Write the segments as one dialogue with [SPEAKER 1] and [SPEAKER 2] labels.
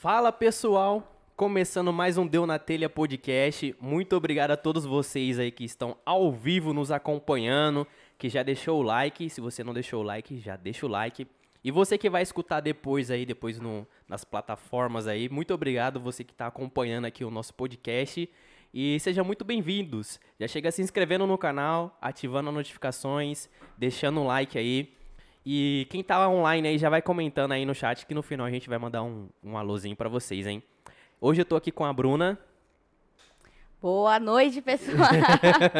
[SPEAKER 1] Fala pessoal, começando mais um Deu na Telha podcast. Muito obrigado a todos vocês aí que estão ao vivo nos acompanhando, que já deixou o like. Se você não deixou o like, já deixa o like. E você que vai escutar depois aí, depois no, nas plataformas aí, muito obrigado você que está acompanhando aqui o nosso podcast. E sejam muito bem-vindos. Já chega se inscrevendo no canal, ativando as notificações, deixando um like aí. E quem tá online aí já vai comentando aí no chat que no final a gente vai mandar um, um alôzinho pra vocês, hein? Hoje eu tô aqui com a Bruna.
[SPEAKER 2] Boa noite, pessoal.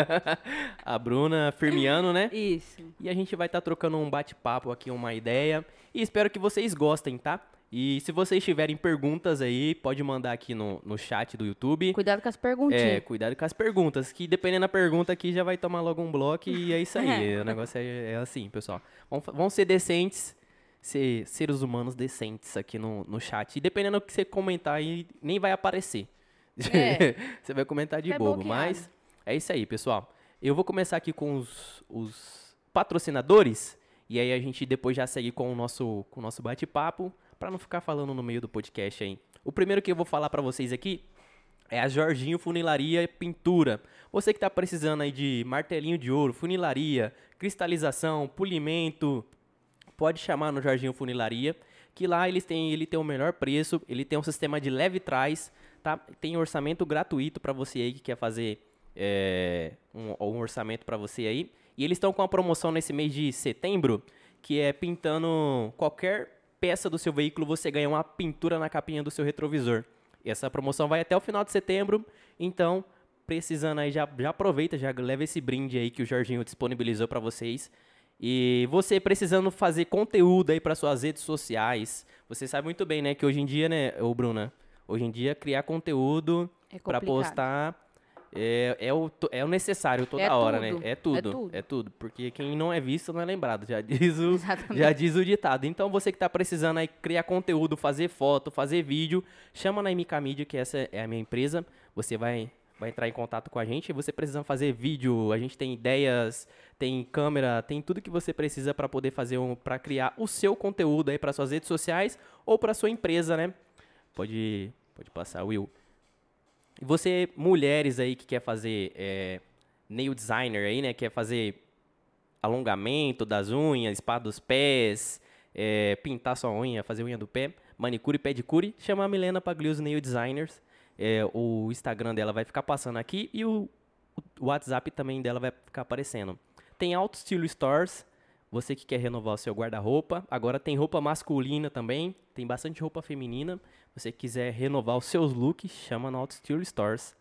[SPEAKER 1] a Bruna Firmiano, né?
[SPEAKER 2] Isso.
[SPEAKER 1] E a gente vai estar tá trocando um bate-papo aqui, uma ideia. E espero que vocês gostem, tá? E se vocês tiverem perguntas aí, pode mandar aqui no, no chat do YouTube.
[SPEAKER 2] Cuidado com as perguntinhas.
[SPEAKER 1] É, cuidado com as perguntas, que dependendo da pergunta aqui já vai tomar logo um bloco e é isso aí. o negócio é, é, assim, pessoal. Vão, vão ser decentes, ser seres humanos decentes aqui no, no chat. E dependendo do que você comentar aí, nem vai aparecer. É. você vai comentar de é bobo, bloqueado. mas é isso aí, pessoal. Eu vou começar aqui com os, os patrocinadores e aí a gente depois já segue com o nosso, com o nosso bate-papo para não ficar falando no meio do podcast aí. O primeiro que eu vou falar para vocês aqui é a Jorginho Funilaria Pintura. Você que está precisando aí de martelinho de ouro, funilaria, cristalização, polimento, pode chamar no Jorginho Funilaria, que lá eles têm, ele tem o melhor preço, ele tem um sistema de leve trás, tá? Tem orçamento gratuito para você aí que quer fazer é, um, um orçamento para você aí. E eles estão com uma promoção nesse mês de setembro, que é pintando qualquer peça do seu veículo, você ganha uma pintura na capinha do seu retrovisor. E essa promoção vai até o final de setembro, então, precisando aí, já, já aproveita, já leva esse brinde aí que o Jorginho disponibilizou para vocês. E você precisando fazer conteúdo aí para suas redes sociais, você sabe muito bem, né, que hoje em dia, né, ô Bruna, hoje em dia criar conteúdo é para postar é, é, o, é o necessário toda é hora, né? tudo. né? É tudo, é tudo. É tudo. Porque quem não é visto não é lembrado, já diz o, já diz o ditado. Então você que está precisando aí criar conteúdo, fazer foto, fazer vídeo, chama na MK Media, que essa é a minha empresa. Você vai, vai entrar em contato com a gente. Você precisa fazer vídeo, a gente tem ideias, tem câmera, tem tudo que você precisa para poder fazer um, para criar o seu conteúdo aí para suas redes sociais ou para sua empresa, né? Pode, pode passar, Will. E você, mulheres aí que quer fazer é, nail designer aí, né? Quer fazer alongamento das unhas, spa dos pés, é, pintar sua unha, fazer unha do pé, manicure pedicure, chama a Milena Pagliuso Nail Designers. É, o Instagram dela vai ficar passando aqui e o, o WhatsApp também dela vai ficar aparecendo. Tem Auto Estilo Stores, você que quer renovar o seu guarda-roupa. Agora tem roupa masculina também, tem bastante roupa feminina. Você quiser renovar os seus looks, chama no Auto Steel Stores.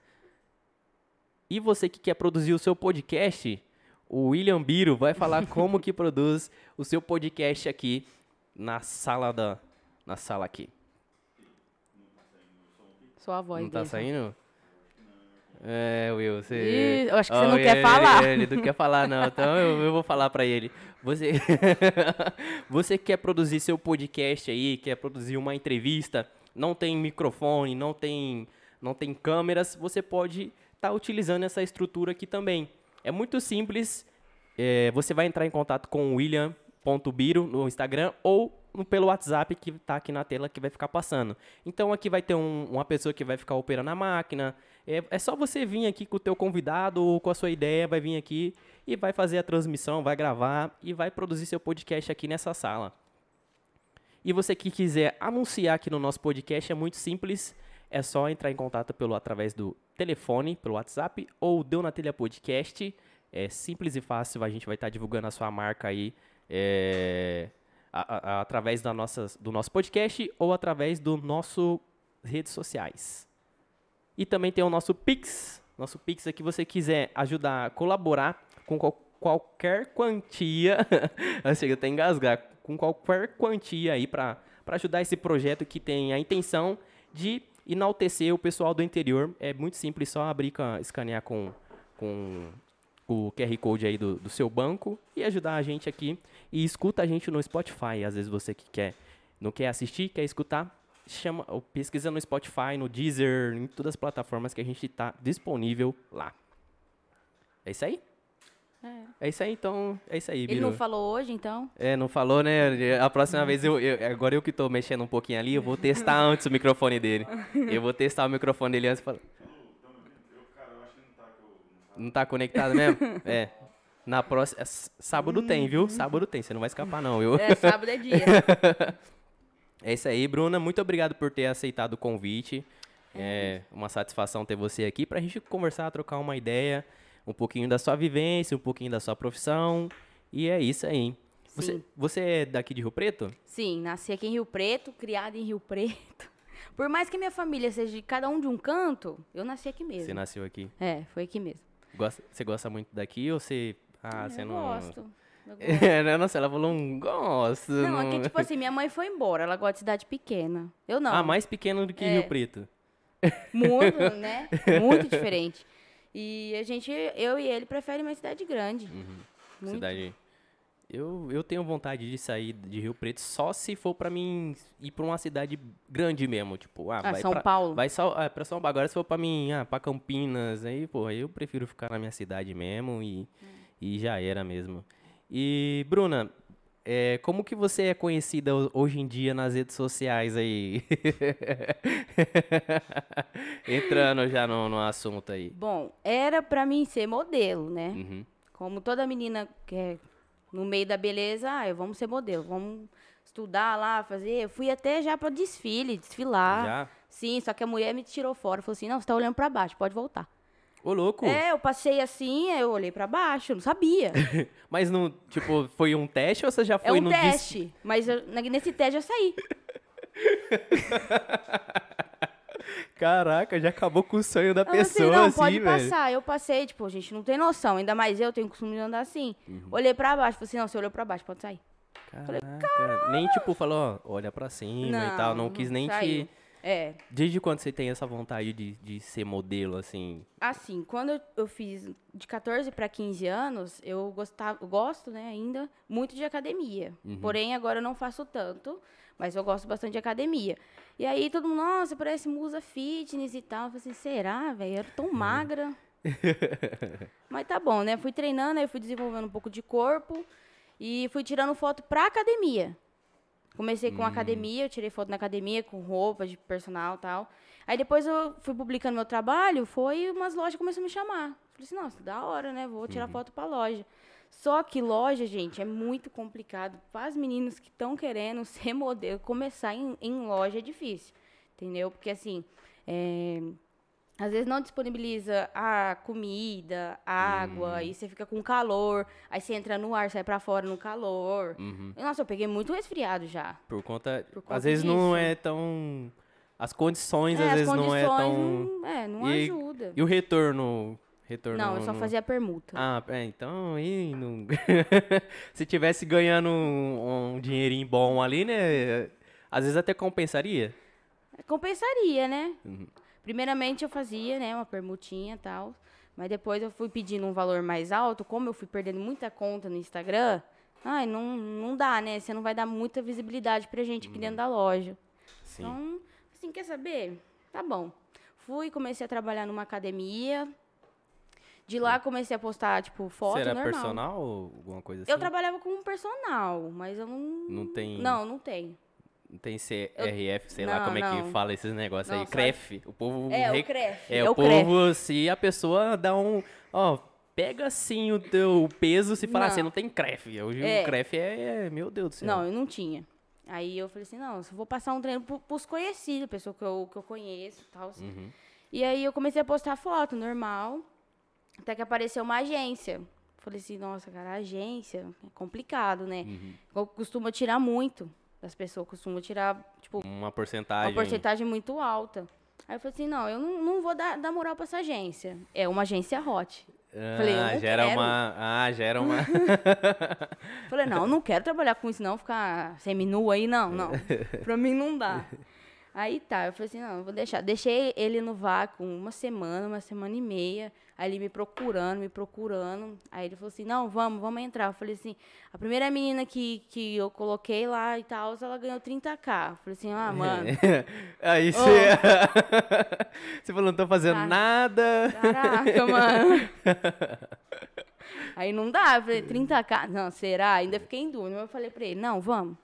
[SPEAKER 1] E você que quer produzir o seu podcast, o William Biro vai falar como que produz o seu podcast aqui na sala da na sala aqui.
[SPEAKER 2] Sua voz.
[SPEAKER 1] Não tá saindo? É, Will, você.
[SPEAKER 2] Ih, eu acho que oh, você não quer falar.
[SPEAKER 1] Ele, ele não quer falar, não. Então eu, eu vou falar para ele. Você, você quer produzir seu podcast aí, quer produzir uma entrevista, não tem microfone, não tem, não tem câmeras, você pode estar tá utilizando essa estrutura aqui também. É muito simples. É, você vai entrar em contato com o William.biro no Instagram ou pelo WhatsApp que está aqui na tela que vai ficar passando. Então aqui vai ter um, uma pessoa que vai ficar operando a máquina. É, é só você vir aqui com o teu convidado ou com a sua ideia, vai vir aqui e vai fazer a transmissão, vai gravar e vai produzir seu podcast aqui nessa sala. E você que quiser anunciar aqui no nosso podcast é muito simples. É só entrar em contato pelo através do telefone, pelo WhatsApp ou Deu na Telha Podcast. É simples e fácil, a gente vai estar divulgando a sua marca aí. É, a, a, através da nossas, do nosso podcast ou através do nosso redes sociais. E também tem o nosso Pix, nosso Pix aqui, você quiser ajudar, colaborar com qual, qualquer quantia, chega até engasgar, com qualquer quantia aí para ajudar esse projeto que tem a intenção de enaltecer o pessoal do interior. É muito simples, só abrir, escanear com, com o QR Code aí do, do seu banco e ajudar a gente aqui. E escuta a gente no Spotify. Às vezes você que quer, não quer assistir, quer escutar, chama, pesquisa no Spotify, no Deezer, em todas as plataformas que a gente está disponível lá. É isso aí?
[SPEAKER 2] É.
[SPEAKER 1] É isso aí, então. É isso aí,
[SPEAKER 2] Ele
[SPEAKER 1] Biru.
[SPEAKER 2] não falou hoje, então?
[SPEAKER 1] É, não falou, né? A próxima vez, eu, eu- agora eu que tô mexendo um pouquinho ali, eu vou testar antes o microfone dele. Eu vou testar o microfone dele antes e falar. Não tá conectado mesmo? É. Na próxima. s- Sábado tem, viu? Sábado tem, você não vai escapar, não, viu?
[SPEAKER 2] É, sábado é dia.
[SPEAKER 1] É isso aí, Bruna. Muito obrigado por ter aceitado o convite. É uma satisfação ter você aqui pra gente conversar, trocar uma ideia, um pouquinho da sua vivência, um pouquinho da sua profissão. E é isso aí. Você, você é daqui de Rio Preto?
[SPEAKER 2] Sim, nasci aqui em Rio Preto, criada em Rio Preto. Por mais que minha família seja de cada um de um canto, eu nasci aqui mesmo.
[SPEAKER 1] Você nasceu aqui.
[SPEAKER 2] É, foi aqui mesmo.
[SPEAKER 1] Gosta, você gosta muito daqui ou você. Ah,
[SPEAKER 2] É,
[SPEAKER 1] você
[SPEAKER 2] eu
[SPEAKER 1] não.
[SPEAKER 2] gosto.
[SPEAKER 1] É, nossa, ela falou um gosto.
[SPEAKER 2] Não, é que tipo assim, minha mãe foi embora, ela gosta de cidade pequena. Eu não.
[SPEAKER 1] Ah, mais pequeno do que
[SPEAKER 2] É.
[SPEAKER 1] Rio Preto.
[SPEAKER 2] Muito, né? Muito diferente. E a gente, eu e ele, prefere uma cidade grande.
[SPEAKER 1] Uhum. Cidade. Eu, eu tenho vontade de sair de Rio Preto só se for pra mim ir pra uma cidade grande mesmo. Tipo, ah,
[SPEAKER 2] Ah,
[SPEAKER 1] vai
[SPEAKER 2] São
[SPEAKER 1] pra,
[SPEAKER 2] Paulo.
[SPEAKER 1] Vai só, ah, pra São Paulo. Agora se for pra mim, ah, pra Campinas, aí, pô, eu prefiro ficar na minha cidade mesmo e, e já era mesmo. E, Bruna, é, como que você é conhecida ho- hoje em dia nas redes sociais aí? Entrando já no, no assunto aí.
[SPEAKER 2] Bom, era pra mim ser modelo, né?
[SPEAKER 1] Uhum.
[SPEAKER 2] Como toda menina que é no meio da beleza, ah, vamos ser modelo, vamos estudar lá, fazer. Eu fui até já pra desfile, desfilar.
[SPEAKER 1] Já?
[SPEAKER 2] Sim, só que a mulher me tirou fora, falou assim: "Não, você tá olhando pra baixo, pode voltar".
[SPEAKER 1] Ô, louco.
[SPEAKER 2] É, eu passei assim, aí eu olhei pra baixo, eu não sabia.
[SPEAKER 1] Mas não, tipo, foi um teste ou você já
[SPEAKER 2] É
[SPEAKER 1] foi
[SPEAKER 2] um
[SPEAKER 1] no
[SPEAKER 2] teste, mas eu- nesse teste eu saí.
[SPEAKER 1] Caraca, já acabou com o sonho da
[SPEAKER 2] Eu falei assim,
[SPEAKER 1] pessoa,
[SPEAKER 2] não,
[SPEAKER 1] assim,
[SPEAKER 2] pode
[SPEAKER 1] velho.
[SPEAKER 2] passar. Eu passei, tipo, gente, não tem noção. Ainda mais eu tenho o costume de andar assim.
[SPEAKER 1] Uhum.
[SPEAKER 2] Olhei pra baixo, falei assim, não, você olhou pra baixo, pode sair.
[SPEAKER 1] Caraca, nem tipo falou, ó, olha pra cima e tal, não quis nem
[SPEAKER 2] saiu.
[SPEAKER 1] te...
[SPEAKER 2] É,
[SPEAKER 1] Desde quando você tem essa vontade de, de ser modelo, assim?
[SPEAKER 2] assim, quando eu, eu fiz de 14 para 15 anos, eu gostava, eu gosto, né, ainda muito de academia.
[SPEAKER 1] Uhum.
[SPEAKER 2] Porém, agora eu não faço tanto, mas eu gosto bastante de academia. E aí todo mundo, nossa, parece musa fitness e tal. Eu falei assim, será, velho? Eu era tão magra. mas tá bom, né? Fui treinando, aí fui desenvolvendo um pouco de corpo e fui tirando foto pra academia. Comecei com academia, eu tirei foto na academia com roupa de personal e tal. Aí depois eu fui publicando meu trabalho, foi umas lojas começaram a me chamar. Falei assim, nossa, da hora, né? Vou tirar foto pra loja. Só que loja, gente, é muito complicado. Para as meninas que estão querendo ser modelo, começar em, em loja é difícil. Entendeu? Porque assim, é, às vezes não disponibiliza a comida, a água, aí você fica com calor, aí você entra no ar, sai pra fora no calor.
[SPEAKER 1] Uhum.
[SPEAKER 2] Nossa, eu peguei muito resfriado já.
[SPEAKER 1] Por conta...
[SPEAKER 2] Por conta
[SPEAKER 1] às vezes não
[SPEAKER 2] disso.
[SPEAKER 1] é tão... As condições,
[SPEAKER 2] É,
[SPEAKER 1] às
[SPEAKER 2] as
[SPEAKER 1] vezes, não é
[SPEAKER 2] condições
[SPEAKER 1] tão...
[SPEAKER 2] não, é, não
[SPEAKER 1] E-
[SPEAKER 2] ajuda.
[SPEAKER 1] E o retorno? Retorno
[SPEAKER 2] Não, eu só
[SPEAKER 1] no-
[SPEAKER 2] fazia permuta.
[SPEAKER 1] Ah, é, então aí não... Se tivesse ganhando um, um dinheirinho bom ali, né? Às vezes até compensaria.
[SPEAKER 2] Compensaria, né?
[SPEAKER 1] Uhum.
[SPEAKER 2] Primeiramente eu fazia, né, uma permutinha e tal. Mas depois eu fui pedindo um valor mais alto, como eu fui perdendo muita conta no Instagram, ai, não, não dá, né? Você não vai dar muita visibilidade pra gente aqui dentro da loja.
[SPEAKER 1] Sim.
[SPEAKER 2] Então, assim, quer saber? Tá bom. Fui, comecei a trabalhar numa academia. De lá comecei a postar, tipo, foto
[SPEAKER 1] Você era
[SPEAKER 2] normal.
[SPEAKER 1] personal ou alguma coisa assim?
[SPEAKER 2] Eu trabalhava com um personal, mas eu não...
[SPEAKER 1] Não tem-
[SPEAKER 2] Não, não tem.
[SPEAKER 1] Não tem CRF, sei lá
[SPEAKER 2] Não,
[SPEAKER 1] como é que
[SPEAKER 2] não.
[SPEAKER 1] fala esses negócios
[SPEAKER 2] Não,
[SPEAKER 1] aí.
[SPEAKER 2] só-
[SPEAKER 1] CREF. O povo.
[SPEAKER 2] É, o CREF.
[SPEAKER 1] É,
[SPEAKER 2] É
[SPEAKER 1] o
[SPEAKER 2] o CREF.
[SPEAKER 1] povo, se a pessoa dá um. Ó, pega assim o teu peso se falar
[SPEAKER 2] Não.
[SPEAKER 1] assim, não tem CREF. Hoje
[SPEAKER 2] É.
[SPEAKER 1] o CREF é, é- Meu Deus do céu.
[SPEAKER 2] Não, eu não tinha. Aí eu falei assim, não, eu vou passar um treino pro, pros conhecidos, pessoa que eu, que eu conheço e tal.
[SPEAKER 1] Uhum.
[SPEAKER 2] E aí eu comecei a postar foto, normal. Até que apareceu uma agência. Falei assim, nossa, cara, agência é complicado, né?
[SPEAKER 1] Uhum.
[SPEAKER 2] Eu costumo tirar muito das pessoas, costumo tirar, tipo,
[SPEAKER 1] Uma porcentagem.
[SPEAKER 2] uma porcentagem muito alta. Aí eu falei assim, não, eu não, não vou dar, dar moral pra essa agência. É uma agência hot.
[SPEAKER 1] Ah,
[SPEAKER 2] Falei,
[SPEAKER 1] gera
[SPEAKER 2] quero.
[SPEAKER 1] uma. Ah, gera uma.
[SPEAKER 2] Falei, não, eu não quero trabalhar com isso, não, ficar semi-nu aí, não, não. Pra mim não dá. Aí tá, eu falei assim, não, vou deixar. Deixei ele no vácuo uma semana, uma semana e meia. Aí ele me procurando, me procurando. Aí ele falou assim, não, vamos, vamos entrar. Eu falei assim, a primeira menina que, que eu coloquei lá e tal, ela ganhou 30k. Eu falei assim, ah, mano,
[SPEAKER 1] Aí você. você falou, não tô fazendo
[SPEAKER 2] Ah.
[SPEAKER 1] nada.
[SPEAKER 2] caraca, mano. Aí não dá, eu falei, 30k? Não, será? Ainda fiquei em dúvida. Eu falei pra ele, não, vamos.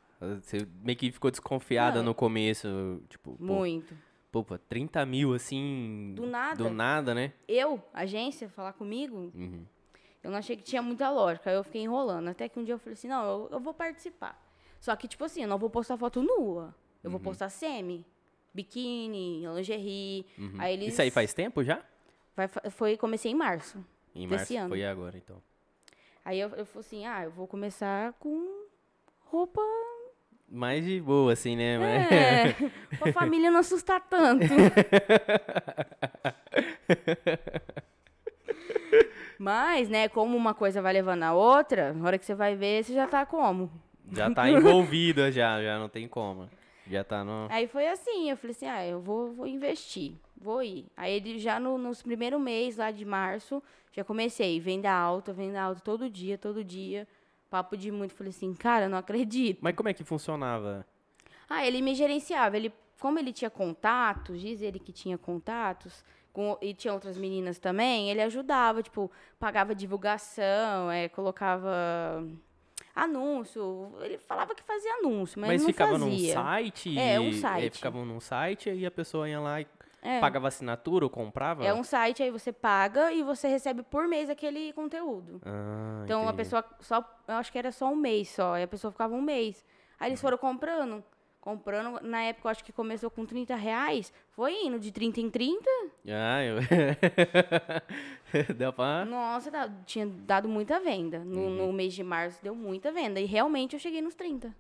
[SPEAKER 1] Você meio que ficou desconfiada
[SPEAKER 2] Não.
[SPEAKER 1] no começo, tipo,
[SPEAKER 2] Muito.
[SPEAKER 1] pô, pô, 30 mil assim.
[SPEAKER 2] Do nada.
[SPEAKER 1] Do nada, né?
[SPEAKER 2] Eu, agência, falar comigo,
[SPEAKER 1] Uhum.
[SPEAKER 2] eu não achei que tinha muita lógica. Aí eu fiquei enrolando. Até que um dia eu falei assim, não, eu, eu vou participar. Só que, tipo assim, eu não vou postar foto nua. Eu
[SPEAKER 1] Uhum.
[SPEAKER 2] vou postar semi, biquíni, lingerie.
[SPEAKER 1] uhum.
[SPEAKER 2] Aí eles...
[SPEAKER 1] Isso aí faz tempo já?
[SPEAKER 2] Vai, foi, comecei em março.
[SPEAKER 1] Em março
[SPEAKER 2] ano.
[SPEAKER 1] foi agora, então.
[SPEAKER 2] Aí eu, eu falei assim, ah, eu vou começar com roupa...
[SPEAKER 1] Mais de boa, assim, né? Mas-
[SPEAKER 2] É, pra família não assustar tanto. Mas, né, como uma coisa vai levando a outra, na hora que você vai ver, você já tá como?
[SPEAKER 1] Já tá envolvida, já, já não tem como. Já tá no.
[SPEAKER 2] Aí foi assim, eu falei assim, ah, eu vou, vou investir, vou ir. Aí ele já no, nos primeiros meses lá de março, já comecei, venda alta, venda alta, todo dia, todo dia. Papo de muito, falei assim, cara, não acredito.
[SPEAKER 1] Mas como é que funcionava?
[SPEAKER 2] Ah, ele me gerenciava. Ele, como ele tinha contatos, diz ele que tinha contatos, com, e tinha outras meninas também, ele ajudava, tipo, pagava divulgação, é, colocava anúncio. Ele falava que fazia anúncio, mas,
[SPEAKER 1] Mas
[SPEAKER 2] não
[SPEAKER 1] ficava num site?
[SPEAKER 2] É, um
[SPEAKER 1] e-
[SPEAKER 2] site.
[SPEAKER 1] é, ficava num site e a pessoa ia lá e
[SPEAKER 2] É.
[SPEAKER 1] pagava assinatura ou comprava?
[SPEAKER 2] É um site, aí você paga e você recebe por mês aquele conteúdo.
[SPEAKER 1] Ah,
[SPEAKER 2] Então a
[SPEAKER 1] entendi.
[SPEAKER 2] pessoa só, eu acho que era só um mês só, aí a pessoa ficava um mês. Aí
[SPEAKER 1] Uhum.
[SPEAKER 2] eles foram comprando, comprando, na época eu acho que começou com 30 reais, foi indo de 30 em 30.
[SPEAKER 1] Ah, eu. Deu pra.
[SPEAKER 2] Nossa, tinha dado muita venda. No,
[SPEAKER 1] Uhum.
[SPEAKER 2] no mês de março deu muita venda. E realmente eu cheguei nos 30.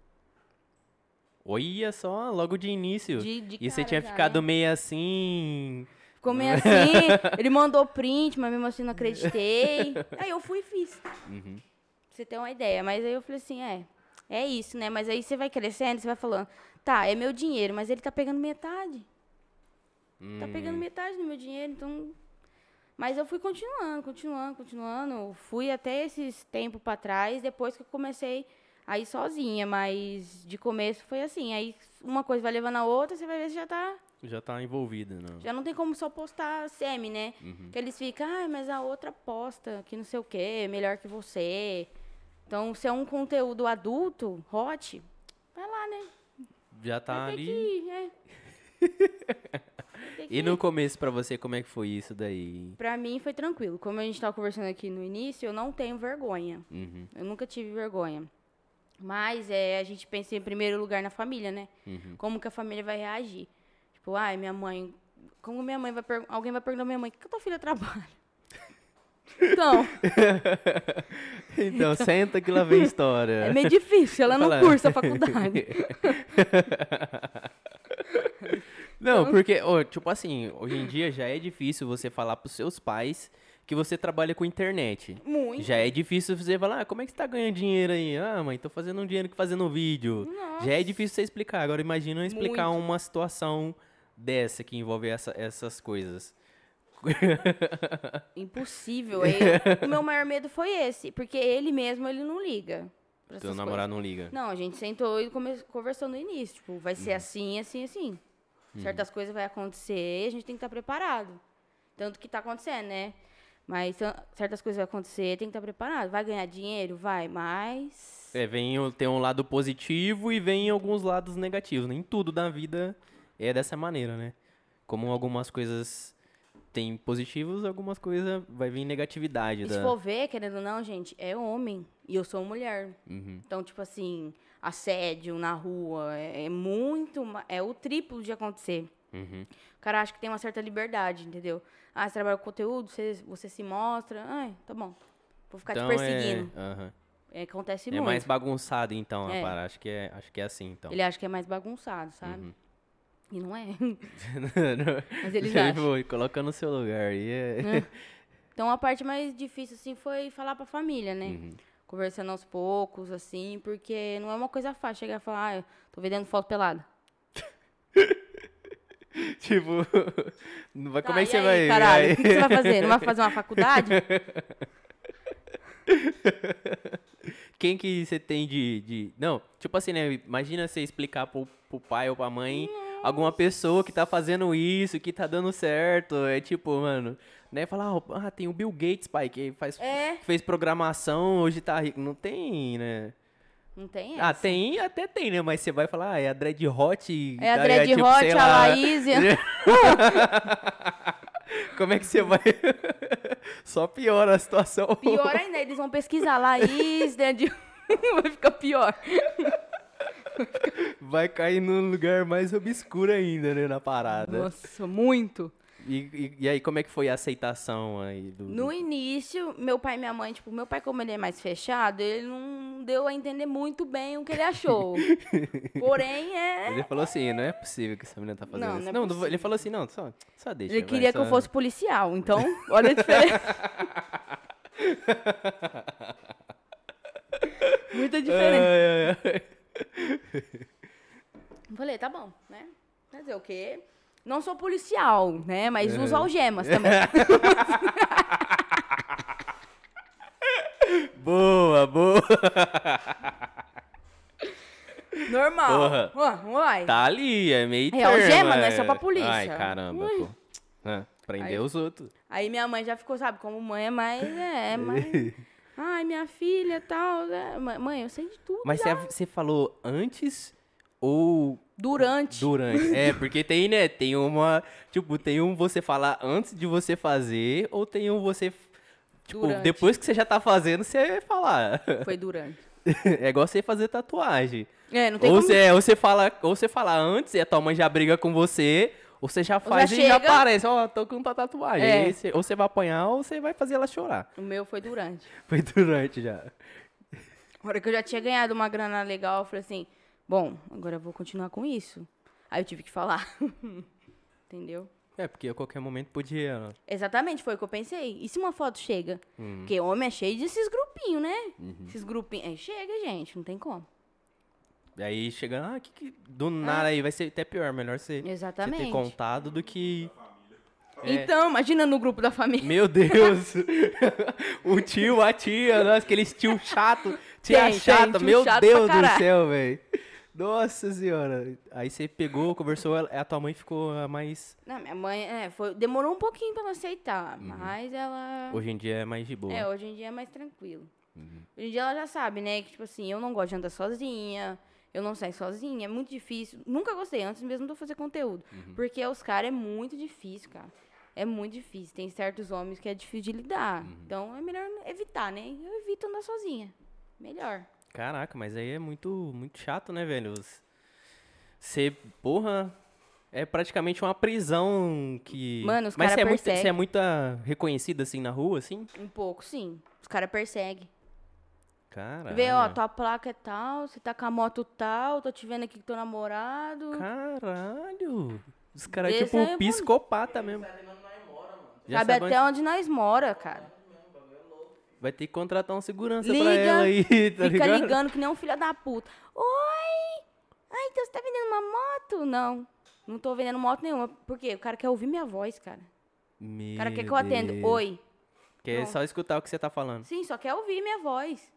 [SPEAKER 1] Olha só, logo de início.
[SPEAKER 2] De, de
[SPEAKER 1] e você tinha
[SPEAKER 2] já,
[SPEAKER 1] ficado
[SPEAKER 2] né?
[SPEAKER 1] meio assim.
[SPEAKER 2] Ficou meio assim, ele mandou print, mas mesmo assim não acreditei. Aí eu fui e fiz.
[SPEAKER 1] Uhum.
[SPEAKER 2] Pra você ter uma ideia. Mas aí eu falei assim, é, é isso, né? Mas aí você vai crescendo, você vai falando, tá, é meu dinheiro, mas ele tá pegando metade. Tá pegando
[SPEAKER 1] Hum,
[SPEAKER 2] metade do meu dinheiro, então. Mas eu fui continuando, continuando, continuando. Fui até esses tempos pra trás, depois que eu comecei a ir sozinha. Mas de começo foi assim. Aí uma coisa vai levando a outra, você vai ver se já tá.
[SPEAKER 1] já tá envolvida, não.
[SPEAKER 2] Já não tem como só postar semi, né?
[SPEAKER 1] Uhum.
[SPEAKER 2] Que eles ficam, ah, mas a outra posta, que não sei o quê, melhor que você. Então, se é um conteúdo adulto, hot, vai lá, né?
[SPEAKER 1] Já tá ali.
[SPEAKER 2] que, é.
[SPEAKER 1] E no começo pra você, como é que foi isso daí?
[SPEAKER 2] Pra mim foi tranquilo. Como a gente tava conversando aqui no início, eu não tenho vergonha.
[SPEAKER 1] Uhum,
[SPEAKER 2] Eu nunca tive vergonha. Mas é, a gente pensa em primeiro lugar na família, né?
[SPEAKER 1] uhum.
[SPEAKER 2] Como que a família vai reagir? Tipo, ai, minha mãe. Como minha mãe vai perguntar. Alguém vai perguntar à minha mãe, o que, que tua filha trabalha? Então,
[SPEAKER 1] Então, senta que lá vem história.
[SPEAKER 2] é meio difícil, ela não
[SPEAKER 1] Fala.
[SPEAKER 2] cursa a faculdade.
[SPEAKER 1] Não, porque, ó, tipo assim, hoje em dia já é difícil você falar pros seus pais que você trabalha com internet.
[SPEAKER 2] Muito.
[SPEAKER 1] Já é difícil você falar, ah, como é que você tá ganhando dinheiro aí? Ah, mãe, tô fazendo um dinheiro que fazendo vídeo.
[SPEAKER 2] Nossa.
[SPEAKER 1] Já é difícil você explicar. Agora imagina explicar
[SPEAKER 2] Muito.
[SPEAKER 1] uma situação dessa que envolve essa- essas coisas.
[SPEAKER 2] Impossível. O meu maior medo foi esse. Porque ele mesmo, ele não liga.
[SPEAKER 1] Teu namorado não liga.
[SPEAKER 2] Não, a gente sentou e come- conversou no início. Tipo, vai ser assim, assim, assim. Certas coisas vai acontecer e a gente tem que estar preparado. Tanto que tá acontecendo, né? Mas certas coisas vai acontecer, tem que estar preparado. Vai ganhar dinheiro? Vai, mas.
[SPEAKER 1] É, vem, tem um lado positivo e vem alguns lados negativos. Nem tudo da vida é dessa maneira, né? Como algumas coisas têm positivos, algumas coisas vai vir negatividade.
[SPEAKER 2] E
[SPEAKER 1] Da...
[SPEAKER 2] se for ver, querendo ou não, gente, é homem. E eu sou mulher.
[SPEAKER 1] Uhum.
[SPEAKER 2] Então, tipo assim, assédio na rua é, é muito. É o triplo de acontecer.
[SPEAKER 1] Uhum.
[SPEAKER 2] O cara acha que tem uma certa liberdade, entendeu? Ah, você trabalha com conteúdo, você, você se mostra. Ai, tá bom. Vou ficar
[SPEAKER 1] Então
[SPEAKER 2] te perseguindo.
[SPEAKER 1] É, aham.
[SPEAKER 2] É, acontece
[SPEAKER 1] é
[SPEAKER 2] muito.
[SPEAKER 1] mais bagunçado, então,
[SPEAKER 2] É.
[SPEAKER 1] parada. Acho que é, acho que é assim, então.
[SPEAKER 2] Ele acha que é mais bagunçado, sabe?
[SPEAKER 1] Uhum.
[SPEAKER 2] E não é. Mas eles acham.
[SPEAKER 1] Coloca no seu lugar. E é...
[SPEAKER 2] Então a parte mais difícil, assim, foi falar pra família, né?
[SPEAKER 1] Uhum.
[SPEAKER 2] Conversando aos poucos, assim, porque não é uma coisa fácil chegar e falar, ah, tô vendendo foto pelada.
[SPEAKER 1] Tipo, não vai-
[SPEAKER 2] Tá,
[SPEAKER 1] como é que
[SPEAKER 2] e
[SPEAKER 1] você
[SPEAKER 2] aí,
[SPEAKER 1] vai...
[SPEAKER 2] Caralho, o que, que você vai fazer? Não vai fazer uma faculdade?
[SPEAKER 1] Quem que você tem de, de... Não, tipo assim, né? Imagina você explicar pro, pro pai ou pra mãe alguma pessoa que tá fazendo isso, que tá dando certo. É tipo, mano, né? Falar, ah, tem o Bill Gates, pai, que faz,
[SPEAKER 2] É.
[SPEAKER 1] que fez programação, hoje tá rico. Não tem, né?
[SPEAKER 2] Não tem
[SPEAKER 1] Ah,
[SPEAKER 2] essa.
[SPEAKER 1] tem, até tem, né? Mas você vai falar, ah, é a Dread Hot.
[SPEAKER 2] É a
[SPEAKER 1] tá
[SPEAKER 2] Dread?
[SPEAKER 1] Tipo,
[SPEAKER 2] Hot, a
[SPEAKER 1] lá.
[SPEAKER 2] Laísia.
[SPEAKER 1] Como é que você vai. Só piora a situação.
[SPEAKER 2] Pior ainda, eles vão pesquisar Laís, de- Vai ficar pior.
[SPEAKER 1] Vai cair num lugar mais obscuro ainda, né? Na parada.
[SPEAKER 2] Nossa, muito.
[SPEAKER 1] E, e, e aí, como é que foi a aceitação aí do.
[SPEAKER 2] No início, meu pai e minha mãe, tipo, meu pai, como ele é mais fechado, ele não deu a entender muito bem o que ele achou. Porém, é.
[SPEAKER 1] Ele falou assim, não é possível que essa menina tá fazendo
[SPEAKER 2] Não,
[SPEAKER 1] isso.
[SPEAKER 2] não é
[SPEAKER 1] Não,
[SPEAKER 2] possível.
[SPEAKER 1] ele falou assim, não, só, só deixa.
[SPEAKER 2] Ele
[SPEAKER 1] vai,
[SPEAKER 2] queria que eu
[SPEAKER 1] só-
[SPEAKER 2] fosse policial, então, olha a diferença. Muita diferença.
[SPEAKER 1] Ai, ai, ai.
[SPEAKER 2] Eu Falei, tá bom, né? Quer dizer o quê? Não sou policial, né? Mas uso algemas também.
[SPEAKER 1] Boa, boa.
[SPEAKER 2] Normal.
[SPEAKER 1] Porra.
[SPEAKER 2] Uai.
[SPEAKER 1] Tá ali, é meio
[SPEAKER 2] É
[SPEAKER 1] termo,
[SPEAKER 2] algema, não é só pra polícia.
[SPEAKER 1] Ai, caramba,
[SPEAKER 2] Ui.
[SPEAKER 1] pô. Ah, prender os outros.
[SPEAKER 2] Aí minha mãe já ficou, sabe, como mãe é mais. É, mais. Ai, minha filha tal. né? Mãe, eu sei de tudo.
[SPEAKER 1] Mas você falou antes ou
[SPEAKER 2] Durante.
[SPEAKER 1] durante? é, porque tem, né? Tem uma. Tipo, tem um você falar antes de você fazer, ou tem um você. Tipo,
[SPEAKER 2] Durante.
[SPEAKER 1] depois que você já tá fazendo, você falar.
[SPEAKER 2] Foi durante.
[SPEAKER 1] é igual você fazer tatuagem.
[SPEAKER 2] É, não tem
[SPEAKER 1] Ou
[SPEAKER 2] como.
[SPEAKER 1] você, ou você fala, ou você fala antes e a tua mãe já briga com você, ou você já faz e já
[SPEAKER 2] chega.
[SPEAKER 1] aparece, ó, tô com tua tatuagem.
[SPEAKER 2] É.
[SPEAKER 1] Você- ou você vai apanhar ou você vai fazer ela chorar.
[SPEAKER 2] O meu foi durante.
[SPEAKER 1] Foi durante já.
[SPEAKER 2] A hora que eu já tinha ganhado uma grana legal, eu falei assim: bom, agora eu vou continuar com isso. Aí eu tive que falar. Entendeu?
[SPEAKER 1] É, porque a qualquer momento podia. né?
[SPEAKER 2] Exatamente, foi o que eu pensei. E se uma foto chega?
[SPEAKER 1] Hum.
[SPEAKER 2] Porque homem é cheio desses grupinhos, né?
[SPEAKER 1] Uhum.
[SPEAKER 2] Esses grupinhos. Aí chega, gente, não tem como.
[SPEAKER 1] E aí chega, ah, que, que do nada aí vai ser até pior, melhor você, você
[SPEAKER 2] É. Exatamente.
[SPEAKER 1] ter contado do que. É.
[SPEAKER 2] Então, imagina no grupo da família.
[SPEAKER 1] Meu Deus! o tio, a tia, nossa, aqueles tio chato, tia
[SPEAKER 2] Tem, tem,
[SPEAKER 1] chata,
[SPEAKER 2] tio
[SPEAKER 1] meu
[SPEAKER 2] chato
[SPEAKER 1] Deus do céu, velho. Nossa senhora. Aí você pegou, conversou, a tua mãe ficou mais.
[SPEAKER 2] Não, minha mãe, é, foi, demorou um pouquinho pra ela aceitar,
[SPEAKER 1] Uhum.
[SPEAKER 2] mas ela...
[SPEAKER 1] Hoje em dia é mais de boa.
[SPEAKER 2] É, hoje em dia é mais tranquilo.
[SPEAKER 1] Uhum.
[SPEAKER 2] Hoje em dia ela já sabe, né, que tipo assim, eu não gosto de andar sozinha, eu não saio sozinha, é muito difícil. Nunca gostei, antes mesmo de eu fazer conteúdo.
[SPEAKER 1] Uhum.
[SPEAKER 2] Porque os caras é muito difícil, cara. É muito difícil. Tem certos homens que é difícil de lidar.
[SPEAKER 1] Uhum.
[SPEAKER 2] Então é melhor evitar, né? Eu evito andar sozinha. Melhor.
[SPEAKER 1] Caraca, mas aí é muito, muito chato, né, velho? Você, porra, é praticamente uma prisão que.
[SPEAKER 2] Mano, os
[SPEAKER 1] Mas
[SPEAKER 2] cara
[SPEAKER 1] você é, muito, é muito ah, reconhecida assim na rua, assim?
[SPEAKER 2] Um pouco, sim. Os caras perseguem.
[SPEAKER 1] Caralho.
[SPEAKER 2] Vê, ó, tua placa é tal, você tá com a moto tal, tô te vendo aqui com teu namorado.
[SPEAKER 1] Caralho. Os caras, tipo,
[SPEAKER 2] é
[SPEAKER 1] psicopata mesmo. Já
[SPEAKER 2] Sabe
[SPEAKER 1] sabe
[SPEAKER 2] até
[SPEAKER 1] onde-
[SPEAKER 2] onde nós mora, cara.
[SPEAKER 1] Vai ter que contratar um segurança
[SPEAKER 2] Liga,
[SPEAKER 1] pra ela aí, tá
[SPEAKER 2] Fica
[SPEAKER 1] ligado?
[SPEAKER 2] ligando que nem um filho da puta. Oi! Ai, então você tá vendendo uma moto? Não. Não tô vendendo moto nenhuma. Por quê? O cara quer ouvir minha voz, cara.
[SPEAKER 1] Meu
[SPEAKER 2] O cara quer que eu atenda.
[SPEAKER 1] Deus.
[SPEAKER 2] Oi.
[SPEAKER 1] Quer só escutar o que você tá falando.
[SPEAKER 2] Sim, só quer ouvir minha voz.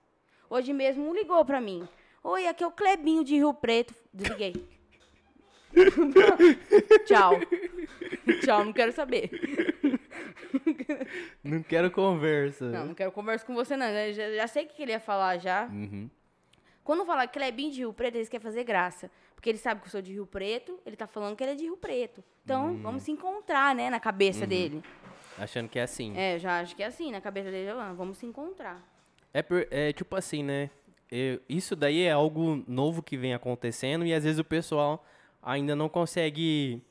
[SPEAKER 2] Hoje mesmo um ligou pra mim. Oi, aqui é o Clebinho de Rio Preto. Desliguei. Tchau. Tchau, não quero saber.
[SPEAKER 1] Não quero conversa.
[SPEAKER 2] Não, não quero conversa com você, não. Eu já, já sei o que ele ia falar já.
[SPEAKER 1] Uhum.
[SPEAKER 2] Quando fala Clebinho de Rio Preto, eles querem fazer graça. Porque ele sabe que eu sou de Rio Preto, ele tá falando que ele é de Rio Preto. Então,
[SPEAKER 1] Hum.
[SPEAKER 2] vamos se encontrar, né, na cabeça
[SPEAKER 1] Uhum.
[SPEAKER 2] dele.
[SPEAKER 1] Achando que é assim.
[SPEAKER 2] É, já acho que é assim, na cabeça dele, ah, vamos se encontrar.
[SPEAKER 1] É, por- é tipo assim, né? Eu- isso daí é algo novo que vem acontecendo e às vezes o pessoal ainda não consegue,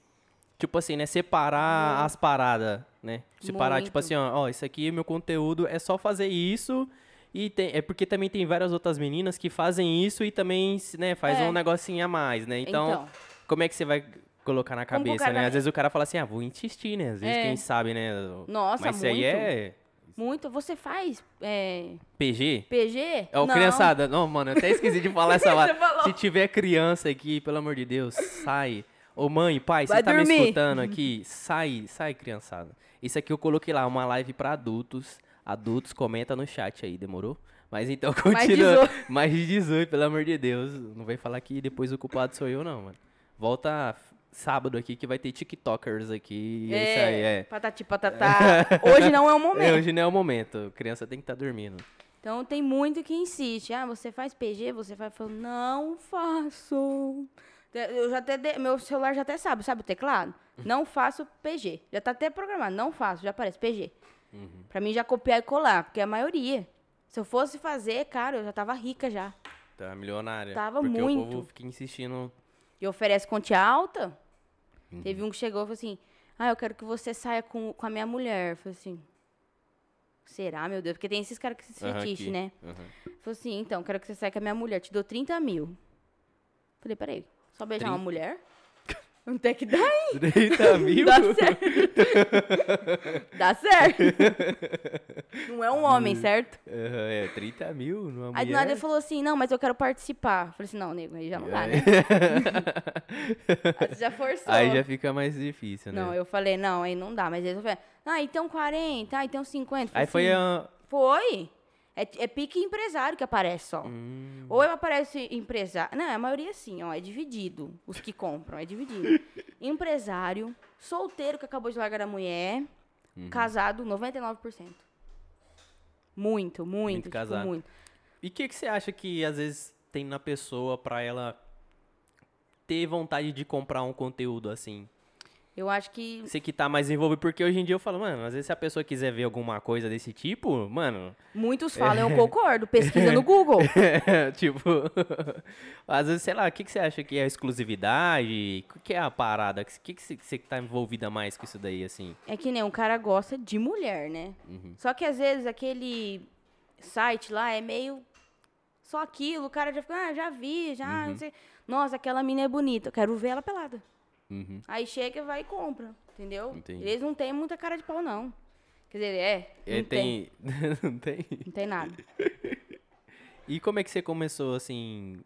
[SPEAKER 1] tipo assim, né? Separar as paradas, né? Separar, tipo
[SPEAKER 2] Muito.
[SPEAKER 1] assim, ó, ó, isso aqui, meu conteúdo é só fazer isso e tem, é porque também tem várias outras meninas que fazem isso e também, né, faz
[SPEAKER 2] É.
[SPEAKER 1] um negocinho a mais, né? Então,
[SPEAKER 2] Então.
[SPEAKER 1] como é que você vai colocar na cabeça, né?
[SPEAKER 2] vai-
[SPEAKER 1] Às vezes o cara fala assim, ah, vou insistir, né? Às vezes,
[SPEAKER 2] É.
[SPEAKER 1] quem sabe, né?
[SPEAKER 2] Nossa,
[SPEAKER 1] Mas isso aí é
[SPEAKER 2] Muito. Você faz é,
[SPEAKER 1] PG?
[SPEAKER 2] PG?
[SPEAKER 1] É o criançada. Não, mano, eu até esqueci de falar essa hora. Se tiver criança aqui, pelo amor de Deus, sai. Ô mãe, pai, você tá me
[SPEAKER 2] dormir.
[SPEAKER 1] escutando aqui? Sai, sai, criançada. Isso aqui eu coloquei lá, uma live pra adultos. Adultos, comenta no chat aí, demorou? Mas então continua.
[SPEAKER 2] 18.
[SPEAKER 1] Mais de 18, pelo amor de Deus. Não vai falar que depois o culpado sou eu, não, mano. Volta sábado aqui que vai ter TikTokers aqui. É, isso aí, é.
[SPEAKER 2] Patati patatá. Hoje não é o momento.
[SPEAKER 1] É, hoje não é o momento. A criança tem que estar tá dormindo.
[SPEAKER 2] Então tem muito que insiste. Ah, você faz PG? Você vai falando, não faço. Eu já até de... meu celular já até sabe, sabe o teclado? Não faço PG. Já tá até programado, não faço, já aparece PG. Uhum. Pra mim já copiar e colar, porque é a maioria. Se eu fosse fazer, cara, eu já tava rica já.
[SPEAKER 1] Tá milionária.
[SPEAKER 2] Tava
[SPEAKER 1] porque
[SPEAKER 2] muito.
[SPEAKER 1] o povo fica insistindo.
[SPEAKER 2] E oferece quantia alta. Uhum. Teve um que chegou e falou assim: Ah, eu quero que você saia com, com a minha mulher. Eu falei assim. Será, meu Deus? Porque tem esses caras que se fetiche, né? Uhum. Falei assim, então, quero que você saia com a minha mulher, te dou 30 mil. Falei, peraí, só beijar 30... uma mulher? Quanto é que dá, hein?
[SPEAKER 1] 30 mil?
[SPEAKER 2] Dá certo. dá certo. Não é um homem, certo?
[SPEAKER 1] é, 30 mil numa mulher.
[SPEAKER 2] Aí do nada ele falou assim, não, mas eu quero participar. Falei assim, não, nego, aí já não dá, né? aí já forçou.
[SPEAKER 1] Aí já fica mais difícil, né?
[SPEAKER 2] Não, eu falei, não, aí não dá. Mas ele falou, ah, então 40, ah, então 50.
[SPEAKER 1] Aí foi assim, a...
[SPEAKER 2] Foi. É, é pique empresário que aparece só. Hum. Ou aparece empresário. Não, a maioria sim, ó. É dividido. Os que compram, é dividido. empresário, solteiro que acabou de largar a mulher, uhum. casado, 99%. Muito, muito, muito tipo, casado. muito.
[SPEAKER 1] E o que, que você acha que às vezes tem na pessoa pra ela ter vontade de comprar um conteúdo assim?
[SPEAKER 2] Eu acho que.
[SPEAKER 1] Você que tá mais envolvido, porque hoje em dia eu falo, mano, às vezes se a pessoa quiser ver alguma coisa desse tipo, mano.
[SPEAKER 2] Muitos falam, é... eu concordo, pesquisa no Google.
[SPEAKER 1] Tipo, às vezes, sei lá, o que, que você acha que é exclusividade? O que é a parada? O que, que você tá envolvida mais com isso daí, assim?
[SPEAKER 2] É que nem um cara gosta de mulher, né? Uhum. Só que às vezes aquele site lá é meio só aquilo, o cara já fica, ah, já vi, já, uhum. não sei. Nossa, aquela mina é bonita, eu quero ver ela pelada. Uhum. Aí chega, vai e compra, entendeu? Entendi. Eles não têm muita cara de pau, não. Quer dizer, é.
[SPEAKER 1] é tem. tem. não tem?
[SPEAKER 2] Não tem nada.
[SPEAKER 1] e como é que você começou, assim.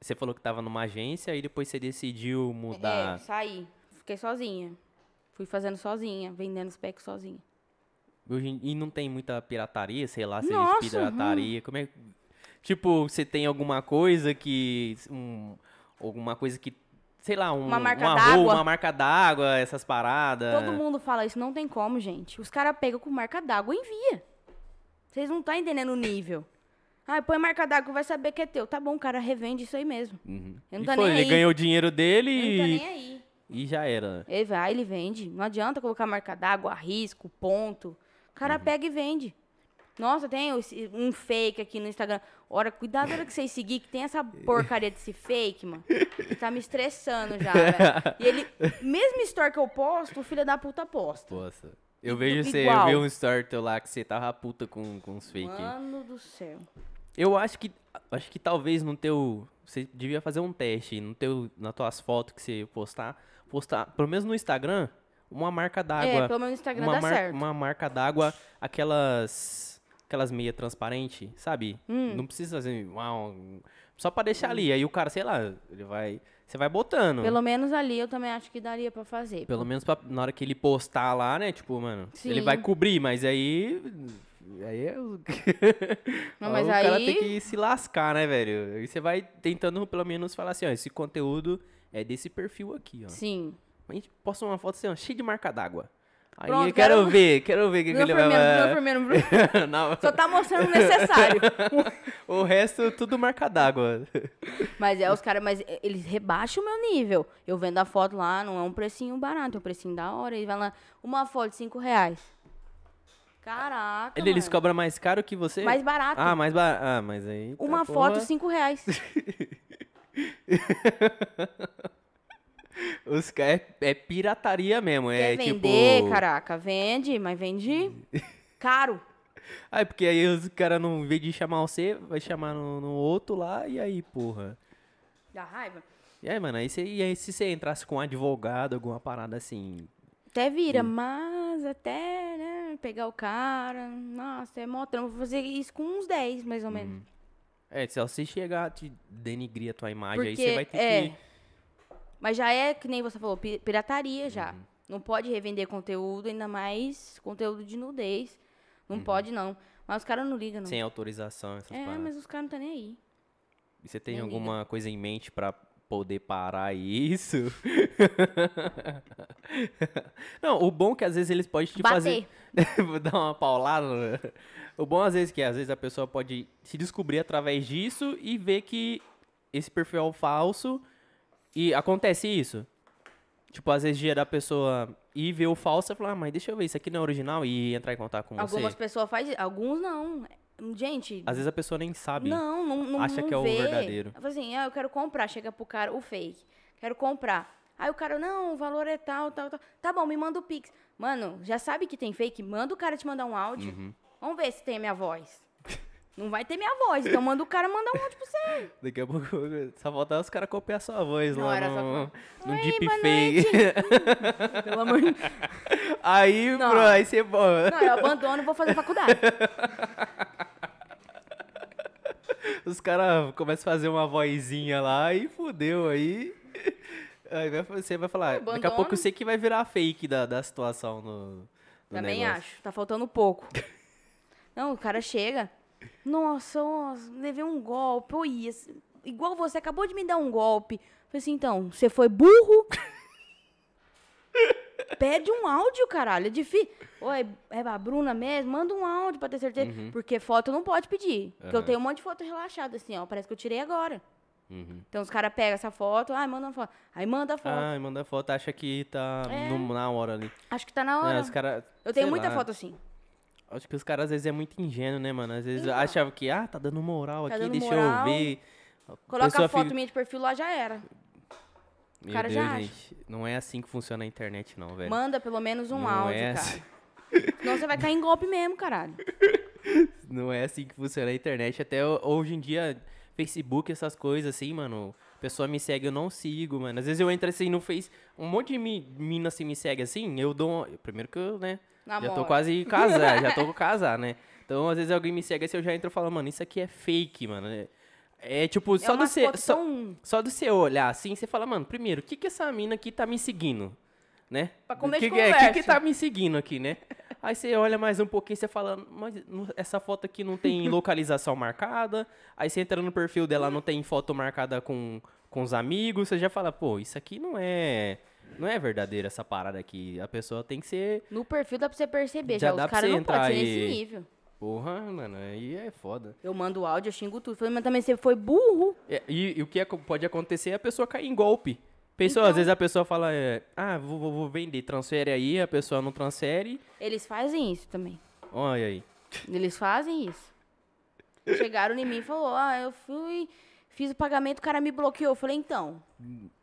[SPEAKER 1] Você falou que tava numa agência e depois você decidiu mudar.
[SPEAKER 2] É, saí. Fiquei sozinha. Fui fazendo sozinha, vendendo os packs sozinha.
[SPEAKER 1] E não tem muita pirataria, sei lá, se Nossa, pirataria. Hum. Como é. Tipo, você tem alguma coisa que. Um, alguma coisa que sei lá, um,
[SPEAKER 2] uma marca uma d'água.
[SPEAKER 1] Uma marca d'água, essas paradas.
[SPEAKER 2] Todo mundo fala isso, não tem como, gente. Os caras pegam com marca d'água e envia. Vocês não estão tá entendendo o nível. Ah, põe marca d'água, vai saber que é teu. Tá bom, o cara revende isso aí mesmo. Uhum. Eu não tô foi, nem
[SPEAKER 1] ele
[SPEAKER 2] aí.
[SPEAKER 1] ganhou o dinheiro dele e...
[SPEAKER 2] Eu não nem aí.
[SPEAKER 1] E já era.
[SPEAKER 2] Ele vai, ele vende. Não adianta colocar marca d'água, risco, ponto. O cara uhum. pega e vende. Nossa, tem um fake aqui no Instagram. Ora, cuidado hora que vocês seguir, que tem essa porcaria desse fake, mano. Tá me estressando já, velho. E ele, mesmo story que eu posto, o filho da puta posta.
[SPEAKER 1] Poxa. Eu vejo você, eu vi um story teu lá que você tava puta com, com os fake.
[SPEAKER 2] Mano do céu.
[SPEAKER 1] Eu acho que, acho que talvez no teu, você devia fazer um teste no teu, nas tuas fotos que você postar, postar, pelo menos no Instagram, uma marca d'água.
[SPEAKER 2] É, pelo menos no Instagram
[SPEAKER 1] uma
[SPEAKER 2] dá certo.
[SPEAKER 1] Uma marca d'água, aquelas aquelas meia transparente, sabe? Hum. Não precisa fazer uau, só para deixar hum. ali. Aí o cara, sei lá, ele vai, você vai botando.
[SPEAKER 2] Pelo menos ali eu também acho que daria para fazer.
[SPEAKER 1] Pelo menos pra, na hora que ele postar lá, né? Tipo, mano, Sim. ele vai cobrir, mas aí aí é o...
[SPEAKER 2] Não, mas
[SPEAKER 1] o
[SPEAKER 2] aí...
[SPEAKER 1] cara tem que se lascar, né, velho? Aí você vai tentando pelo menos falar assim, ó, esse conteúdo é desse perfil aqui, ó.
[SPEAKER 2] Sim.
[SPEAKER 1] A gente posta uma foto assim, ó, cheia de marca d'água. Aí Pronto, quero, quero ver, quero ver o que, que ele vai...
[SPEAKER 2] Meu Não. Só tá mostrando o necessário.
[SPEAKER 1] o resto, tudo marca d'água.
[SPEAKER 2] Mas é, os caras, mas eles rebaixam o meu nível. Eu vendo a foto lá, não é um precinho barato, é um precinho da hora. E vai lá, uma foto de 5 reais. Caraca,
[SPEAKER 1] Ele, Eles cobram mais caro que você?
[SPEAKER 2] Mais barato.
[SPEAKER 1] Ah, mais barato. Ah, mas aí...
[SPEAKER 2] Tá uma foto, 5 reais.
[SPEAKER 1] Os é, é pirataria mesmo.
[SPEAKER 2] Quer
[SPEAKER 1] é
[SPEAKER 2] vender,
[SPEAKER 1] tipo...
[SPEAKER 2] caraca, vende, mas vende caro.
[SPEAKER 1] Ah, porque aí os caras, não, vez de chamar você, vai chamar no, no, outro lá, e aí, porra.
[SPEAKER 2] Dá raiva.
[SPEAKER 1] E aí, mano, aí, você, e aí se você entrasse com um advogado, alguma parada assim.
[SPEAKER 2] Até vira, hum. mas até, né, pegar o cara. Nossa, é mó trampo. Vou fazer isso com uns 10, mais ou menos. Hum.
[SPEAKER 1] É, se você chegar a te denigrir a tua imagem,
[SPEAKER 2] porque,
[SPEAKER 1] aí você vai ter
[SPEAKER 2] é,
[SPEAKER 1] que
[SPEAKER 2] mas já é, que nem você falou, pirataria já. Uhum. Não pode revender conteúdo, ainda mais conteúdo de nudez. Não uhum. pode, não. Mas os caras não ligam, não.
[SPEAKER 1] Sem autorização, essas
[SPEAKER 2] É,
[SPEAKER 1] paradas.
[SPEAKER 2] mas os caras não estão nem aí.
[SPEAKER 1] E você tem nem alguma liga. coisa em mente pra poder parar isso. Não, o bom é que às vezes eles podem te fazer. dar uma paulada. né? O bom às vezes que às vezes a pessoa pode se descobrir através disso e ver que esse perfil é falso. E acontece isso. Tipo, às vezes dia da pessoa ir ver o falso e falar, ah, mas deixa eu ver, isso aqui não é original e entrar em contato com
[SPEAKER 2] Algumas
[SPEAKER 1] você.
[SPEAKER 2] pessoas fazem, alguns não. Gente,
[SPEAKER 1] Às vezes a pessoa nem sabe.
[SPEAKER 2] não, não, não
[SPEAKER 1] acha
[SPEAKER 2] não
[SPEAKER 1] que é o
[SPEAKER 2] vê.
[SPEAKER 1] verdadeiro.
[SPEAKER 2] Fala assim, ah, eu quero comprar, chega pro cara, o fake, quero comprar. Aí o cara, não, o valor é tal, tal, tal. Tá bom, me manda o Pix. Mano, já sabe que tem fake? Manda o cara te mandar um áudio.
[SPEAKER 1] Uhum.
[SPEAKER 2] Vamos ver se tem a minha voz. Não vai ter minha voz, então manda o cara mandar um áudio pra você.
[SPEAKER 1] Daqui a pouco só falta os caras copiar sua voz
[SPEAKER 2] Não,
[SPEAKER 1] lá
[SPEAKER 2] era só
[SPEAKER 1] no, no
[SPEAKER 2] Oi,
[SPEAKER 1] deepfake.
[SPEAKER 2] boa Pelo amor de
[SPEAKER 1] aí,
[SPEAKER 2] Não.
[SPEAKER 1] bro, aí você...
[SPEAKER 2] Não, eu abandono e vou fazer faculdade.
[SPEAKER 1] Os caras começam a fazer uma vozinha lá e fudeu aí. Aí você vai falar, daqui a
[SPEAKER 2] Abandono.
[SPEAKER 1] pouco você que vai virar fake da, da situação no, no
[SPEAKER 2] Também
[SPEAKER 1] negócio.
[SPEAKER 2] acho. Tá faltando pouco. Não, o cara chega. Nossa, nossa, levei um golpe. Oi, esse- igual você acabou de me dar um golpe. Falei assim, então, você foi burro? Pede um áudio, caralho. É difícil. Oi, é a Bruna mesmo? Manda um áudio pra ter certeza. Porque foto não pode pedir. Porque eu
[SPEAKER 1] Aham.
[SPEAKER 2] tenho um monte de foto relaxada, assim, ó. Parece que eu tirei agora.
[SPEAKER 1] Uhum.
[SPEAKER 2] Então os caras pegam essa foto, ai, manda uma foto. Aí manda a foto.
[SPEAKER 1] Ah, manda foto, acha que tá
[SPEAKER 2] É.
[SPEAKER 1] no- na hora ali.
[SPEAKER 2] Acho que tá na hora.
[SPEAKER 1] É, os cara,
[SPEAKER 2] eu tenho muita
[SPEAKER 1] lá,
[SPEAKER 2] foto assim.
[SPEAKER 1] Acho que os caras às vezes é muito ingênuo, né, mano? Às vezes
[SPEAKER 2] Então.
[SPEAKER 1] achavam que, ah, tá dando moral
[SPEAKER 2] Tá
[SPEAKER 1] aqui,
[SPEAKER 2] dando
[SPEAKER 1] deixa
[SPEAKER 2] moral.
[SPEAKER 1] eu ver.
[SPEAKER 2] Coloca a foto
[SPEAKER 1] fica-
[SPEAKER 2] minha de perfil lá, já era.
[SPEAKER 1] Meu
[SPEAKER 2] cara
[SPEAKER 1] Deus,
[SPEAKER 2] já acha.
[SPEAKER 1] gente. Não é assim que funciona a internet, não, velho.
[SPEAKER 2] Manda pelo menos um
[SPEAKER 1] Não
[SPEAKER 2] áudio,
[SPEAKER 1] é
[SPEAKER 2] cara.
[SPEAKER 1] assim.
[SPEAKER 2] Senão você vai cair em golpe mesmo, caralho.
[SPEAKER 1] Não é assim que funciona a internet. Até ho- hoje em dia, Facebook, essas coisas assim, mano. A pessoa me segue, eu não sigo, mano. Às vezes eu entro assim no Face, um monte de mi- mina assim me segue assim, eu dou. Primeiro que eu, né? Já tô
[SPEAKER 2] Namora.
[SPEAKER 1] quase casar, já tô com casar, né? Então, às vezes alguém me segue assim, eu já entro e falo, mano, isso aqui é fake, mano. É, é tipo,
[SPEAKER 2] É
[SPEAKER 1] só do
[SPEAKER 2] fotos
[SPEAKER 1] Só,
[SPEAKER 2] tão-
[SPEAKER 1] só do você olhar assim, você fala, mano, primeiro, o que que essa mina aqui tá me seguindo? Né?
[SPEAKER 2] Pra começo
[SPEAKER 1] que, que, é, que que tá me seguindo aqui, né? Aí você olha mais um pouquinho, você fala, mas essa foto aqui não tem localização marcada. Aí você entra no perfil dela, não tem foto marcada com, com os amigos. Você já fala, pô, isso aqui não é. Não é verdadeiro essa parada aqui. A pessoa tem que ser.
[SPEAKER 2] No perfil dá pra você perceber,
[SPEAKER 1] Já
[SPEAKER 2] já,
[SPEAKER 1] dá
[SPEAKER 2] os
[SPEAKER 1] pra
[SPEAKER 2] caras
[SPEAKER 1] você
[SPEAKER 2] não podem
[SPEAKER 1] entrar
[SPEAKER 2] ser nesse nível.
[SPEAKER 1] Porra, mano, aí é foda.
[SPEAKER 2] Eu mando áudio, eu xingo tudo. Falei, mas também você foi burro.
[SPEAKER 1] É, E, e o que aco- pode acontecer é a pessoa cair em golpe. Pensou,
[SPEAKER 2] Então-
[SPEAKER 1] às vezes a pessoa fala, é, ah, vou, vou- vou vender, transfere aí, a pessoa não transfere.
[SPEAKER 2] Eles fazem isso também.
[SPEAKER 1] Olha aí.
[SPEAKER 2] Eles fazem isso. Chegaram em mim e falou, ah, eu fui, fiz o pagamento, o cara me bloqueou. Eu falei, então,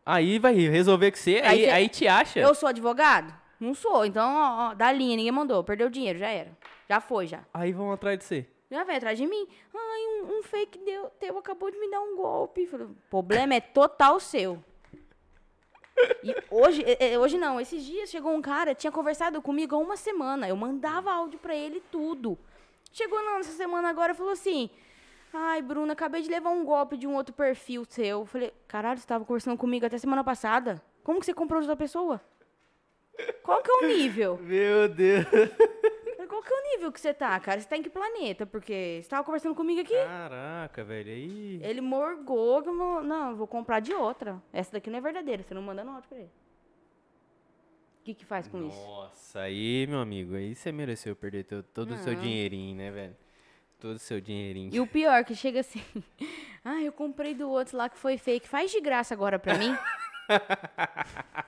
[SPEAKER 1] Aí vai resolver com você,
[SPEAKER 2] Aí
[SPEAKER 1] aí, aí te acha.
[SPEAKER 2] eu sou advogado? Não sou, então, ó, ó, dá linha, ninguém mandou, perdeu o dinheiro, já era. Já foi, já.
[SPEAKER 1] Aí vão atrás de você.
[SPEAKER 2] Já vem atrás de mim. Ai, um, um fake deu, teu acabou de me dar um golpe. Falei, o problema é total seu. E hoje, é, é, hoje não, esses dias chegou um cara, tinha conversado comigo há uma semana. Eu mandava áudio pra ele tudo. Chegou não, nessa semana agora e falou assim: Ai, Bruna, acabei de levar um golpe de um outro perfil seu. Eu falei, caralho, você tava conversando comigo até semana passada. Como que você comprou de outra pessoa? Qual que é o nível?
[SPEAKER 1] Meu Deus.
[SPEAKER 2] Qual que é o nível que você tá, cara? Você tá em que planeta? Porque você tava conversando comigo aqui.
[SPEAKER 1] Caraca, velho. Aí.
[SPEAKER 2] Ele morgou não, eu vou comprar de outra. Essa daqui não é verdadeira, você não manda nota pra ele. O que que faz com isso?
[SPEAKER 1] Nossa, aí, meu amigo, aí você mereceu perder todo o seu dinheirinho, né, velho? Todo o seu dinheirinho.
[SPEAKER 2] E o pior, que chega assim, ah, eu comprei do outro lá que foi fake, faz de graça agora pra mim.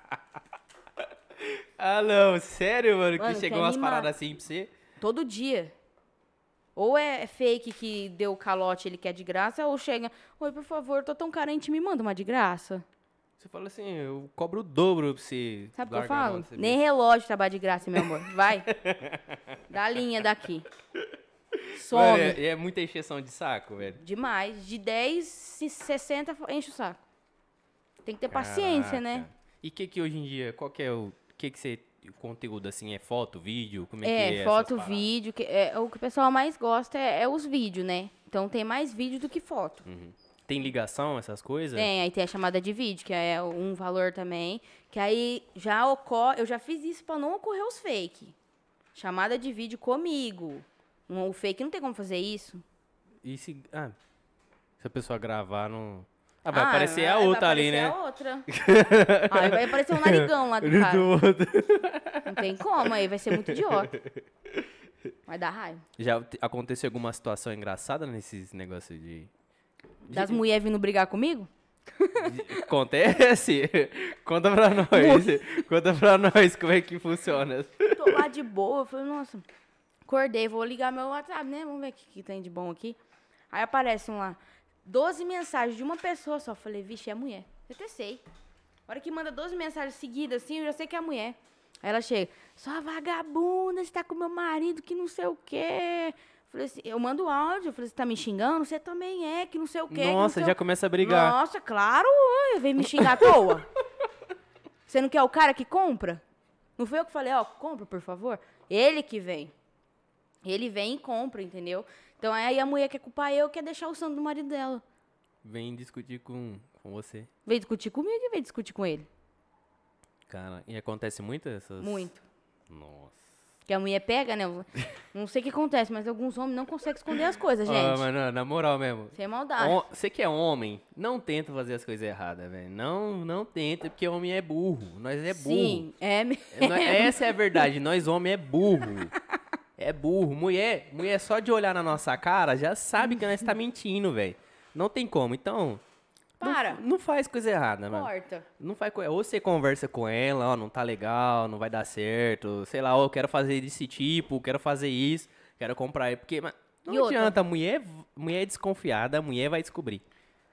[SPEAKER 1] Ah, não, sério, mano,
[SPEAKER 2] Mano,
[SPEAKER 1] que chegou umas paradas assim pra você?
[SPEAKER 2] Todo dia. Ou é fake que deu calote ele quer de graça, ou chega, oi, por favor, tô tão carente, me manda uma de graça.
[SPEAKER 1] Você fala assim, eu cobro o dobro pra você.
[SPEAKER 2] Sabe o que eu falo? Nem relógio trabalha de graça, meu amor. Vai. Dá a linha daqui.
[SPEAKER 1] Mano,
[SPEAKER 2] Some.
[SPEAKER 1] é, é muita encheção de saco, velho.
[SPEAKER 2] Demais. De 10, se 60, enche o saco. Tem que ter paciência, né?
[SPEAKER 1] Caraca. E que que hoje em dia, qual que é o que que você o conteúdo assim é foto, vídeo, como é,
[SPEAKER 2] É,
[SPEAKER 1] que é
[SPEAKER 2] foto, vídeo. Que, é, o que o pessoal mais gosta é, é os vídeos, né? Então tem mais vídeo do que foto.
[SPEAKER 1] Uhum. Tem ligação essas coisas?
[SPEAKER 2] Tem, aí tem a chamada de vídeo, que é um valor também. Que aí já ocorre. Eu já fiz isso pra não ocorrer os fake. Chamada de vídeo comigo. Um- O fake não tem como fazer isso.
[SPEAKER 1] E se ah, se a pessoa gravar no Ah, vai aparecer a
[SPEAKER 2] vai
[SPEAKER 1] outra ali,
[SPEAKER 2] aparecer
[SPEAKER 1] né?
[SPEAKER 2] a outra. aí vai aparecer um narigão lá do cara. Não tem como, aí vai ser muito idiota. Vai dar raiva.
[SPEAKER 1] Já te- aconteceu alguma situação engraçada nesses negócios de.
[SPEAKER 2] Das mulheres vindo brigar comigo?
[SPEAKER 1] de- Acontece? Conta pra nós. Conta pra nós como é que funciona.
[SPEAKER 2] Tô lá de boa, eu falei, nossa, acordei, vou ligar meu WhatsApp, né? Vamos ver o que, que tem de bom aqui. Aí aparecem lá, 12 mensagens de uma pessoa só. Falei, vixe, é mulher. Eu até sei. A hora que manda 12 mensagens seguidas assim, eu já sei que é mulher. Aí ela chega, sua vagabunda, você tá com meu marido que não sei o quê. Falei assim, eu mando áudio, eu falei, você tá me xingando? Você também é, que não sei o quê.
[SPEAKER 1] Nossa, já
[SPEAKER 2] o-
[SPEAKER 1] começa a brigar.
[SPEAKER 2] Nossa, claro, vem me xingar à toa. Você não quer o cara que compra? Não foi eu que falei, ó, compra, por favor? Ele que vem. Ele vem e compra, entendeu? Então aí a mulher quer culpar eu, quer deixar o santo do marido dela.
[SPEAKER 1] Vem discutir com, com você.
[SPEAKER 2] Vem discutir comigo e vem discutir com ele.
[SPEAKER 1] Cara, e acontece muito essas.
[SPEAKER 2] Muito.
[SPEAKER 1] Nossa.
[SPEAKER 2] Que a mulher pega, né? Não sei o que acontece, mas alguns homens não conseguem esconder as coisas, gente.
[SPEAKER 1] Ah, mas na, na moral mesmo.
[SPEAKER 2] Sem maldade.
[SPEAKER 1] Você que é homem, não tenta fazer as coisas erradas, velho. Não, não tenta, porque homem é burro. Nós é burro.
[SPEAKER 2] Sim, é mesmo.
[SPEAKER 1] Essa é a verdade. Nós homem é burro. É burro. Mulher, mulher só de olhar na nossa cara já sabe que nós tá mentindo, velho. Não tem como. Então, não-
[SPEAKER 2] Para.
[SPEAKER 1] Não, faz coisa errada, mano.
[SPEAKER 2] Corta.
[SPEAKER 1] Não faz co- Ou você conversa com ela, ó, não tá legal, não vai dar certo. Sei lá, ó, eu quero fazer desse tipo, quero fazer isso, quero comprar. Porque mas não
[SPEAKER 2] E outra?
[SPEAKER 1] adianta, mulher, mulher é desconfiada, a mulher vai descobrir.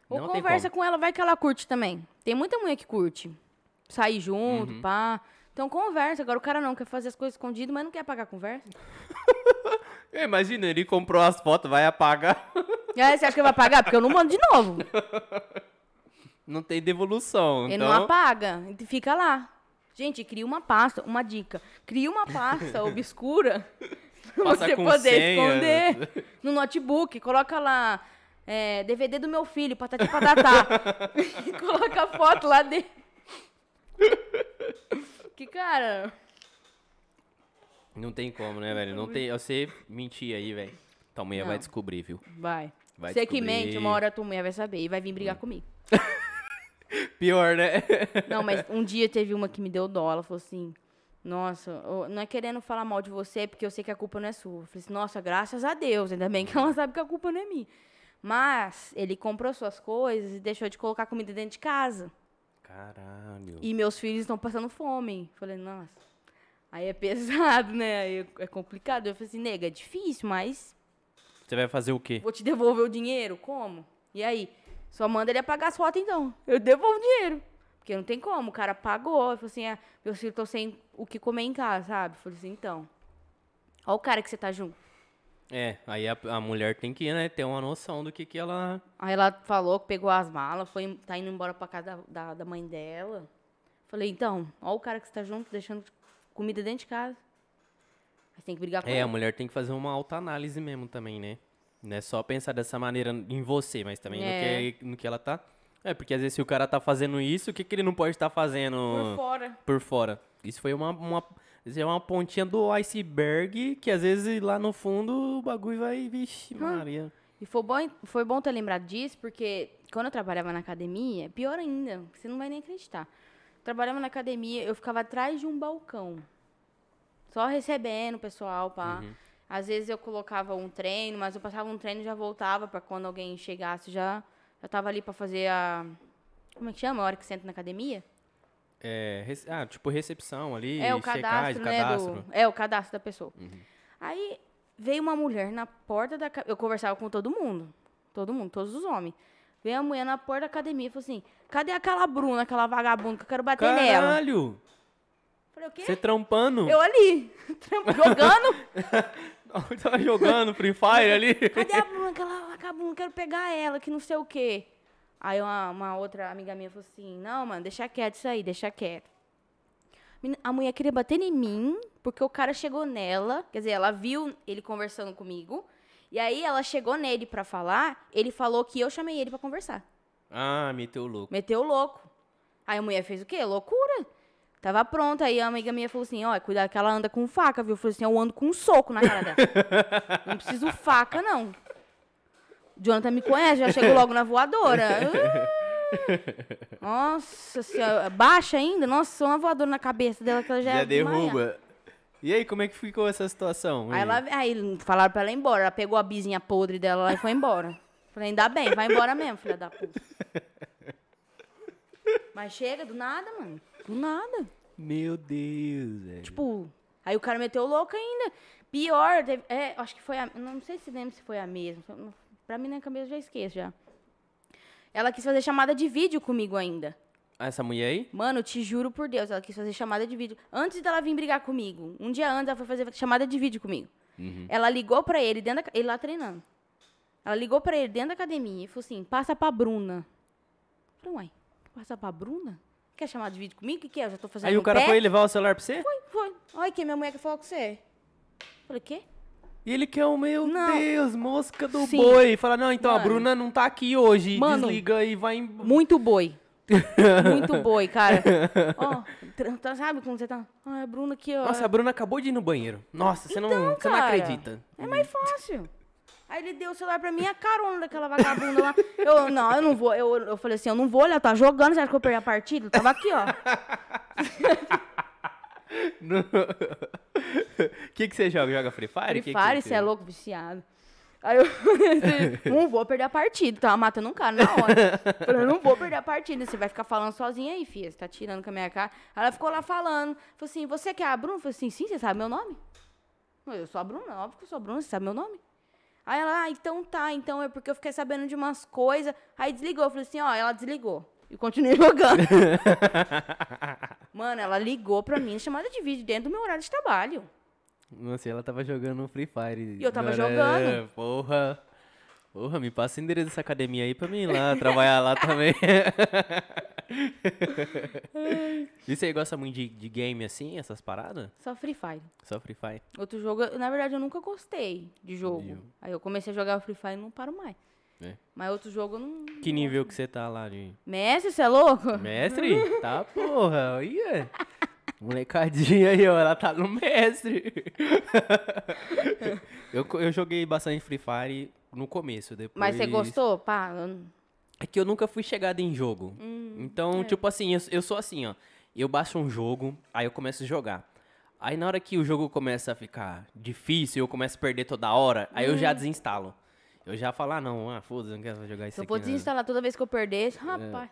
[SPEAKER 2] Ou
[SPEAKER 1] não
[SPEAKER 2] conversa com ela, vai que ela curte também. Tem muita mulher que curte. Sair junto,
[SPEAKER 1] Uhum.
[SPEAKER 2] pá. Então conversa. Agora o cara não quer fazer as coisas escondido, mas não quer pagar a conversa.
[SPEAKER 1] Imagina, ele comprou as fotos, vai apagar.
[SPEAKER 2] Aí você acha que vai pagar? Porque eu não mando de novo.
[SPEAKER 1] Não tem devolução.
[SPEAKER 2] Ele
[SPEAKER 1] então...
[SPEAKER 2] não apaga. Fica lá. Gente, cria uma pasta, uma dica. Cria uma pasta obscura pra
[SPEAKER 1] Passa
[SPEAKER 2] você poder
[SPEAKER 1] senha.
[SPEAKER 2] esconder no notebook. Coloca lá é, DVD do meu filho, patati patatá. e coloca a foto lá dentro. Que cara.
[SPEAKER 1] Não tem como, né, velho? Não tem. Você mentir aí, velho. Tua mulher vai descobrir, viu?
[SPEAKER 2] Vai.
[SPEAKER 1] Vai
[SPEAKER 2] Você que
[SPEAKER 1] descobrir.
[SPEAKER 2] mente, uma hora a tua mulher vai saber e vai vir brigar comigo.
[SPEAKER 1] Pior, né?
[SPEAKER 2] Não, mas um dia teve uma que me deu dó. Ela falou assim: Nossa, não é querendo falar mal de você, porque eu sei que a culpa não é sua. Eu falei assim: Nossa, graças a Deus. Ainda bem que ela sabe que a culpa não é minha. Mas ele comprou suas coisas e deixou de colocar comida dentro de casa.
[SPEAKER 1] Caralho.
[SPEAKER 2] E meus filhos estão passando fome. Falei, nossa. Aí é pesado, né? Aí é complicado. Eu falei assim, nega, é difícil, mas
[SPEAKER 1] Você vai fazer o quê?
[SPEAKER 2] vou te devolver o dinheiro? Como? E aí? Só manda ele apagar as fotos, então. Eu devolvo o dinheiro. Porque não tem como. O cara pagou. Eu falei assim, ah, meus filhos estão sem o que comer em casa, sabe? Eu falei assim, então. Olha o cara que você tá junto.
[SPEAKER 1] É, aí a, a mulher tem que né, ter uma noção do que, que ela.
[SPEAKER 2] Aí ela falou que pegou as malas, foi, tá indo embora pra casa da, da, da mãe dela. Falei, então, olha o cara que você tá junto, deixando comida dentro de casa. Aí tem que brigar com
[SPEAKER 1] É,
[SPEAKER 2] ele.
[SPEAKER 1] a mulher tem que fazer uma autoanálise mesmo também, né? Não é só pensar dessa maneira em você, mas também
[SPEAKER 2] É.
[SPEAKER 1] no, que, no que ela tá. É, porque às vezes se o cara tá fazendo isso, o que, que ele não pode estar fazendo
[SPEAKER 2] Por fora.
[SPEAKER 1] por fora? Isso foi uma, uma, isso é uma pontinha do iceberg que às vezes lá no fundo o bagulho vai. Vixe, Maria.
[SPEAKER 2] E foi bom, foi bom ter lembrado disso, porque quando eu trabalhava na academia, pior ainda, você não vai nem acreditar. Trabalhava na academia, eu ficava atrás de um balcão. Só recebendo o pessoal, pá. Às vezes eu colocava um treino, mas eu passava um treino e já voltava para quando alguém chegasse já já tava ali para fazer a como é que chama? A hora que senta na academia?
[SPEAKER 1] É, rece- ah, tipo recepção ali,
[SPEAKER 2] É o
[SPEAKER 1] checagem,
[SPEAKER 2] cadastro, né?
[SPEAKER 1] cadastro.
[SPEAKER 2] Do, é o cadastro da pessoa. Aí veio uma mulher na porta da. Eu conversava com todo mundo. Todo mundo, todos os homens. Veio a mulher na porta da academia e falou assim: cadê aquela Bruna, aquela vagabunda que eu quero bater nela?
[SPEAKER 1] Caralho!
[SPEAKER 2] Falei, o quê?
[SPEAKER 1] Você trampando?
[SPEAKER 2] Eu ali, jogando.
[SPEAKER 1] Tava jogando Free Fire ali.
[SPEAKER 2] Cadê a Bruna, aquela vagabunda? Quero pegar ela, que não sei o quê. Aí uma, uma outra amiga minha falou assim: não, mano, deixa quieto isso aí, deixa quieto. A mulher queria bater em mim, porque o cara chegou nela, quer dizer, ela viu ele conversando comigo, e aí ela chegou nele pra falar, ele falou que eu chamei ele pra conversar.
[SPEAKER 1] Ah, meteu louco.
[SPEAKER 2] Meteu louco. Aí a mulher fez o quê? Loucura. Tava pronta. Aí a amiga minha falou assim: ó, cuidado que ela anda com faca, viu? Eu falei assim: eu ando com um soco na cara dela. não preciso faca, não. Jonathan me conhece, já chegou logo na voadora. Nossa senhora, baixa ainda? Nossa, só uma voadora na cabeça dela que ela já,
[SPEAKER 1] Já
[SPEAKER 2] desmaiar.
[SPEAKER 1] derruba. E aí, como é que ficou essa situação?
[SPEAKER 2] Aí, ela, aí falaram pra ela ir embora. Ela pegou a bizinha podre dela lá e foi embora. Falei, ainda bem, vai embora mesmo, filha da puta. Mas chega, do nada, mano. Do nada.
[SPEAKER 1] Meu Deus, velho.
[SPEAKER 2] Tipo, aí o cara meteu louco ainda. Pior, teve- é, acho que foi a. Não sei se lembra se foi a mesma. foi- Pra mim na cabeça eu já esqueço já. Ela quis fazer chamada de vídeo comigo ainda.
[SPEAKER 1] Ah, Essa mulher aí?
[SPEAKER 2] Mano, eu te juro por Deus, ela quis fazer chamada de vídeo. Antes dela vir brigar comigo, um dia antes ela foi fazer chamada de vídeo comigo. Ela ligou pra ele dentro da, ele lá treinando. Ela ligou pra ele dentro da academia e falou assim: "Passa pra Bruna". Eu falei: "Uai, passa pra Bruna? Quer chamar de vídeo comigo? O que que é? Eu já tô fazendo
[SPEAKER 1] Aí o cara
[SPEAKER 2] pé?"
[SPEAKER 1] foi levar o celular pra você?
[SPEAKER 2] Foi, foi. Olha que minha mulher que falou com você. Eu Falei: "Quê?"
[SPEAKER 1] E ele quer o meu
[SPEAKER 2] Não.
[SPEAKER 1] Deus, mosca do
[SPEAKER 2] Sim.
[SPEAKER 1] boi. Fala, não, então a
[SPEAKER 2] Mano.
[SPEAKER 1] Bruna não tá aqui hoje.
[SPEAKER 2] Mano.
[SPEAKER 1] Desliga e vai em...
[SPEAKER 2] Muito boi. Muito boi, cara. Ó, tá- sabe como você tá? Ah, a Bruna aqui, ó.
[SPEAKER 1] Nossa, a Bruna acabou de ir no banheiro. Nossa, você, não, você não
[SPEAKER 2] Então, cara,
[SPEAKER 1] acredita.
[SPEAKER 2] É mais fácil. Aí ele deu o celular pra mim, a carona daquela vagabunda lá. Eu, não, eu não vou. Eu, eu falei assim, eu não vou olhar, tá jogando, você acha que eu perdi a partida? Eu tava aqui, ó.
[SPEAKER 1] O que, que você joga? Joga Free Fire?
[SPEAKER 2] Free
[SPEAKER 1] Que que
[SPEAKER 2] Fire, você é louco, viciado. Aí eu não vou perder a partida, tava matando um cara na hora. Falei, não vou perder a partida, você vai ficar falando sozinha aí, filha, você tá tirando com a minha cara. Aí ela ficou lá falando, falou assim, você que é a Bruna? Falei assim, sim, você sabe meu nome? Eu sou a Bruna, óbvio que eu sou a Bruna, você sabe meu nome? Aí ela, ah, então tá, então é porque eu fiquei sabendo de umas coisas. Aí desligou, eu falei assim, ó, ela desligou. E continuei jogando. Mano, ela ligou pra mim, chamada de vídeo dentro do meu horário de trabalho.
[SPEAKER 1] Nossa, ela tava jogando Free Fire.
[SPEAKER 2] E eu tava
[SPEAKER 1] Agora,
[SPEAKER 2] jogando.
[SPEAKER 1] Porra. Porra, me passa o endereço dessa academia aí pra mim ir lá, trabalhar lá também. e você gosta muito de, de game assim, essas paradas?
[SPEAKER 2] Só Free Fire.
[SPEAKER 1] Só Free Fire?
[SPEAKER 2] Outro jogo, na verdade, eu nunca gostei de jogo. Aí eu comecei a jogar o Free Fire e não paro mais.
[SPEAKER 1] É.
[SPEAKER 2] Mas outro jogo eu não.
[SPEAKER 1] Que nível que você tá lá de...
[SPEAKER 2] Mestre, você é louco?
[SPEAKER 1] Mestre? Tá, porra. Ia. Molecadinha aí, ó. Ela tá no mestre. eu, eu joguei bastante Free Fire no começo. Depois...
[SPEAKER 2] Mas você gostou? Pá, eu
[SPEAKER 1] É que eu nunca fui chegado em jogo.
[SPEAKER 2] Hum,
[SPEAKER 1] então,
[SPEAKER 2] é.
[SPEAKER 1] tipo assim, eu, eu sou assim, ó. Eu baixo um jogo, aí eu começo a jogar. Aí na hora que o jogo começa a ficar difícil, eu começo a perder toda hora, aí eu já desinstalo. Eu já falo, ah, não, ah, foda-se, não quero jogar isso
[SPEAKER 2] se eu
[SPEAKER 1] aqui.
[SPEAKER 2] for
[SPEAKER 1] não.
[SPEAKER 2] desinstalar toda vez que eu perder, rapaz.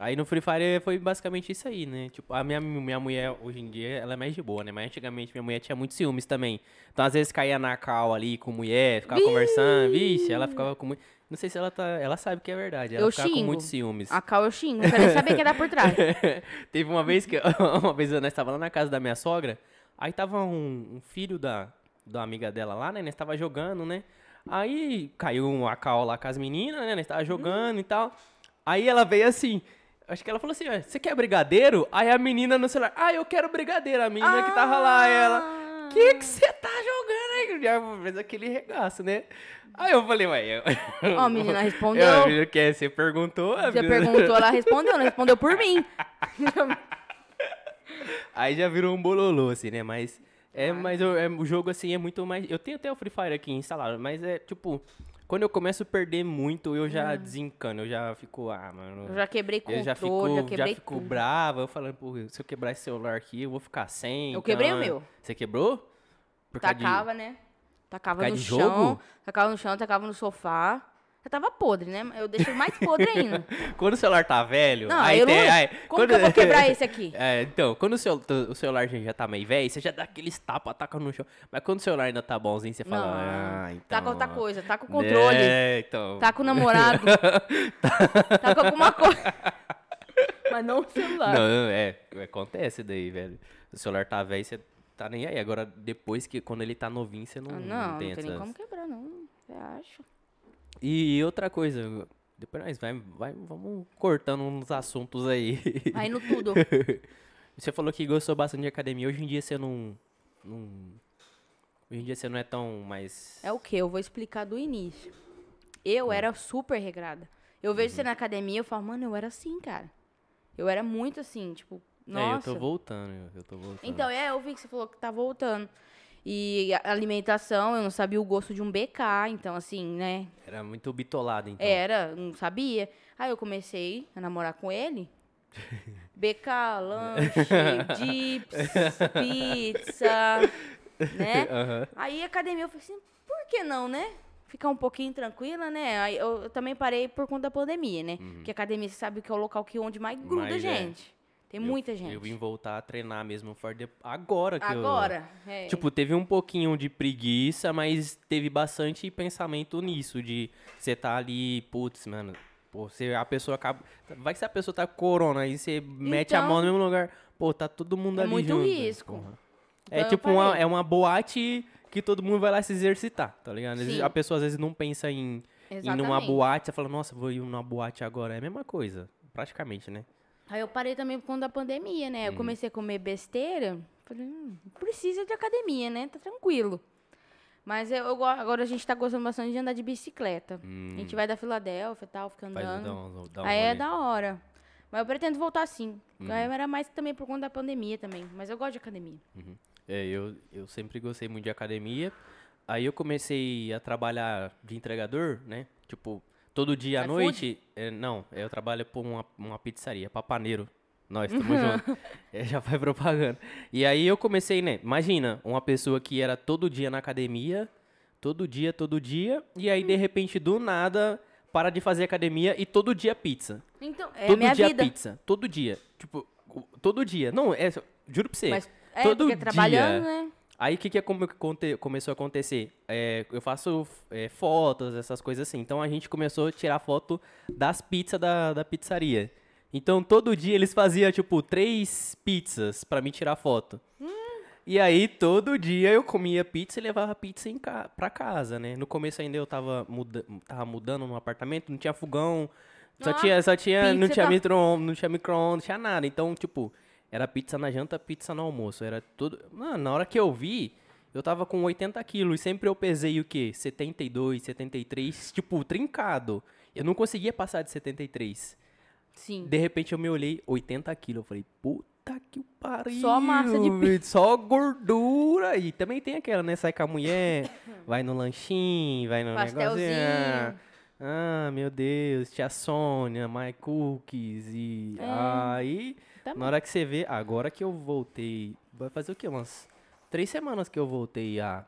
[SPEAKER 1] Aí no Free Fire foi basicamente isso aí, né? Tipo, a minha, minha mulher, hoje em dia, ela é mais de boa, né? Mas antigamente minha mulher tinha muitos ciúmes também. Então, às vezes, caía na cal ali com mulher, ficava conversando, vixe, ela ficava com muito... Não sei se ela tá... Ela sabe que é verdade, ela
[SPEAKER 2] Eu
[SPEAKER 1] ficava com
[SPEAKER 2] xingo.
[SPEAKER 1] muitos ciúmes.
[SPEAKER 2] A Cal eu xingo, não quero nem saber quem dá por trás.
[SPEAKER 1] Teve uma vez que... uma vez nós estava lá na casa da minha sogra, aí tava um, um filho da, da amiga dela lá, né? Nós tava jogando, né? Aí caiu a cal lá com as meninas, né? Nós tava jogando e tal. Aí ela veio assim... Acho que ela falou assim, "Ué, você quer brigadeiro? Aí a menina no celular, ah, eu quero brigadeiro. A menina que tava lá, ela... Que que você tá jogando aí? Já fez aquele regaço, né? Aí eu falei, ué... Eu...
[SPEAKER 2] Ó, a menina respondeu.
[SPEAKER 1] Eu, menina que você perguntou...
[SPEAKER 2] Você
[SPEAKER 1] menina-
[SPEAKER 2] perguntou, ela respondeu, não respondeu por mim.
[SPEAKER 1] Aí já virou um bololô, assim, né? Mas... É, mas eu- é, o jogo, assim, é muito mais... Eu tenho até o Free Fire aqui instalado, mas é, tipo... Quando eu começo a perder muito, eu já desencano. Eu já fico, ah, mano...
[SPEAKER 2] Hum. Eu já quebrei
[SPEAKER 1] Eu
[SPEAKER 2] controle,
[SPEAKER 1] já
[SPEAKER 2] já,
[SPEAKER 1] fico, já
[SPEAKER 2] quebrei
[SPEAKER 1] fico
[SPEAKER 2] tudo.
[SPEAKER 1] brava, eu falando, pô, se eu quebrar esse celular aqui, eu vou ficar sem.
[SPEAKER 2] Eu quebrei o
[SPEAKER 1] então-
[SPEAKER 2] meu.
[SPEAKER 1] Você quebrou? Por causa de-
[SPEAKER 2] Tacava, né? Tacava no chão,
[SPEAKER 1] jogo?
[SPEAKER 2] tacava no chão, tacava no sofá. Já tava podre, né? Eu deixei mais podre ainda.
[SPEAKER 1] Quando o celular tá velho,
[SPEAKER 2] Não,
[SPEAKER 1] aí
[SPEAKER 2] eu
[SPEAKER 1] tem.
[SPEAKER 2] não...
[SPEAKER 1] aí-
[SPEAKER 2] Como
[SPEAKER 1] quando-
[SPEAKER 2] que eu vou quebrar esse aqui?
[SPEAKER 1] É, então, quando o, seu, o celular já tá meio velho, você já dá aqueles tapas, taca no chão. Mas quando o celular ainda tá bonzinho, você fala,
[SPEAKER 2] Não,
[SPEAKER 1] ah, então.
[SPEAKER 2] Taca outra coisa, taca o controle,
[SPEAKER 1] É, então.
[SPEAKER 2] taca o namorado, taca alguma coisa. Mas não o celular.
[SPEAKER 1] Não, é, acontece daí, velho. O celular tá velho, você tá nem aí. Agora, depois que, quando ele tá novinho, você não,
[SPEAKER 2] Ah,
[SPEAKER 1] não,
[SPEAKER 2] não, não
[SPEAKER 1] tem
[SPEAKER 2] tem nem como quebrar, não. Você acha?
[SPEAKER 1] E outra coisa, depois nós vai, vai, vamos cortando uns assuntos aí.
[SPEAKER 2] Aí no tudo.
[SPEAKER 1] Você falou que gostou bastante de academia. Hoje em dia você não. não hoje em dia você não é tão mais.
[SPEAKER 2] É o que? Eu vou explicar do início. Eu era super regrada. Eu vejo
[SPEAKER 1] Uhum.
[SPEAKER 2] você na academia, eu falo, mano, eu era assim, cara. Eu era muito assim, tipo,
[SPEAKER 1] É,
[SPEAKER 2] nossa.
[SPEAKER 1] eu tô voltando, eu tô voltando.
[SPEAKER 2] Então, é, eu vi que você falou que tá voltando. E a alimentação, eu não sabia o gosto de um BK, então assim, né?
[SPEAKER 1] Era muito bitolado, então.
[SPEAKER 2] Era, não sabia. Aí eu comecei a namorar com ele. BK, lanche, dips, pizza, né?
[SPEAKER 1] Aham.
[SPEAKER 2] Aí a academia eu falei assim, por que não, né? Ficar um pouquinho tranquila, né? Aí eu, eu também parei por conta da pandemia, né? Porque a academia, você sabe que é o local que onde mais gruda
[SPEAKER 1] Mais, é.
[SPEAKER 2] Tem muita gente.
[SPEAKER 1] Eu vim voltar a treinar mesmo forte de- agora que eu...
[SPEAKER 2] Agora. é.
[SPEAKER 1] Tipo, teve um pouquinho de preguiça, mas teve bastante pensamento nisso, de você tá ali, putz, mano, pô, você, a pessoa acaba. Vai que se a pessoa tá com corona, aí você mete a
[SPEAKER 2] Então-
[SPEAKER 1] mão no mesmo lugar, pô, tá todo mundo
[SPEAKER 2] É
[SPEAKER 1] ali
[SPEAKER 2] muito
[SPEAKER 1] junto.
[SPEAKER 2] risco.
[SPEAKER 1] Porra.
[SPEAKER 2] Então
[SPEAKER 1] é
[SPEAKER 2] eu
[SPEAKER 1] tipo uma, é uma boate que todo mundo vai lá se exercitar, tá ligado?
[SPEAKER 2] Sim.
[SPEAKER 1] A pessoa às vezes não pensa em ir numa boate, você fala, nossa, vou ir numa boate agora. É a mesma coisa, praticamente, né?
[SPEAKER 2] Aí eu parei também por conta da pandemia, né? Eu
[SPEAKER 1] Uhum.
[SPEAKER 2] comecei a comer besteira. Falei, hum, precisa de academia, né? Tá tranquilo. Mas eu, eu go- agora a gente tá gostando bastante de andar de bicicleta. A gente vai da Filadélfia e tal, fica
[SPEAKER 1] Hum.
[SPEAKER 2] Andando.
[SPEAKER 1] um, um
[SPEAKER 2] Aí é
[SPEAKER 1] rolê.
[SPEAKER 2] da hora. Mas eu pretendo voltar sim.
[SPEAKER 1] Uhum.
[SPEAKER 2] Aí Era mais também por conta da pandemia também. Mas eu gosto de academia.
[SPEAKER 1] É, eu, eu sempre gostei muito de academia. Aí eu comecei a trabalhar de entregador, né? Tipo, todo dia à noite. é, não, eu trabalho por uma, uma pizzaria, papaneiro. Nós, tamo junto. É, já vai propaganda. E aí eu comecei, né? Imagina, uma pessoa que era todo dia na academia, todo dia, todo dia, e aí de repente do nada para de fazer academia e todo dia pizza.
[SPEAKER 2] Então, é
[SPEAKER 1] todo
[SPEAKER 2] minha
[SPEAKER 1] dia
[SPEAKER 2] vida.
[SPEAKER 1] pizza. Todo dia. Tipo, todo dia. Não, é. Juro pra você.
[SPEAKER 2] Mas é,
[SPEAKER 1] todo
[SPEAKER 2] porque trabalhando,
[SPEAKER 1] dia.
[SPEAKER 2] né?
[SPEAKER 1] Aí o que, que é começou a acontecer? É, eu faço é, fotos, essas coisas assim. Então a gente começou a tirar foto das pizzas da, da pizzaria. Então todo dia eles faziam, tipo, três pizzas pra mim tirar foto. E aí todo dia eu comia pizza e levava pizza em ca pra casa, né? No começo ainda eu tava, muda tava mudando no apartamento, não tinha fogão, só
[SPEAKER 2] Ah,
[SPEAKER 1] tinha, só tinha, não tinha
[SPEAKER 2] tá-
[SPEAKER 1] micro não tinha micro-ondas, não tinha nada. Então, tipo, era pizza na janta, pizza no almoço. Era tudo. Mano, na hora que eu vi, eu tava com 80 quilos. E sempre eu pesei o quê? 72, 73, tipo, trincado. Eu não conseguia passar de 73.
[SPEAKER 2] Sim.
[SPEAKER 1] De repente eu me olhei, 80 quilos. Eu falei, puta que pariu.
[SPEAKER 2] Só massa de
[SPEAKER 1] velho, Só gordura. E também tem aquela, né? Sai com a mulher, vai no lanchinho, vai no
[SPEAKER 2] Pastelzinho.
[SPEAKER 1] negocinho. Ah, meu Deus, tia Sônia, My Cookies e
[SPEAKER 2] É.
[SPEAKER 1] aí
[SPEAKER 2] Tá
[SPEAKER 1] na hora que você vê, agora que eu voltei, vai fazer o quê? Umas três semanas que eu voltei a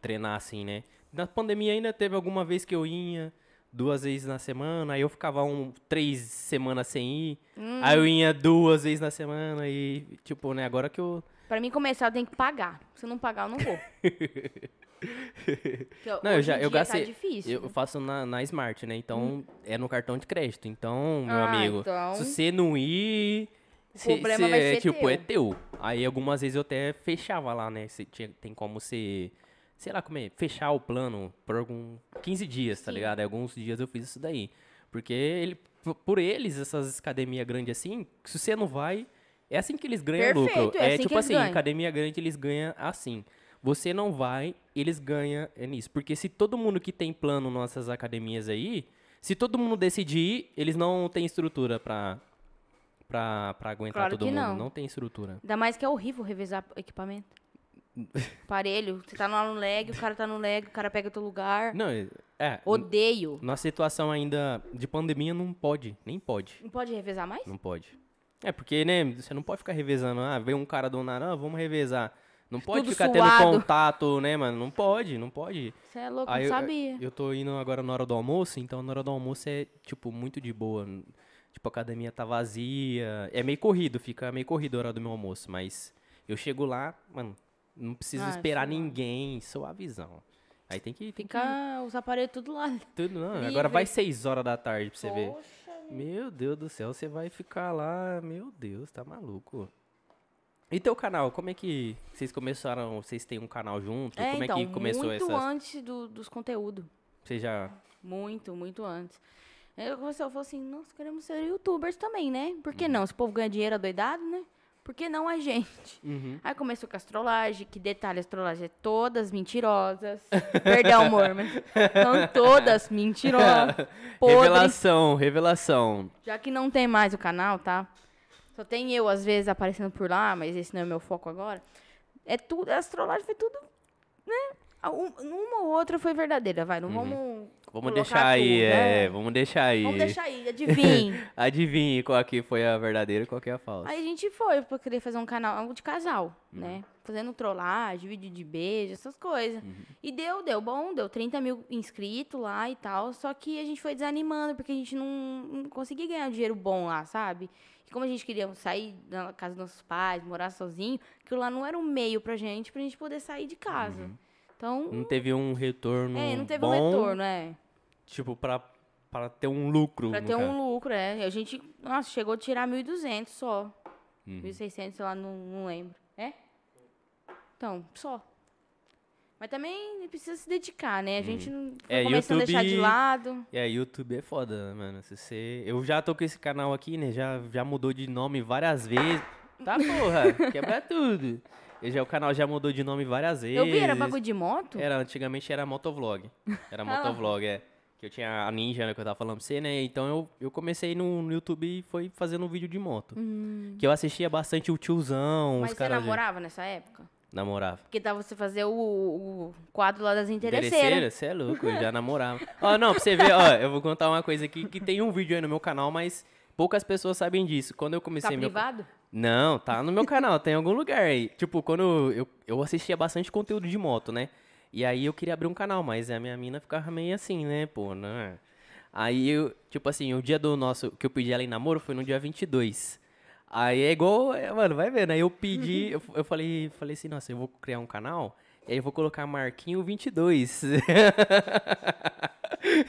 [SPEAKER 1] treinar assim, né? Na pandemia ainda teve alguma vez que eu ia duas vezes na semana, aí eu ficava um, três semanas sem ir,
[SPEAKER 2] Hum.
[SPEAKER 1] aí eu ia duas vezes na semana e, tipo, né, agora que eu...
[SPEAKER 2] Pra mim começar, eu tenho que pagar. Se não pagar, eu não vou.
[SPEAKER 1] Não, eu já, eu
[SPEAKER 2] dia
[SPEAKER 1] gastei,
[SPEAKER 2] Tá difícil.
[SPEAKER 1] eu faço na, na Smart, né, então é no cartão de crédito, então, meu
[SPEAKER 2] Ah,
[SPEAKER 1] amigo,
[SPEAKER 2] então-
[SPEAKER 1] se você não ir...
[SPEAKER 2] O
[SPEAKER 1] cê-
[SPEAKER 2] problema
[SPEAKER 1] cê
[SPEAKER 2] vai
[SPEAKER 1] é,
[SPEAKER 2] ser
[SPEAKER 1] tipo,
[SPEAKER 2] teu.
[SPEAKER 1] é teu. Aí algumas vezes eu até fechava lá, né? Cê tinha, tem como você, sei lá como é, fechar o plano por algum 15 dias, tá
[SPEAKER 2] Sim.
[SPEAKER 1] ligado? Aí alguns dias eu fiz isso daí. Porque ele, por- eles, essas academias grandes assim, se você não vai, é assim que eles ganham
[SPEAKER 2] Perfeito,
[SPEAKER 1] lucro.
[SPEAKER 2] é
[SPEAKER 1] É,
[SPEAKER 2] assim
[SPEAKER 1] tipo assim,
[SPEAKER 2] ganham.
[SPEAKER 1] academia grande eles ganham assim. Você não vai, eles ganham é nisso. Porque se todo mundo que tem plano nessas academias aí, se todo mundo decidir ir, eles não têm estrutura pra, pra, pra aguentar
[SPEAKER 2] Claro
[SPEAKER 1] todo mundo.
[SPEAKER 2] não.
[SPEAKER 1] Não tem estrutura.
[SPEAKER 2] Ainda mais que é horrível revezar equipamento. Aparelho, você tá no leg, o cara tá no leg, o cara pega teu lugar.
[SPEAKER 1] Não, é- é.
[SPEAKER 2] Odeio.
[SPEAKER 1] Na situação ainda de pandemia não pode, nem pode.
[SPEAKER 2] Não pode revezar mais?
[SPEAKER 1] Não pode. É, porque, né, você não pode ficar revezando. Ah, vem um cara do nada, ah, vamos revezar. Não pode
[SPEAKER 2] Tudo
[SPEAKER 1] ficar
[SPEAKER 2] suado.
[SPEAKER 1] tendo contato, né, mano? Não pode, não pode.
[SPEAKER 2] Você é louco,
[SPEAKER 1] Aí
[SPEAKER 2] não
[SPEAKER 1] eu-
[SPEAKER 2] sabia.
[SPEAKER 1] Eu tô indo agora na hora do almoço, então na hora do almoço é, tipo, muito de boa. Tipo, a academia tá vazia. É meio corrido, fica meio corrido a hora do meu almoço, mas eu chego lá, mano, não preciso
[SPEAKER 2] Ah,
[SPEAKER 1] esperar ninguém, suavizão. Aí tem que. Tem que
[SPEAKER 2] Fica os aparelhos tudo lá.
[SPEAKER 1] tudo, não.
[SPEAKER 2] livre.
[SPEAKER 1] Agora vai 6 horas da tarde pra você ver.
[SPEAKER 2] Poxa vida.
[SPEAKER 1] Meu Deus do céu, você vai ficar lá, meu Deus, tá maluco. E teu canal, como é que vocês começaram, vocês têm um canal junto?
[SPEAKER 2] É,
[SPEAKER 1] como
[SPEAKER 2] então,
[SPEAKER 1] é que começou
[SPEAKER 2] muito
[SPEAKER 1] essa...
[SPEAKER 2] antes do- dos conteúdos.
[SPEAKER 1] Você já...
[SPEAKER 2] Muito, muito antes. Eu comecei, eu falei assim, nós queremos ser youtubers também, né? Por
[SPEAKER 1] Uhum.
[SPEAKER 2] que não? Esse povo ganha dinheiro adoidado, né? Por que não a gente?
[SPEAKER 1] Uhum.
[SPEAKER 2] Aí começou com a astrolagem, que detalhe, a astrolagem é todas mentirosas. Perdão, amor, mas são todas mentirosas. Podres.
[SPEAKER 1] Revelação, revelação.
[SPEAKER 2] Já que não tem mais o canal, tá? Só tem eu, às vezes, aparecendo por lá, mas esse não é o meu foco agora. É tudo, as trollagens foi tudo, né? Ah, um- Uma ou outra foi verdadeira, vai. Não
[SPEAKER 1] Uhum.
[SPEAKER 2] vamos.
[SPEAKER 1] Vamos deixar aí,
[SPEAKER 2] tudo,
[SPEAKER 1] é,
[SPEAKER 2] né?
[SPEAKER 1] vamos deixar aí.
[SPEAKER 2] Vamos deixar aí, adivinhe.
[SPEAKER 1] Adivinhe qual que foi a verdadeira e qual que é a falsa.
[SPEAKER 2] Aí a gente foi pra querer fazer um canal de casal,
[SPEAKER 1] Uhum.
[SPEAKER 2] né? Fazendo trollagem, vídeo de beijo, essas coisas.
[SPEAKER 1] Uhum.
[SPEAKER 2] E deu, deu bom, deu 30 mil inscritos lá e tal. Só que a gente foi desanimando, porque a gente não, não conseguia ganhar um dinheiro bom lá, sabe? E como a gente queria sair da casa dos nossos pais, morar sozinho, aquilo lá não era um meio pra gente, pra gente poder sair de casa. Então,
[SPEAKER 1] Não teve um retorno
[SPEAKER 2] é, não teve
[SPEAKER 1] Uhum. bom,
[SPEAKER 2] um retorno, é.
[SPEAKER 1] tipo, pra, pra ter um lucro.
[SPEAKER 2] Pra ter
[SPEAKER 1] caso.
[SPEAKER 2] um lucro, é. E A gente, nossa, chegou a tirar 1.200 só.
[SPEAKER 1] Uhum.
[SPEAKER 2] 1.600, sei lá, não, não lembro. É? Então, só. Mas também precisa se dedicar, né? A gente não
[SPEAKER 1] É,
[SPEAKER 2] começando a deixar de
[SPEAKER 1] YouTube-
[SPEAKER 2] lado.
[SPEAKER 1] É, YouTube é foda, mano. Se você... Eu já tô com esse canal aqui, né? Já, já mudou de nome várias vezes. Tá, porra, quebra tudo. Já, o canal já mudou de nome várias vezes.
[SPEAKER 2] Eu vi, era bagulho de moto?
[SPEAKER 1] Era, antigamente era motovlog. Era motovlog, é. Que eu tinha a Ninja, né, que eu tava falando pra você, né? Então eu, eu comecei no, no YouTube e foi fazendo um vídeo de moto. Que eu assistia bastante o tiozão,
[SPEAKER 2] Hum. Mas
[SPEAKER 1] os
[SPEAKER 2] você
[SPEAKER 1] caras...
[SPEAKER 2] namorava nessa época?
[SPEAKER 1] Namorava.
[SPEAKER 2] Porque dava você fazer o, o quadro lá das interesseiras.
[SPEAKER 1] Você é louco, eu já namorava. Ó, não, pra você ver, ó, eu vou contar uma coisa aqui, que tem um vídeo aí no meu canal, mas poucas pessoas sabem disso. Quando eu
[SPEAKER 2] Tá
[SPEAKER 1] comecei meu...
[SPEAKER 2] privado?
[SPEAKER 1] Não, tá no meu canal, tem em algum lugar aí. Tipo, quando eu, eu assistia bastante conteúdo de moto, né? E aí eu queria abrir um canal, mas a minha mina ficava meio assim, né, pô, né? Aí eu, tipo assim, o dia do nosso, que eu pedi ela em namoro foi no dia 22. Aí é igual, é, mano, vai vendo. Aí eu pedi, eu, eu falei, falei assim, nossa, eu vou criar um canal, e aí eu vou colocar Marquinho 22.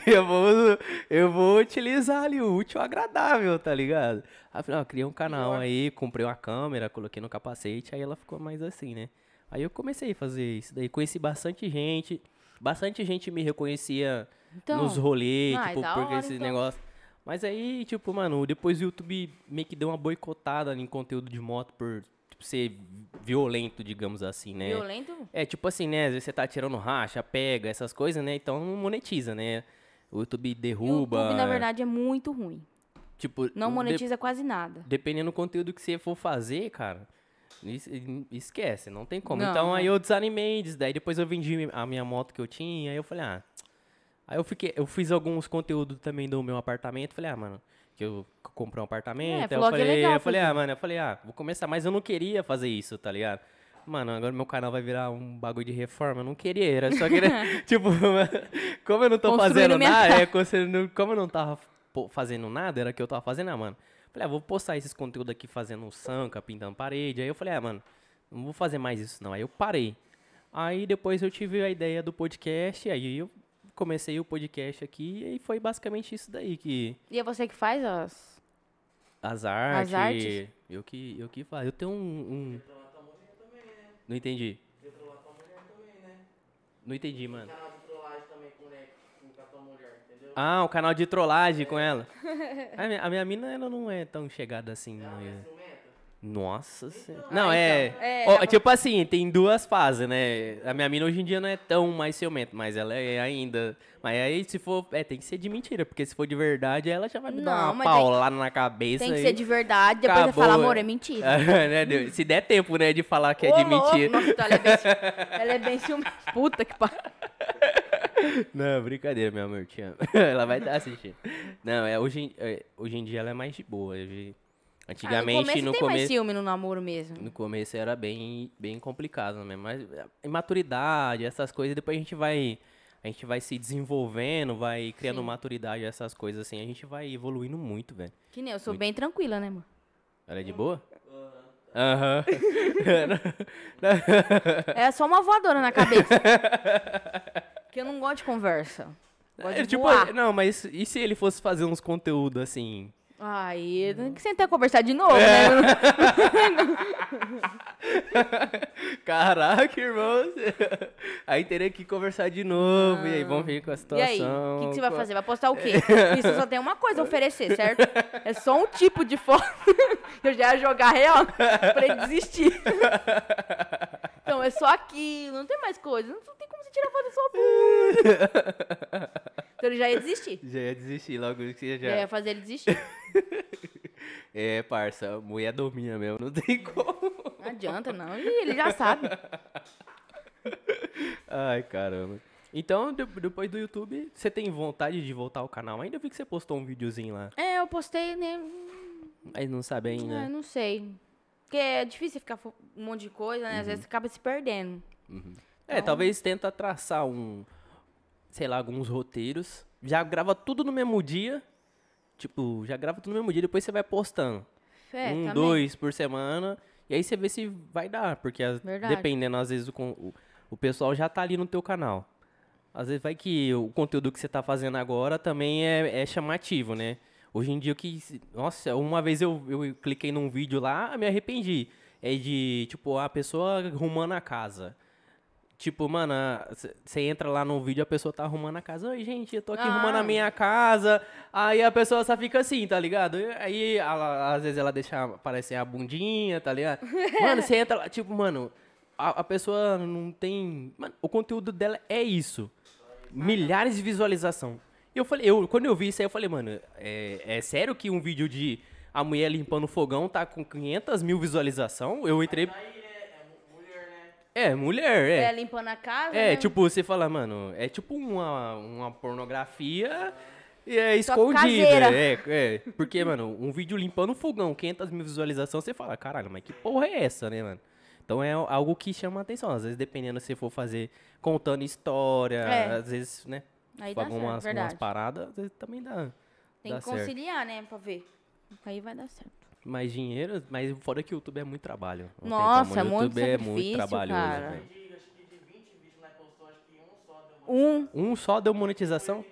[SPEAKER 1] eu, vou, eu vou utilizar ali o útil agradável, tá ligado? Aí eu criei um canal aí, comprei uma câmera, coloquei no capacete, aí ela ficou mais assim, né? Aí eu comecei a fazer isso daí, conheci bastante gente, bastante gente me reconhecia
[SPEAKER 2] Então,
[SPEAKER 1] nos rolês,
[SPEAKER 2] ah, é
[SPEAKER 1] tipo, porque
[SPEAKER 2] hora,
[SPEAKER 1] esse
[SPEAKER 2] então.
[SPEAKER 1] negócio. Mas aí, tipo, mano, depois o YouTube meio que deu uma boicotada em conteúdo de moto por ser violento, digamos assim, né?
[SPEAKER 2] violento?
[SPEAKER 1] É, tipo assim, né? Às vezes você tá tirando racha, pega, essas coisas, né? Então não monetiza, né? O YouTube derruba.
[SPEAKER 2] YouTube, na verdade, é muito ruim.
[SPEAKER 1] tipo,
[SPEAKER 2] Não
[SPEAKER 1] de-
[SPEAKER 2] monetiza quase nada.
[SPEAKER 1] dependendo do conteúdo que você for fazer, cara, es- esquece, não tem como.
[SPEAKER 2] Não,
[SPEAKER 1] então aí
[SPEAKER 2] não.
[SPEAKER 1] eu desanimei daí depois eu vendi a minha moto que eu tinha, aí eu falei, ah. Aí eu fiquei, eu fiz alguns conteúdos também do meu apartamento, falei, ah, mano, que eu comprei um apartamento, aí eu
[SPEAKER 2] é
[SPEAKER 1] falei,
[SPEAKER 2] legal
[SPEAKER 1] eu falei, ah, mano, eu falei, ah, vou começar, mas eu não queria fazer isso, tá ligado? Mano, agora meu canal vai virar um bagulho de reforma, eu não queria, era só queria, tipo, como eu não tô fazendo nada, é, como eu não tava fazendo nada, era o que eu tava fazendo, ah, mano. Falei, ah, vou postar esses conteúdos aqui fazendo um sanca, pintando parede. Aí eu falei, ah, mano, não vou fazer mais isso não. Aí eu parei. Aí depois eu tive a ideia do podcast, aí eu comecei o podcast aqui e foi basicamente isso daí que
[SPEAKER 2] E é você que faz as...
[SPEAKER 1] as artes,
[SPEAKER 2] artes?
[SPEAKER 1] eu que eu que faço. Eu tenho um, um... Não entendi. Não entendi, mano. Ah, o canal de trollagem com ela. A minha, a minha mina, ela não é tão chegada assim. no- Nossa senhora. Não, é.
[SPEAKER 2] É,
[SPEAKER 1] ó,
[SPEAKER 2] ela-
[SPEAKER 1] tipo assim, tem duas fases, né? A minha mina hoje em dia não é tão mais ciumenta, mas ela é ainda. Mas aí, se for. É, tem que ser de mentira, porque se for de verdade, ela já vai me dar
[SPEAKER 2] Não,
[SPEAKER 1] uma
[SPEAKER 2] mas tem-
[SPEAKER 1] paulada na cabeça.
[SPEAKER 2] Tem que ser de verdade, depois você
[SPEAKER 1] Acabou,
[SPEAKER 2] fala, amor,
[SPEAKER 1] é.
[SPEAKER 2] é mentira.
[SPEAKER 1] Né? Se der tempo, né, de falar que é
[SPEAKER 2] Ô,
[SPEAKER 1] de
[SPEAKER 2] louco,
[SPEAKER 1] mentira.
[SPEAKER 2] Nossa, então ela é bem, ela é bem ciumenta. Puta que pariu.
[SPEAKER 1] Não, brincadeira, meu amor, te amo. ela vai estar assistindo. Não, é, hoje, em- é, hoje em dia ela é mais de boa. hoje-
[SPEAKER 2] Ah,
[SPEAKER 1] Antigamente,
[SPEAKER 2] no começo
[SPEAKER 1] no
[SPEAKER 2] tem mais
[SPEAKER 1] começo.
[SPEAKER 2] ciúme no namoro mesmo.
[SPEAKER 1] No começo era bem, bem complicado mesmo, mas é, imaturidade, essas coisas, depois a gente vai a gente vai se desenvolvendo, vai criando
[SPEAKER 2] Sim.
[SPEAKER 1] maturidade, essas coisas assim, a gente vai evoluindo muito, velho.
[SPEAKER 2] Que nem eu sou bem tranquila, né, amor?
[SPEAKER 1] Ela é de boa? Aham.
[SPEAKER 2] É só uma voadora na cabeça. que eu não gosto de conversa. Gosto
[SPEAKER 1] É,
[SPEAKER 2] de
[SPEAKER 1] tipo,
[SPEAKER 2] voar.
[SPEAKER 1] não, mas e se ele fosse fazer uns conteúdos assim?
[SPEAKER 2] Ai, tem que sentar e conversar de novo, né?
[SPEAKER 1] Caraca, irmão. Aí teria que conversar de novo, e aí vamos ver com a
[SPEAKER 2] E
[SPEAKER 1] situação.
[SPEAKER 2] aí, o que, que você vai fazer? Vai postar o quê? Isso só tem uma coisa a oferecer, certo? É só um tipo de foto. Eu já ia jogar real pra ele desistir. Então, é só aquilo, não tem mais coisa. Não tem como você tirar foto da sua Então ele já ia desistir.
[SPEAKER 1] Já ia desistir logo que você já.
[SPEAKER 2] Já ia fazer ele desistir.
[SPEAKER 1] É, parça, mulher domina mesmo, não tem como.
[SPEAKER 2] Não adianta, não. Ih, ele já sabe.
[SPEAKER 1] Ai, caramba. Então, de- depois do YouTube, você tem vontade de voltar ao canal? Ainda vi que você postou um videozinho lá.
[SPEAKER 2] É, eu postei, né?
[SPEAKER 1] Mas não sabe ainda.
[SPEAKER 2] Ah, não sei. Porque é difícil ficar um monte de coisa, né? Às vezes acaba se perdendo.
[SPEAKER 1] É, talvez tenta traçar um, sei lá, alguns roteiros. Já grava tudo no mesmo dia. Tipo, já grava tudo no mesmo dia, depois você vai postando.
[SPEAKER 2] É,
[SPEAKER 1] um,
[SPEAKER 2] também.
[SPEAKER 1] dois por semana. E aí você vê se vai dar. Porque as- dependendo, às vezes, o, o, o pessoal já tá ali no teu canal. Às vezes vai que o conteúdo que você tá fazendo agora também é, é chamativo, né? Hoje em dia, o que. Nossa, uma vez eu, eu cliquei num vídeo lá, me arrependi. É de, tipo, a pessoa arrumando a casa. Tipo, mano, você entra lá no vídeo, a pessoa tá arrumando a casa. Oi, gente, eu tô aqui arrumando a
[SPEAKER 2] Ah.
[SPEAKER 1] minha casa. Aí a pessoa só fica assim, tá ligado? Aí, ela- às vezes, ela deixa aparecer a bundinha, tá ligado? Mano, você entra lá, tipo, mano, a, a pessoa não tem... Mano, o conteúdo dela é isso. Milhares de visualização. E eu falei, eu, quando eu vi isso aí, eu falei, mano, é, é sério que um vídeo de a mulher limpando o fogão tá com 500 mil visualização? Eu entrei... É, mulher, é.
[SPEAKER 2] É, limpando a casa.
[SPEAKER 1] É,
[SPEAKER 2] né?
[SPEAKER 1] tipo, você fala, mano, é tipo uma, uma pornografia e é escondida. É, é. Porque, mano, um vídeo limpando um fogão, 500 mil visualizações, você fala, caralho, mas que porra é essa, né, mano? Então é algo que chama atenção. Às vezes, dependendo se for fazer contando história,
[SPEAKER 2] É.
[SPEAKER 1] às vezes, né?
[SPEAKER 2] Aí dá certo,
[SPEAKER 1] algumas, algumas
[SPEAKER 2] verdade.
[SPEAKER 1] paradas, às vezes também dá.
[SPEAKER 2] Tem
[SPEAKER 1] dá
[SPEAKER 2] que
[SPEAKER 1] certo.
[SPEAKER 2] conciliar, né? Pra ver. Aí vai dar certo.
[SPEAKER 1] Mais dinheiro, mas fora que o YouTube é muito trabalho. Não
[SPEAKER 2] Nossa, é
[SPEAKER 1] o
[SPEAKER 2] muito
[SPEAKER 1] YouTube é muito
[SPEAKER 2] sacrifício,
[SPEAKER 1] trabalhoso,
[SPEAKER 2] cara.
[SPEAKER 1] velho.
[SPEAKER 2] Um
[SPEAKER 1] Um só deu monetização?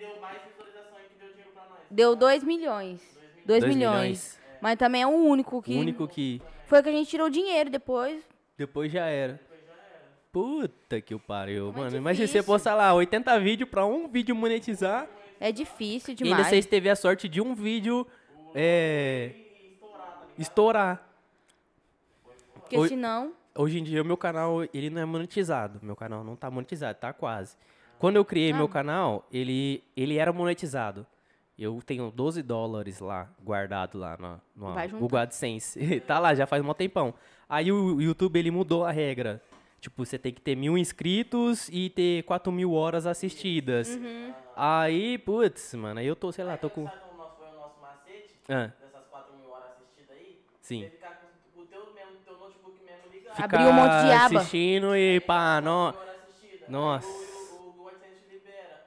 [SPEAKER 2] deu 2 milhões. 2
[SPEAKER 1] Dois
[SPEAKER 2] milhões.
[SPEAKER 1] milhões.
[SPEAKER 2] Mas também é o único que.
[SPEAKER 1] O único que
[SPEAKER 2] Foi o que a gente tirou dinheiro depois.
[SPEAKER 1] Depois já era. Puta que o pariu,
[SPEAKER 2] é
[SPEAKER 1] mano. Imagina você
[SPEAKER 2] difícil.
[SPEAKER 1] postar lá 80 vídeos pra um vídeo monetizar.
[SPEAKER 2] É difícil
[SPEAKER 1] E
[SPEAKER 2] demais.
[SPEAKER 1] ainda vocês teve a sorte de um vídeo é, estourar.
[SPEAKER 2] Porque
[SPEAKER 1] Oi-
[SPEAKER 2] senão.
[SPEAKER 1] Hoje em dia o meu canal, ele não é monetizado. Meu canal não tá monetizado, tá quase. Quando eu criei
[SPEAKER 2] Ah.
[SPEAKER 1] meu canal, ele, ele era monetizado. Eu tenho 12 dólares lá, guardado lá no, no. Google AdSense. tá lá, já faz um tempão. Aí o YouTube, ele mudou a regra. Tipo, você tem que ter mil inscritos e ter 4 mil horas assistidas.
[SPEAKER 2] Uhum.
[SPEAKER 1] Aí, putz, mano, aí eu tô, sei lá, tô com...
[SPEAKER 3] Sabe qual nosso- foi o nosso macete?
[SPEAKER 1] Ah,
[SPEAKER 3] Dessas 4 mil horas assistidas aí?
[SPEAKER 1] Sim.
[SPEAKER 3] Você ficar com o teu, mesmo, teu notebook mesmo ligado.
[SPEAKER 2] Fica- Abriu um monte de aba.
[SPEAKER 1] assistindo e pá,
[SPEAKER 3] assistidas.
[SPEAKER 1] Nossa.
[SPEAKER 3] O, o, o Google AdSense libera.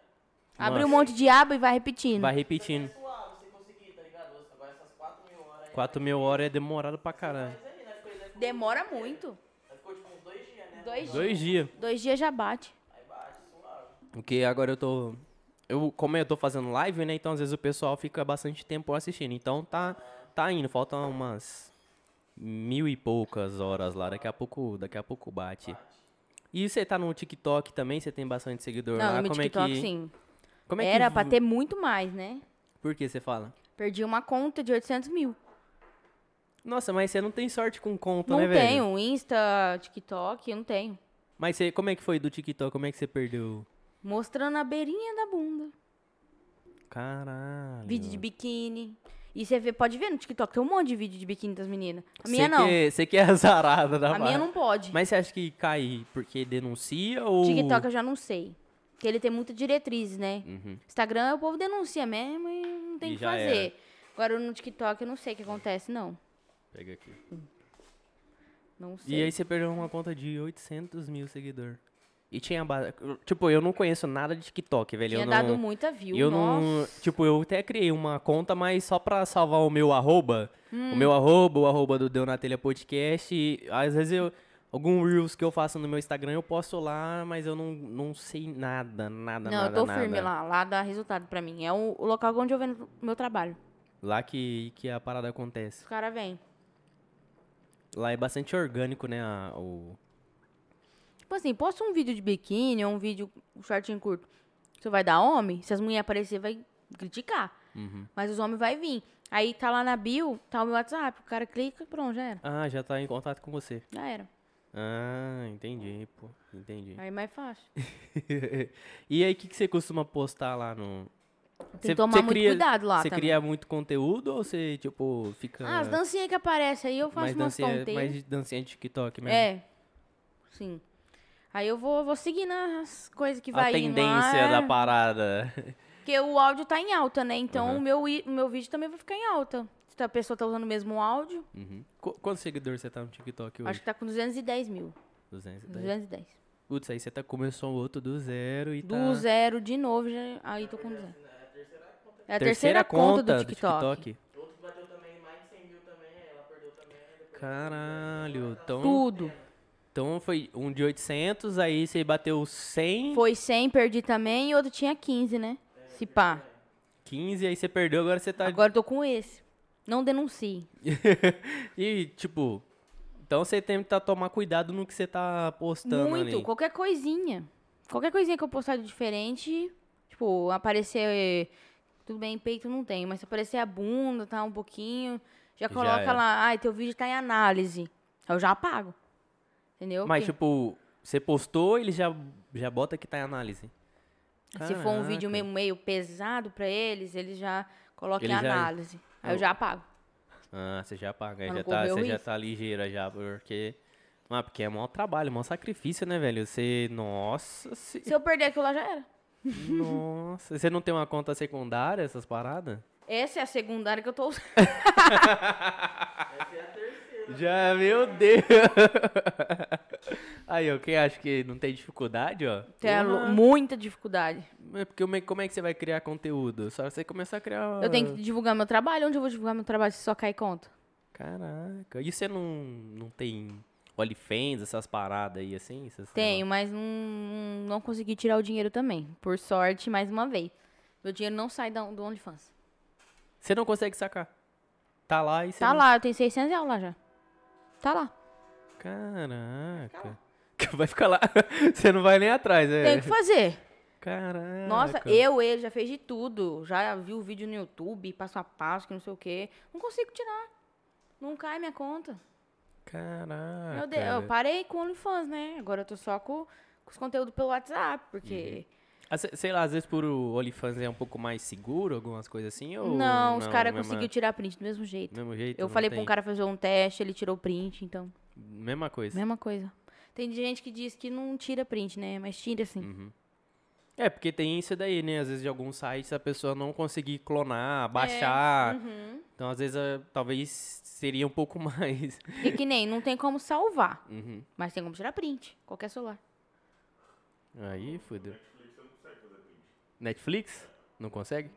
[SPEAKER 2] Um monte de aba e vai repetindo.
[SPEAKER 1] Vai repetindo.
[SPEAKER 3] Tá ligado? Agora essas 4 mil horas aí.
[SPEAKER 1] 4 mil horas é demorado pra
[SPEAKER 3] aí, né? Né,
[SPEAKER 2] Demora muito.
[SPEAKER 3] ficou tipo uns 2 dias, né?
[SPEAKER 2] Dois,
[SPEAKER 1] Dois dias.
[SPEAKER 2] dois dias já bate.
[SPEAKER 3] Aí bate, suave.
[SPEAKER 1] Porque agora eu tô. Eu, como eu tô fazendo live, né? Então às vezes o pessoal fica bastante tempo assistindo. Então tá, tá indo. Faltam umas mil e poucas horas lá. Daqui a pouco, daqui a pouco bate. E você tá no TikTok também? Você tem bastante seguidor
[SPEAKER 2] Não,
[SPEAKER 1] lá?
[SPEAKER 2] no meu
[SPEAKER 1] como
[SPEAKER 2] TikTok,
[SPEAKER 1] é que,
[SPEAKER 2] sim.
[SPEAKER 1] Como é
[SPEAKER 2] Era
[SPEAKER 1] que,
[SPEAKER 2] pra ter muito mais, né?
[SPEAKER 1] Por que você fala?
[SPEAKER 2] Perdi uma conta de 800 mil.
[SPEAKER 1] Nossa, mas você não tem sorte com conta,
[SPEAKER 2] Não
[SPEAKER 1] né, velho?
[SPEAKER 2] tenho. Insta, TikTok, eu não tenho.
[SPEAKER 1] Mas você, como é que foi do TikTok? Como é que você perdeu?
[SPEAKER 2] Mostrando a beirinha da bunda.
[SPEAKER 1] Caralho.
[SPEAKER 2] Vídeo de biquíni. E você vê, pode ver no TikTok, tem um monte de vídeo de biquíni das meninas. A minha não.
[SPEAKER 1] Você que é azarada da
[SPEAKER 2] A minha não pode.
[SPEAKER 1] Mas você acha que cai porque denuncia ou.
[SPEAKER 2] TikTok eu já não sei. Porque ele tem muita diretrizes, né?
[SPEAKER 1] Uhum.
[SPEAKER 2] Instagram o povo denuncia mesmo e não tem o que fazer. Agora no TikTok eu não sei o que acontece, não.
[SPEAKER 1] Pega aqui.
[SPEAKER 2] Não sei.
[SPEAKER 1] E aí você perdeu uma conta de 800 mil seguidores. E tinha. Tipo, eu não conheço nada de TikTok, velho.
[SPEAKER 2] Tinha
[SPEAKER 1] eu não,
[SPEAKER 2] dado muita view,
[SPEAKER 1] Eu
[SPEAKER 2] nossa.
[SPEAKER 1] não. Tipo, eu até criei uma conta, mas só pra salvar o meu arroba.
[SPEAKER 2] Hum.
[SPEAKER 1] O meu arroba, o arroba do Deu na Telha Podcast. E, às vezes eu. Algum Reels que eu faço no meu Instagram eu posto lá, mas eu não, não sei nada, nada,
[SPEAKER 2] Não,
[SPEAKER 1] nada.
[SPEAKER 2] eu tô
[SPEAKER 1] nada.
[SPEAKER 2] firme lá. Lá dá resultado pra mim. É o, o local onde eu vendo o meu trabalho.
[SPEAKER 1] Lá que, que a parada acontece.
[SPEAKER 2] Os caras vêm.
[SPEAKER 1] Lá é bastante orgânico, né? a- o...
[SPEAKER 2] Tipo assim, posta um vídeo de biquíni ou um vídeo um shortinho curto. Você vai dar homem? Se as mulheres aparecer, vai criticar.
[SPEAKER 1] Uhum.
[SPEAKER 2] Mas os homens vai vir. Aí tá lá na bio, tá o meu WhatsApp. O cara clica, pronto, já era.
[SPEAKER 1] Ah, já tá em contato com você.
[SPEAKER 2] Já era.
[SPEAKER 1] Ah, entendi, pô. Entendi.
[SPEAKER 2] Aí é mais fácil.
[SPEAKER 1] e aí, o que, que você costuma postar lá no.
[SPEAKER 2] Tem
[SPEAKER 1] Cê-
[SPEAKER 2] que tomar
[SPEAKER 1] cê
[SPEAKER 2] muito
[SPEAKER 1] cria-
[SPEAKER 2] cuidado lá
[SPEAKER 1] Você cria muito conteúdo ou você, tipo, fica.
[SPEAKER 2] Ah, as dancinhas que aparecem aí eu faço
[SPEAKER 1] mais
[SPEAKER 2] umas
[SPEAKER 1] dancinha, mais dancinha de TikTok mesmo?
[SPEAKER 2] É. Sim. Aí eu vou, vou seguindo as coisas que
[SPEAKER 1] A
[SPEAKER 2] vai indo
[SPEAKER 1] tendência
[SPEAKER 2] lá,
[SPEAKER 1] da
[SPEAKER 2] é.
[SPEAKER 1] parada.
[SPEAKER 2] Porque o áudio tá em alta, né? Então o, meu, o meu vídeo também vai ficar em alta. Se a pessoa tá usando o mesmo áudio,
[SPEAKER 1] Uhum. Qu- Quantos seguidores você tá no TikTok hoje?
[SPEAKER 2] acho que tá com 210 mil.
[SPEAKER 1] 210.
[SPEAKER 2] 210.
[SPEAKER 1] Putz, aí você tá, começou outro do zero e tá...
[SPEAKER 2] Do zero de novo, já, aí tô com 200. É a terceira,
[SPEAKER 1] Terceira
[SPEAKER 2] conta,
[SPEAKER 1] conta
[SPEAKER 2] do TikTok.
[SPEAKER 3] Outro que bateu também mais de 100 mil também, ela perdeu também.
[SPEAKER 1] Caralho. Então,
[SPEAKER 2] Tudo.
[SPEAKER 1] Então foi um de 800, aí você bateu 100,
[SPEAKER 2] Foi 100, perdi também, e outro tinha 15, né? Se pá.
[SPEAKER 1] 15, aí você perdeu, agora você tá...
[SPEAKER 2] Agora eu tô com esse. Não denuncie.
[SPEAKER 1] e, tipo... Então você tem que tá, tomar cuidado no que você tá postando
[SPEAKER 2] Muito.
[SPEAKER 1] ali.
[SPEAKER 2] Qualquer coisinha. Qualquer coisinha que eu postar de diferente, tipo, aparecer. Tudo bem, peito não tem, mas se aparecer a bunda, tá um pouquinho, já
[SPEAKER 1] Já
[SPEAKER 2] coloca
[SPEAKER 1] era.
[SPEAKER 2] lá, ai, teu vídeo tá em análise. Aí eu já apago. Entendeu?
[SPEAKER 1] Mas,
[SPEAKER 2] Porque
[SPEAKER 1] tipo, você postou, ele já, já bota que tá em análise.
[SPEAKER 2] se for um vídeo
[SPEAKER 1] Caraca.
[SPEAKER 2] meio, meio pesado pra eles, eles já colocam em
[SPEAKER 1] Ele já-
[SPEAKER 2] análise. Aí eu já apago.
[SPEAKER 1] Ah, você já paga,
[SPEAKER 2] Pra
[SPEAKER 1] já tá, você já
[SPEAKER 2] risco.
[SPEAKER 1] tá ligeira já, porque... Ah, porque é maior trabalho, maior sacrifício, né, velho? Você, nossa, se...
[SPEAKER 2] Se eu perder aquilo lá, já era.
[SPEAKER 1] nossa, você não tem uma conta secundária, essas paradas?
[SPEAKER 2] Essa é a secundária que eu tô usando.
[SPEAKER 1] Já, meu Deus! Aí, ó, quem acha que não tem dificuldade, ó?
[SPEAKER 2] Tem
[SPEAKER 1] porra,
[SPEAKER 2] muita dificuldade.
[SPEAKER 1] é porque como é, como é que você vai criar conteúdo? Só você começar a criar...
[SPEAKER 2] Eu tenho que divulgar meu trabalho. Onde eu vou divulgar meu trabalho se só cair conta?
[SPEAKER 1] Caraca, e você não, não tem OnlyFans, essas paradas aí, assim? Essas
[SPEAKER 2] Tenho, mas não, não consegui tirar o dinheiro também. Por sorte, mais uma vez. Meu dinheiro não sai do OnlyFans.
[SPEAKER 1] Você não consegue sacar. Tá lá e você
[SPEAKER 2] Tá
[SPEAKER 1] não...
[SPEAKER 2] lá, eu tenho 600 reais lá já. Tá lá.
[SPEAKER 1] Caraca. Vai ficar lá. Você não vai nem atrás, é.
[SPEAKER 2] Tem que fazer.
[SPEAKER 1] Caraca.
[SPEAKER 2] Nossa, eu, ele, já fez de tudo. Já viu o vídeo no YouTube, passo a passo, que não sei o quê. Não consigo tirar. Não cai minha conta.
[SPEAKER 1] Caraca.
[SPEAKER 2] Meu Deus, eu parei com o OnlyFans, né? Agora eu tô só com, com os conteúdos pelo WhatsApp, porque...
[SPEAKER 1] Se- Sei lá, às vezes por o OnlyFans é um pouco mais seguro, algumas coisas assim, ou...
[SPEAKER 2] não, os caras conseguiram tirar print do mesmo jeito.
[SPEAKER 1] Do mesmo jeito?
[SPEAKER 2] Eu
[SPEAKER 1] não
[SPEAKER 2] falei pra
[SPEAKER 1] tem?
[SPEAKER 2] um cara fazer um teste, ele tirou print, então...
[SPEAKER 1] Mesma coisa.
[SPEAKER 2] Mesma coisa. Tem gente que diz que não tira print, né? Mas tira sim.
[SPEAKER 1] Uhum. É, porque tem isso daí, né? Às vezes de alguns sites a pessoa não conseguir clonar, baixar.
[SPEAKER 2] Uhum.
[SPEAKER 1] Então, às vezes, eh, talvez seria um pouco mais...
[SPEAKER 2] E que nem, não tem como salvar,
[SPEAKER 1] Uhum.
[SPEAKER 2] mas tem como tirar print. Qualquer celular.
[SPEAKER 1] Aí, fodeu. Netflix? Não consegue?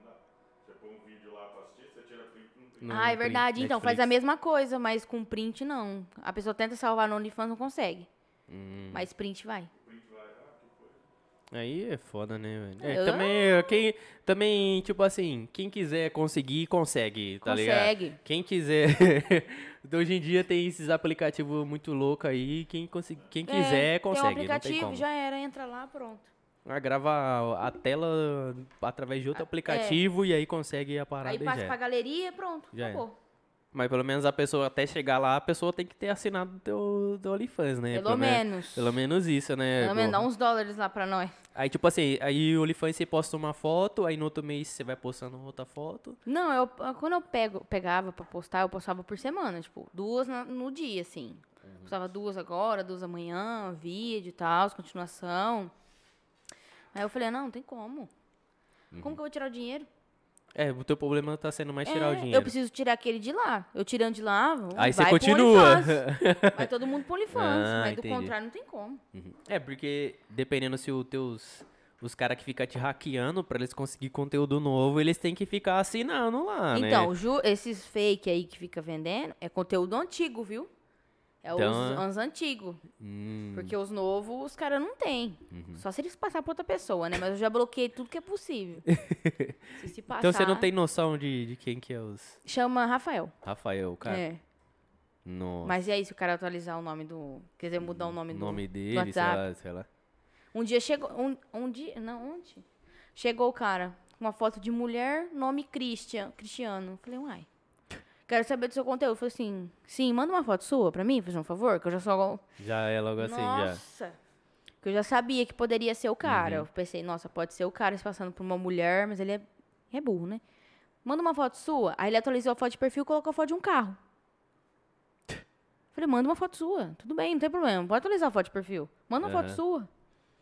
[SPEAKER 1] Não
[SPEAKER 2] ah, é verdade. Então, faz a mesma coisa, mas com print não. A pessoa tenta salvar no OnlyFans, não consegue.
[SPEAKER 1] Hum.
[SPEAKER 2] Mas print vai.
[SPEAKER 1] Aí é foda, né, velho? É, também, é, quem, também, tipo assim, quem quiser conseguir, consegue, tá ligado?
[SPEAKER 2] consegue.
[SPEAKER 1] Quem quiser. Hoje em dia tem esses aplicativos muito loucos aí. Quem, consegui, quem quiser,
[SPEAKER 2] É,
[SPEAKER 1] consegue.
[SPEAKER 2] Tem um
[SPEAKER 1] não tem
[SPEAKER 2] aplicativo,
[SPEAKER 1] como.
[SPEAKER 2] já era, entra lá, pronto.
[SPEAKER 1] Ah, grava a- tela através de outro aplicativo e aí consegue a parada
[SPEAKER 2] Aí
[SPEAKER 1] e
[SPEAKER 2] passa
[SPEAKER 1] já.
[SPEAKER 2] pra
[SPEAKER 1] é.
[SPEAKER 2] galeria, pronto,
[SPEAKER 1] Já é.
[SPEAKER 2] acabou.
[SPEAKER 1] Mas pelo menos a pessoa, até chegar lá, a pessoa tem que ter assinado o teu, teu OnlyFans, né?
[SPEAKER 2] Pelo
[SPEAKER 1] men-
[SPEAKER 2] menos.
[SPEAKER 1] Pelo menos isso, né?
[SPEAKER 2] Pelo menos dá uns dólares lá pra nós.
[SPEAKER 1] Aí, tipo assim, aí o OnlyFans você posta uma foto, aí no outro mês você vai postando outra foto.
[SPEAKER 2] Não, eu, quando eu pego, pegava pra postar, eu postava por semana, tipo, duas na- no dia, assim.
[SPEAKER 1] Uhum.
[SPEAKER 2] Postava duas agora, duas amanhã, vídeo e tal, continuação. Aí eu falei, não, não tem como.
[SPEAKER 1] Uhum.
[SPEAKER 2] Como que eu vou tirar o dinheiro?
[SPEAKER 1] É, o teu problema tá sendo mais tirar o
[SPEAKER 2] É,
[SPEAKER 1] dinheiro.
[SPEAKER 2] Eu preciso tirar aquele de lá. Eu tirando de lá, vamos-
[SPEAKER 1] Aí você continua.
[SPEAKER 2] Vai todo mundo pro OnlyFans,
[SPEAKER 1] Ah,
[SPEAKER 2] mas do
[SPEAKER 1] entendi.
[SPEAKER 2] contrário não tem como.
[SPEAKER 1] Uhum. É, porque dependendo se os teus. Os caras que ficam te hackeando pra eles conseguir conteúdo novo, eles têm que ficar assinando lá, né?
[SPEAKER 2] então, esses fake aí que fica vendendo é conteúdo antigo, viu? É os,
[SPEAKER 1] Então,
[SPEAKER 2] os antigos.
[SPEAKER 1] Hum,
[SPEAKER 2] Porque os novos, os caras não têm. Só se eles passar pra outra pessoa, né? Mas eu já bloqueei tudo que é possível. se se passar...
[SPEAKER 1] Então você não tem noção de, de quem que é os.
[SPEAKER 2] Chama Rafael.
[SPEAKER 1] Rafael, cara.
[SPEAKER 2] É.
[SPEAKER 1] Nossa.
[SPEAKER 2] Mas e aí, se o cara atualizar o nome do... Quer dizer, mudar o nome,
[SPEAKER 1] o
[SPEAKER 2] do...
[SPEAKER 1] nome
[SPEAKER 2] do
[SPEAKER 1] dele, sei
[SPEAKER 2] WhatsApp.
[SPEAKER 1] lá, sei lá.
[SPEAKER 2] Um dia chegou... Um, um dia... Não, ontem. Chegou o cara com uma foto de mulher, nome Christian, Cristiano. Eu Falei, uai. Quero saber do seu conteúdo. Eu Falei assim, sim, manda uma foto sua pra mim, fazer um favor, que eu já sou...
[SPEAKER 1] Já é logo assim, já.
[SPEAKER 2] nossa! Que eu já sabia que poderia ser o cara.
[SPEAKER 1] Uhum.
[SPEAKER 2] Eu pensei, nossa, pode ser o cara se passando por uma mulher, mas ele é É burro, né? Manda uma foto sua. Aí ele atualizou a foto de perfil e colocou a foto de um carro. Falei, manda uma foto sua. Tudo bem, não tem problema. Pode atualizar a foto de perfil. Manda uma foto
[SPEAKER 1] Aham.
[SPEAKER 2] sua.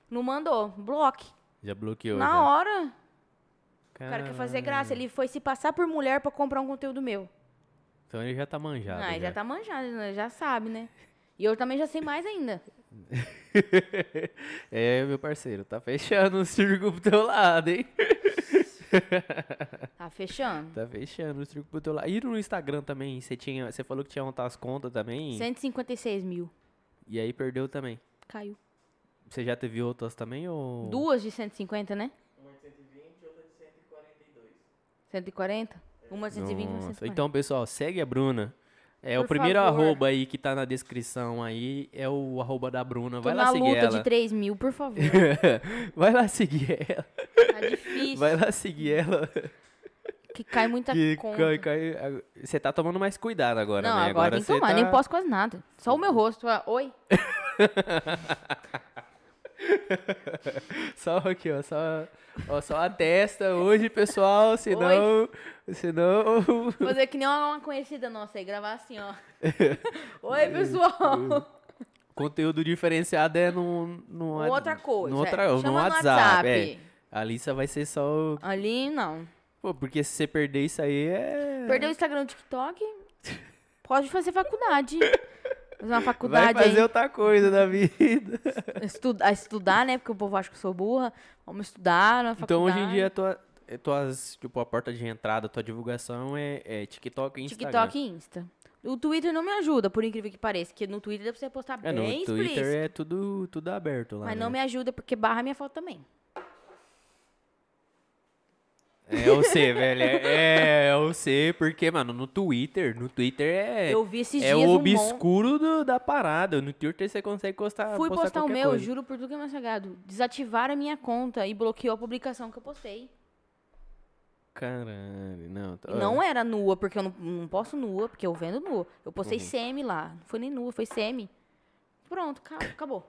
[SPEAKER 2] Não mandou. Bloque.
[SPEAKER 1] Já bloqueou.
[SPEAKER 2] Na
[SPEAKER 1] já.
[SPEAKER 2] hora. O cara quer fazer graça. Ele foi se passar por mulher pra comprar um conteúdo meu.
[SPEAKER 1] Então ele já tá manjado.
[SPEAKER 2] ah, ele já tá manjado, né? já sabe, né? E eu também já sei mais ainda.
[SPEAKER 1] é, meu parceiro, tá fechando o círculo pro teu lado, hein?
[SPEAKER 2] Tá fechando.
[SPEAKER 1] Tá fechando o círculo pro teu lado. E no Instagram também, você tinha, você falou que tinha outras contas também.
[SPEAKER 2] 156 mil.
[SPEAKER 1] E aí perdeu também.
[SPEAKER 2] Caiu.
[SPEAKER 1] Você já teve outras também ou
[SPEAKER 2] Duas de 150, né?
[SPEAKER 3] Uma de 120 e outra de 142.
[SPEAKER 2] 140? Uma de 120 uma de
[SPEAKER 1] Nossa,
[SPEAKER 2] 140.
[SPEAKER 1] Então, pessoal, segue a Bruna. É o
[SPEAKER 2] Por
[SPEAKER 1] primeiro
[SPEAKER 2] favor.
[SPEAKER 1] arroba aí que tá na descrição aí, é o arroba da Bruna.
[SPEAKER 2] Tô
[SPEAKER 1] Vai lá
[SPEAKER 2] na
[SPEAKER 1] seguir
[SPEAKER 2] luta
[SPEAKER 1] ela.
[SPEAKER 2] de 3 mil, por favor.
[SPEAKER 1] Vai lá seguir ela.
[SPEAKER 2] Tá difícil.
[SPEAKER 1] Vai lá seguir ela.
[SPEAKER 2] Que cai muita
[SPEAKER 1] Que
[SPEAKER 2] conta.
[SPEAKER 1] cai- cai- Você tá tomando mais cuidado agora,
[SPEAKER 2] Não,
[SPEAKER 1] né?
[SPEAKER 2] agora, tem que tomar.
[SPEAKER 1] tá-
[SPEAKER 2] Nem posso quase nada. Só o meu rosto. ah, Oi?
[SPEAKER 1] Só aqui, ó. Só, ó, só a testa hoje, pessoal. Senão. Senão.
[SPEAKER 2] Vou fazer que nem uma, conhecida nossa aí. Gravar assim, ó. Oi, pessoal.
[SPEAKER 1] Conteúdo diferenciado é no. no
[SPEAKER 2] Outra coisa.
[SPEAKER 1] No, outra,
[SPEAKER 2] é.
[SPEAKER 1] no
[SPEAKER 2] Chama
[SPEAKER 1] WhatsApp. É. A Alissa vai ser só.
[SPEAKER 2] Ali, não.
[SPEAKER 1] Pô, porque se você perder isso aí é.
[SPEAKER 2] Perdeu o Instagram e o TikTok? Pode fazer faculdade. Fazer uma
[SPEAKER 1] Vai
[SPEAKER 2] faculdade
[SPEAKER 1] fazer
[SPEAKER 2] aí.
[SPEAKER 1] outra coisa da vida.
[SPEAKER 2] Estudar, estudar, né? Porque o povo acha que eu sou burra. Vamos estudar na faculdade.
[SPEAKER 1] Então hoje em dia, tua, é, tuas, tipo, a porta de entrada, tua divulgação é, é TikTok e Instagram.
[SPEAKER 2] TikTok e Insta. O Twitter não me ajuda, por incrível que pareça. Porque no Twitter dá pra você postar
[SPEAKER 1] É, no
[SPEAKER 2] bem
[SPEAKER 1] Twitter
[SPEAKER 2] explícito.
[SPEAKER 1] é tudo, tudo aberto lá.
[SPEAKER 2] Mas
[SPEAKER 1] né?
[SPEAKER 2] não me ajuda porque barra minha foto também.
[SPEAKER 1] É o C, velho. É, é o C, porque, mano, no Twitter, no Twitter é.
[SPEAKER 2] eu vi esses
[SPEAKER 1] é o
[SPEAKER 2] um
[SPEAKER 1] obscuro do- da parada. No Twitter você consegue postar.
[SPEAKER 2] Fui postar o
[SPEAKER 1] qualquer
[SPEAKER 2] meu,
[SPEAKER 1] coisa.
[SPEAKER 2] juro por tudo que é mais sagrado. Desativaram a minha conta e bloqueou a publicação que eu postei.
[SPEAKER 1] Caralho, não. tô-
[SPEAKER 2] Não era nua, porque eu não, não posto nua, porque eu vendo nua. Eu postei
[SPEAKER 1] Uhum.
[SPEAKER 2] semi lá. Não foi nem nua, foi semi. Pronto, ca- acabou.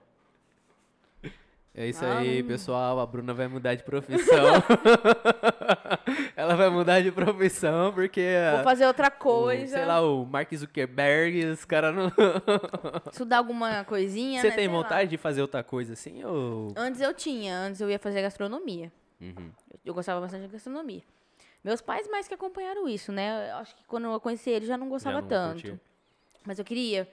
[SPEAKER 1] É isso
[SPEAKER 2] Ah,
[SPEAKER 1] aí, pessoal. A Bruna vai mudar de profissão. Ela vai mudar de profissão porque.
[SPEAKER 2] Vou
[SPEAKER 1] a-
[SPEAKER 2] fazer outra
[SPEAKER 1] o,
[SPEAKER 2] coisa.
[SPEAKER 1] sei lá, o Mark Zuckerberg, os caras não.
[SPEAKER 2] Estudar alguma coisinha,
[SPEAKER 1] Você
[SPEAKER 2] né,
[SPEAKER 1] tem
[SPEAKER 2] sei lá.
[SPEAKER 1] vontade de fazer outra coisa assim? Ou.
[SPEAKER 2] Antes eu tinha, antes eu ia fazer gastronomia.
[SPEAKER 1] Uhum.
[SPEAKER 2] Eu gostava bastante de gastronomia. Meus pais mais que acompanharam isso, né? Eu acho que quando eu conheci eles já não gostava
[SPEAKER 1] não
[SPEAKER 2] tanto.
[SPEAKER 1] curtia.
[SPEAKER 2] Mas eu queria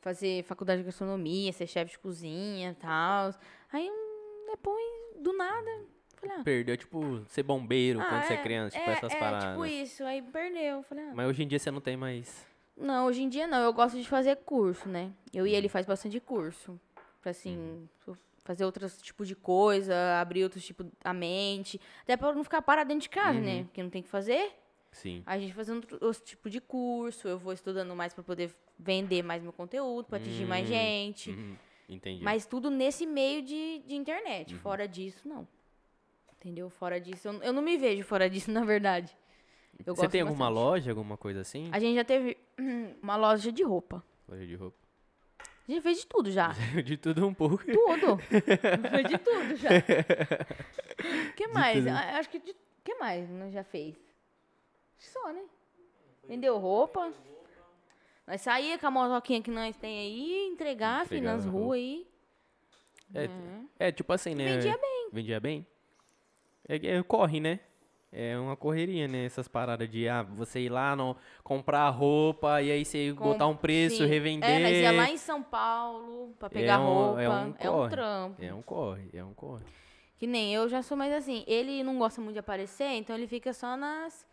[SPEAKER 2] fazer faculdade de gastronomia, ser chefe de cozinha e tal. Aí um, depois, do nada, falei, ah,
[SPEAKER 1] Perdeu, tipo, ser bombeiro quando
[SPEAKER 2] ah,
[SPEAKER 1] você é
[SPEAKER 2] é,
[SPEAKER 1] criança, tipo
[SPEAKER 2] é,
[SPEAKER 1] essas
[SPEAKER 2] é,
[SPEAKER 1] paradas.
[SPEAKER 2] tipo isso. Aí perdeu. Falei, ah,
[SPEAKER 1] Mas hoje em dia você não tem mais.
[SPEAKER 2] não, hoje em dia não. Eu gosto de fazer curso, né? Eu
[SPEAKER 1] Uhum.
[SPEAKER 2] e ele faz bastante curso. Pra assim, fazer outros tipos de coisa, abrir outros tipos a mente. Até pra não ficar parado dentro de casa,
[SPEAKER 1] Uhum.
[SPEAKER 2] né? Porque não tem o que fazer.
[SPEAKER 1] Sim.
[SPEAKER 2] A gente fazendo outro, tipo de curso, eu vou estudando mais pra poder vender mais meu conteúdo, pra atingir mais
[SPEAKER 1] Hum,
[SPEAKER 2] gente.
[SPEAKER 1] Uhum. Entendi.
[SPEAKER 2] Mas tudo nesse meio de, de
[SPEAKER 1] Uhum.
[SPEAKER 2] internet. Fora disso, não. Entendeu? Fora disso, eu, eu não me vejo fora disso, na verdade. Eu
[SPEAKER 1] você tem alguma
[SPEAKER 2] bastante.
[SPEAKER 1] loja, alguma coisa assim?
[SPEAKER 2] A gente já teve uma loja de roupa.
[SPEAKER 1] Loja de roupa.
[SPEAKER 2] A gente fez de tudo já.
[SPEAKER 1] de tudo um pouco.
[SPEAKER 2] Tudo. Fez de tudo já. O que mais? Ah, Acho que de... O que mais nós já fez? Só, né? Vendeu roupa. Nós saía com a motoquinha que nós tem aí, entregar, filho,
[SPEAKER 1] Entregava
[SPEAKER 2] nas ruas aí.
[SPEAKER 1] É,
[SPEAKER 2] Uhum.
[SPEAKER 1] é, tipo assim, né?
[SPEAKER 2] Vendia bem.
[SPEAKER 1] Vendia bem? É, é, corre, né? É uma correria, né? Essas paradas de ah, você ir lá, no, comprar roupa e aí você
[SPEAKER 2] Com-
[SPEAKER 1] botar um preço,
[SPEAKER 2] Sim.
[SPEAKER 1] revender.
[SPEAKER 2] É, nós ia lá em São Paulo pra pegar
[SPEAKER 1] um-
[SPEAKER 2] roupa.
[SPEAKER 1] é um
[SPEAKER 2] É um
[SPEAKER 1] corre.
[SPEAKER 2] trampo.
[SPEAKER 1] É um corre, é um corre.
[SPEAKER 2] Que nem eu já sou mais assim. Ele não gosta muito de aparecer, então ele fica só nas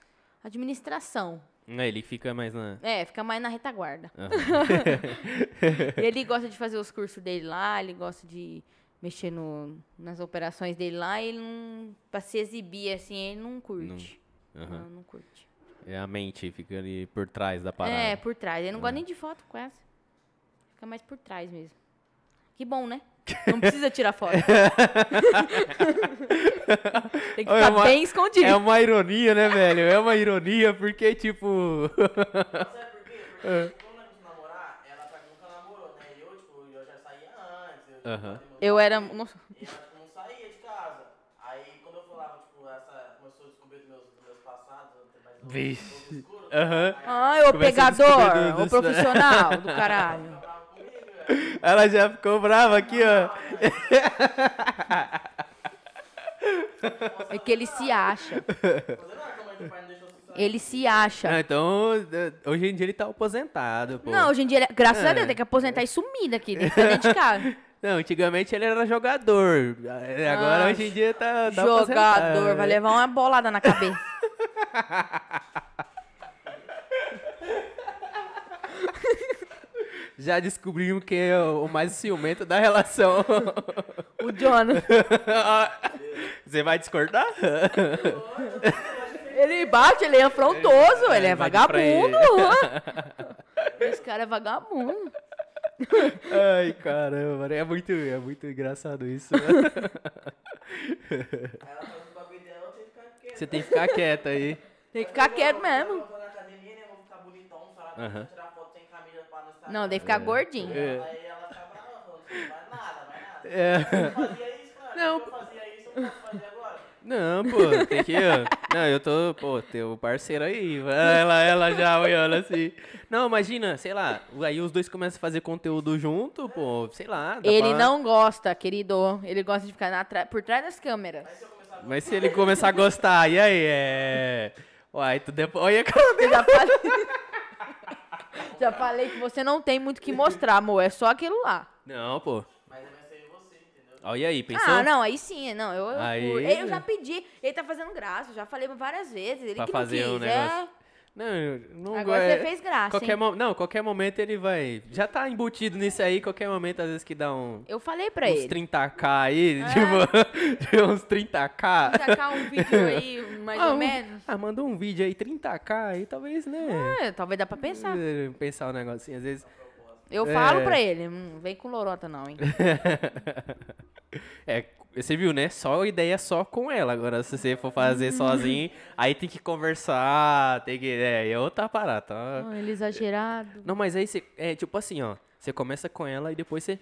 [SPEAKER 2] administração.
[SPEAKER 1] É, ele fica mais na.
[SPEAKER 2] É, fica mais na retaguarda. Ele gosta de fazer os cursos dele lá, ele gosta de mexer no, nas operações dele lá, e ele não. Pra se exibir assim, ele não curte.
[SPEAKER 1] Aham.
[SPEAKER 2] Não, não curte.
[SPEAKER 1] É a mente, fica ali por trás da parada.
[SPEAKER 2] É, por trás. Ele não gosta nem de foto quase. Fica mais por trás mesmo. Que bom, né? Não precisa tirar foto. Tem que ficar
[SPEAKER 1] uma-
[SPEAKER 2] bem escondido.
[SPEAKER 1] É uma ironia, né, velho? É uma ironia, porque, tipo.
[SPEAKER 3] Sabe por quê? Porque quando a gente namorar, ela pra mim nunca namorou, né? E eu, tipo, eu já saía antes. Eu, fazia meus
[SPEAKER 2] Eu era. Nossa,
[SPEAKER 3] E ela tipo, não saía de casa. Aí quando eu falava, tipo, essa começou a descobrir dos meus, dos meus
[SPEAKER 1] Vixe. Aham.
[SPEAKER 2] Ai, ô
[SPEAKER 1] Começa a
[SPEAKER 2] pegador, ô
[SPEAKER 1] do-
[SPEAKER 2] profissional do caralho.
[SPEAKER 1] Ela já ficou brava aqui, ó.
[SPEAKER 2] É que ele se acha. Ele se acha.
[SPEAKER 1] Ah, então, eh, hoje em dia ele tá aposentado, pô.
[SPEAKER 2] Não, hoje em dia, ele- graças a
[SPEAKER 1] É.
[SPEAKER 2] Deus, tem que aposentar e sumir daqui, tem que ficar dentro de casa.
[SPEAKER 1] Não, antigamente ele era jogador. Eh, Agora,
[SPEAKER 2] Ah,
[SPEAKER 1] hoje em dia, tá, tá
[SPEAKER 2] Jogador,
[SPEAKER 1] aposentado.
[SPEAKER 2] vai levar uma bolada na cabeça.
[SPEAKER 1] Já descobrimos quem é o mais ciumento da relação.
[SPEAKER 2] O Jonas.
[SPEAKER 1] Você vai discordar?
[SPEAKER 2] Ele bate, ele é afrontoso, ele é
[SPEAKER 1] de frente.
[SPEAKER 2] vagabundo. Esse cara é vagabundo.
[SPEAKER 1] Ai, caramba, é muito, é muito engraçado isso.
[SPEAKER 3] Aí ela faz os bagulho dela, eu tenho que ficar quieto.
[SPEAKER 1] Você tem que ficar quieto aí.
[SPEAKER 2] Tem que ficar quieto mesmo.
[SPEAKER 3] tô não.
[SPEAKER 2] Não, que ficar gordinho.
[SPEAKER 1] É.
[SPEAKER 3] Aí ela fica brava, falando assim, vai nada, vai nada.
[SPEAKER 1] É.
[SPEAKER 3] Eu fazia isso, cara.
[SPEAKER 1] Não.
[SPEAKER 3] Eu fazia isso, eu posso fazer agora.
[SPEAKER 1] Não, pô, tem que. ó. Não, eu tô, pô, teu parceiro aí. Ela, ela já olhando assim. Não, imagina, sei lá, aí os dois começam a fazer conteúdo junto, pô, sei lá.
[SPEAKER 2] Ele
[SPEAKER 1] pra-
[SPEAKER 2] não gosta, querido. Ele gosta de ficar na tra- por trás das câmeras.
[SPEAKER 1] Mas se ele começar a gostar, e aí? É. Uai, tu depois. Olha a cara dele.
[SPEAKER 2] Já falei. que você não tem muito o que mostrar, amor. É só aquilo lá.
[SPEAKER 1] Não, pô.
[SPEAKER 3] Mas você, entendeu?
[SPEAKER 1] Olha aí, pensou?
[SPEAKER 2] Ah, não, aí sim, não. Eu, eu,
[SPEAKER 1] Aí-
[SPEAKER 2] eu já pedi. Ele tá fazendo graça, eu já falei várias vezes. Ele
[SPEAKER 1] Pra
[SPEAKER 2] que
[SPEAKER 1] fazer
[SPEAKER 2] não
[SPEAKER 1] um
[SPEAKER 2] quis.
[SPEAKER 1] negócio. Não, não
[SPEAKER 2] Agora
[SPEAKER 1] gosto-
[SPEAKER 2] você fez graça,
[SPEAKER 1] Qualquer mo- Não, qualquer momento ele vai. Já tá embutido nisso aí, qualquer momento, às vezes que dá um.
[SPEAKER 2] Eu falei pra
[SPEAKER 1] uns
[SPEAKER 2] ele.
[SPEAKER 1] 30k aí,
[SPEAKER 2] É.
[SPEAKER 1] tipo, uns 30k.
[SPEAKER 2] Tacar um vídeo aí, mais
[SPEAKER 1] Ah,
[SPEAKER 2] ou
[SPEAKER 1] um-
[SPEAKER 2] menos.
[SPEAKER 1] Ah, mandou um vídeo aí, 30k aí, talvez, né?
[SPEAKER 2] É, talvez dá pra pensar.
[SPEAKER 1] Eh, Pensar um negocinho, às vezes.
[SPEAKER 2] Eu
[SPEAKER 1] É.
[SPEAKER 2] falo pra ele, hum, vem com lorota não, hein?
[SPEAKER 1] é, você viu, né? Só ideia só com ela. Agora, se você for fazer sozinho, aí tem que conversar, tem que. É, é outra parada. Tá?
[SPEAKER 2] Ah, ele exagerado.
[SPEAKER 1] Não, mas aí você. É tipo assim, ó. Você começa com ela e depois você.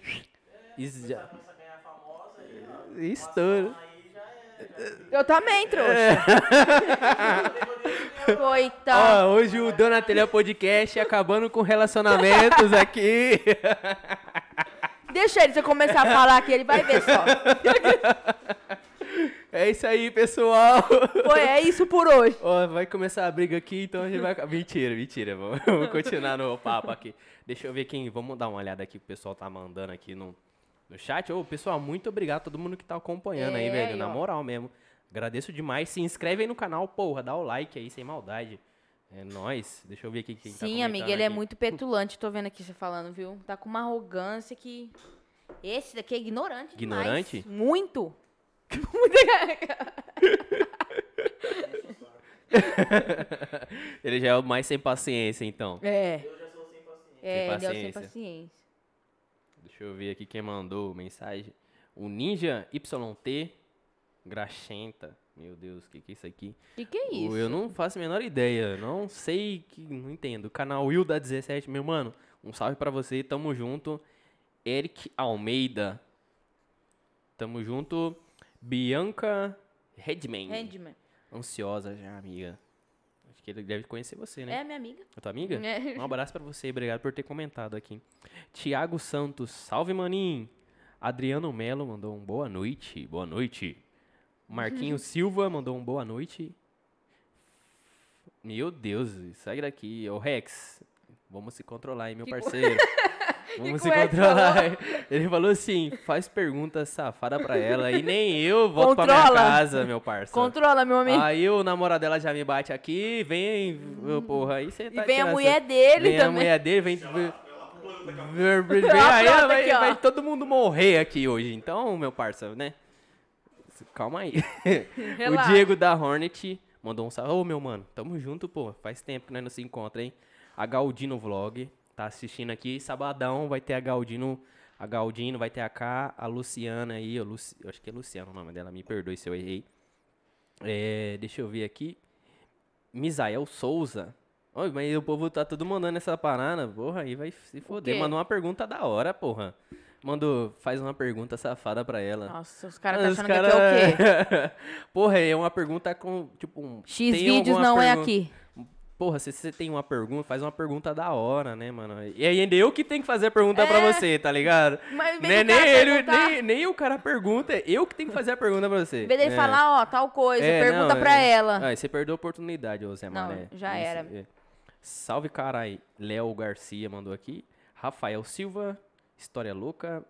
[SPEAKER 1] Isso já.
[SPEAKER 3] Começa a ganhar famosa aí, ó.
[SPEAKER 1] Estoura.
[SPEAKER 3] Aí já é.
[SPEAKER 2] Eu também, trouxa. Coitado.
[SPEAKER 1] Ó, hoje o Dona Telha Podcast acabando com relacionamentos aqui.
[SPEAKER 2] Deixa ele, se eu começar a falar aqui, ele vai ver só.
[SPEAKER 1] É isso aí, pessoal.
[SPEAKER 2] Foi, é isso por hoje.
[SPEAKER 1] Ó, vai começar a briga aqui, então a gente vai. Mentira, mentira. Vamos, vamos continuar no papo aqui. Deixa eu ver quem. Vamos dar uma olhada aqui que o pessoal tá mandando aqui no, no chat. Ô, pessoal, muito obrigado a todo mundo que tá acompanhando aí,
[SPEAKER 2] É,
[SPEAKER 1] velho.
[SPEAKER 2] aí,
[SPEAKER 1] Na moral mesmo. Agradeço demais. Se inscreve aí no canal, porra. Dá o like aí, sem maldade. É nóis. Deixa eu ver aqui quem tá
[SPEAKER 2] Sim, amiga,
[SPEAKER 1] comentando
[SPEAKER 2] ele é
[SPEAKER 1] aqui.
[SPEAKER 2] muito petulante, tô vendo aqui você falando, viu? Tá com uma arrogância que. Esse daqui é ignorante
[SPEAKER 1] Ignorante?
[SPEAKER 2] demais. Muito.
[SPEAKER 1] ele já é o mais sem paciência, então.
[SPEAKER 2] É.
[SPEAKER 3] Eu já sou sem paciência.
[SPEAKER 2] É, ele é o sem
[SPEAKER 1] paciência.
[SPEAKER 2] paciência.
[SPEAKER 1] Deixa eu ver aqui quem mandou mensagem. O Ninja YT Graxenta. Meu Deus, o que, que é isso aqui?
[SPEAKER 2] Que que é
[SPEAKER 1] O-
[SPEAKER 2] isso?
[SPEAKER 1] Eu não faço a menor ideia. Não sei que. Não entendo. Canal Will da 17, meu mano. Um salve pra você. Tamo junto. Eric Almeida. Tamo junto. Bianca Redman.
[SPEAKER 2] Handman.
[SPEAKER 1] Ansiosa já, amiga. Acho que ele deve conhecer você, né?
[SPEAKER 2] É, minha amiga.
[SPEAKER 1] É tua amiga?
[SPEAKER 2] É.
[SPEAKER 1] Um abraço pra você, obrigado por ter comentado aqui. Tiago Santos, salve maninho. Adriano Melo mandou um boa noite, boa noite. Marquinhos Silva mandou um boa noite. Meu Deus, sai daqui. Ô Rex, vamos se controlar, hein, meu
[SPEAKER 2] Que co-
[SPEAKER 1] parceiro. Vamos se controlar. Ele falou assim, faz pergunta safada pra ela e nem eu volto pra minha
[SPEAKER 2] Controla.
[SPEAKER 1] casa, meu parceiro.
[SPEAKER 2] Controla, meu amigo.
[SPEAKER 1] Aí o namorado dela já me bate aqui, vem, ô, porra, aí você
[SPEAKER 2] e
[SPEAKER 1] tá
[SPEAKER 2] vem a mulher
[SPEAKER 1] essa-
[SPEAKER 2] dele
[SPEAKER 1] Vem a
[SPEAKER 2] também.
[SPEAKER 1] mulher dele, vem... vem, vem,
[SPEAKER 2] a
[SPEAKER 1] aí vai,
[SPEAKER 2] aqui, ó.
[SPEAKER 1] vai todo mundo morrer aqui hoje. Então, meu parça, né? Calma aí. o. Diego da Hornet mandou um salve. Ô, meu mano, tamo junto, pô. Faz tempo que nós não se encontra, hein? A Galdino Vlog tá assistindo aqui. Sabadão vai ter a Galdino... A Galdino, vai ter a K, a Luciana aí. Luci, eu acho que é Luciana o nome dela, me perdoe se eu errei. É, deixa eu ver aqui. Misael Souza. Oi, mas o povo tá tudo mandando essa parada. Porra, aí vai se foder. Mandou uma pergunta da hora, porra. Mandou, faz uma pergunta safada pra ela.
[SPEAKER 2] Nossa, os caras tá achando que aqui é o quê?
[SPEAKER 1] cara- porra, é uma pergunta com, tipo, um...
[SPEAKER 2] X vídeos não é aqui.
[SPEAKER 1] Porra, se você tem uma pergunta, faz uma pergunta da hora, né, mano? E ainda eu que tenho que fazer a pergunta pra
[SPEAKER 2] É.
[SPEAKER 1] você, tá ligado?
[SPEAKER 2] Mas
[SPEAKER 1] Né, nem,
[SPEAKER 2] cara
[SPEAKER 1] ele, nem, nem o cara pergunta, é eu que tenho que fazer a pergunta pra você.
[SPEAKER 2] Em vez dele
[SPEAKER 1] É.
[SPEAKER 2] falar, ó, tal coisa,
[SPEAKER 1] É,
[SPEAKER 2] pergunta
[SPEAKER 1] não,
[SPEAKER 2] pra
[SPEAKER 1] é.
[SPEAKER 2] ela.
[SPEAKER 1] Ah, você perdeu a oportunidade, ô Zé
[SPEAKER 2] Não,
[SPEAKER 1] Mané.
[SPEAKER 2] já
[SPEAKER 1] Isso,
[SPEAKER 2] era.
[SPEAKER 1] é. Salve, carai. Léo Garcia mandou aqui. Rafael Silva, História Louca.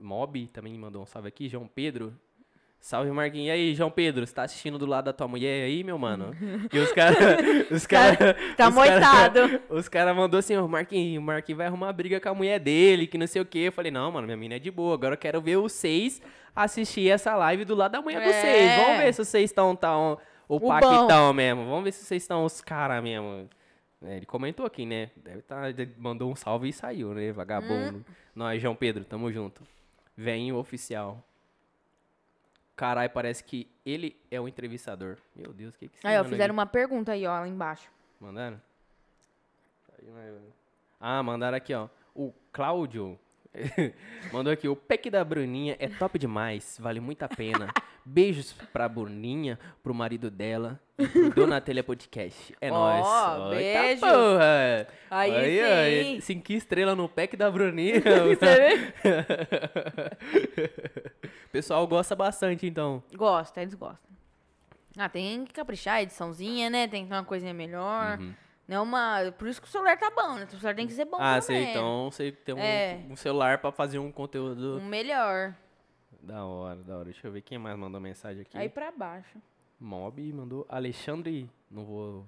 [SPEAKER 1] Mob também mandou um salve aqui. João Pedro. Salve, Marquinhos. E aí, João Pedro, você tá assistindo do lado da tua mulher aí, meu mano? E os caras... Os caras...
[SPEAKER 2] Tá
[SPEAKER 1] os cara-
[SPEAKER 2] moitado.
[SPEAKER 1] Os caras mandou assim, ó, Marquinhos, o Marquinhos vai arrumar briga com a mulher dele, que não sei o quê. Eu falei, não, mano, minha mina é de boa. Agora eu quero ver vocês assistir essa live do lado da mulher de
[SPEAKER 2] É.
[SPEAKER 1] vocês. Vamos ver se vocês estão tão, o,
[SPEAKER 2] O
[SPEAKER 1] paquitão mesmo. Vamos ver se vocês estão os caras mesmo. É, ele comentou aqui, né? Deve tá, mandou um salve e saiu, né? Vagabundo.
[SPEAKER 2] Hum.
[SPEAKER 1] Nós, João Pedro, tamo junto. Venho oficial. Carai, parece que ele é o entrevistador. Meu Deus, o que que esse
[SPEAKER 2] Aí, ó, fizeram
[SPEAKER 1] aqui-
[SPEAKER 2] uma pergunta aí, ó, lá embaixo.
[SPEAKER 1] Mandaram? Aí, mas- Ah, mandaram aqui, ó. O Cláudio mandou aqui. O pack da Bruninha é top demais. Vale muito a pena. Beijos pra Bruninha, pro marido dela e pro Donatelha Podcast. É
[SPEAKER 2] Ó,
[SPEAKER 1] nóis. Eita
[SPEAKER 2] beijo.
[SPEAKER 1] porra.
[SPEAKER 2] Aí
[SPEAKER 1] aí,
[SPEAKER 2] sim.
[SPEAKER 1] Cinco estrelas no pack da Bruninha. O pessoal gosta bastante, então.
[SPEAKER 2] Gosta, eles gostam. Ah, tem que caprichar, ediçãozinha, né? Tem que ter uma coisinha melhor. Não é uma... Por isso que o celular tá bom, né? O celular tem que ser bom
[SPEAKER 1] ah,
[SPEAKER 2] também.
[SPEAKER 1] sei. Então você tem um,
[SPEAKER 2] É.
[SPEAKER 1] um celular pra fazer um conteúdo
[SPEAKER 2] Um melhor.
[SPEAKER 1] Da hora, da hora. Deixa eu ver quem mais mandou mensagem aqui.
[SPEAKER 2] Aí pra baixo.
[SPEAKER 1] Mob mandou Alexandre. Não vou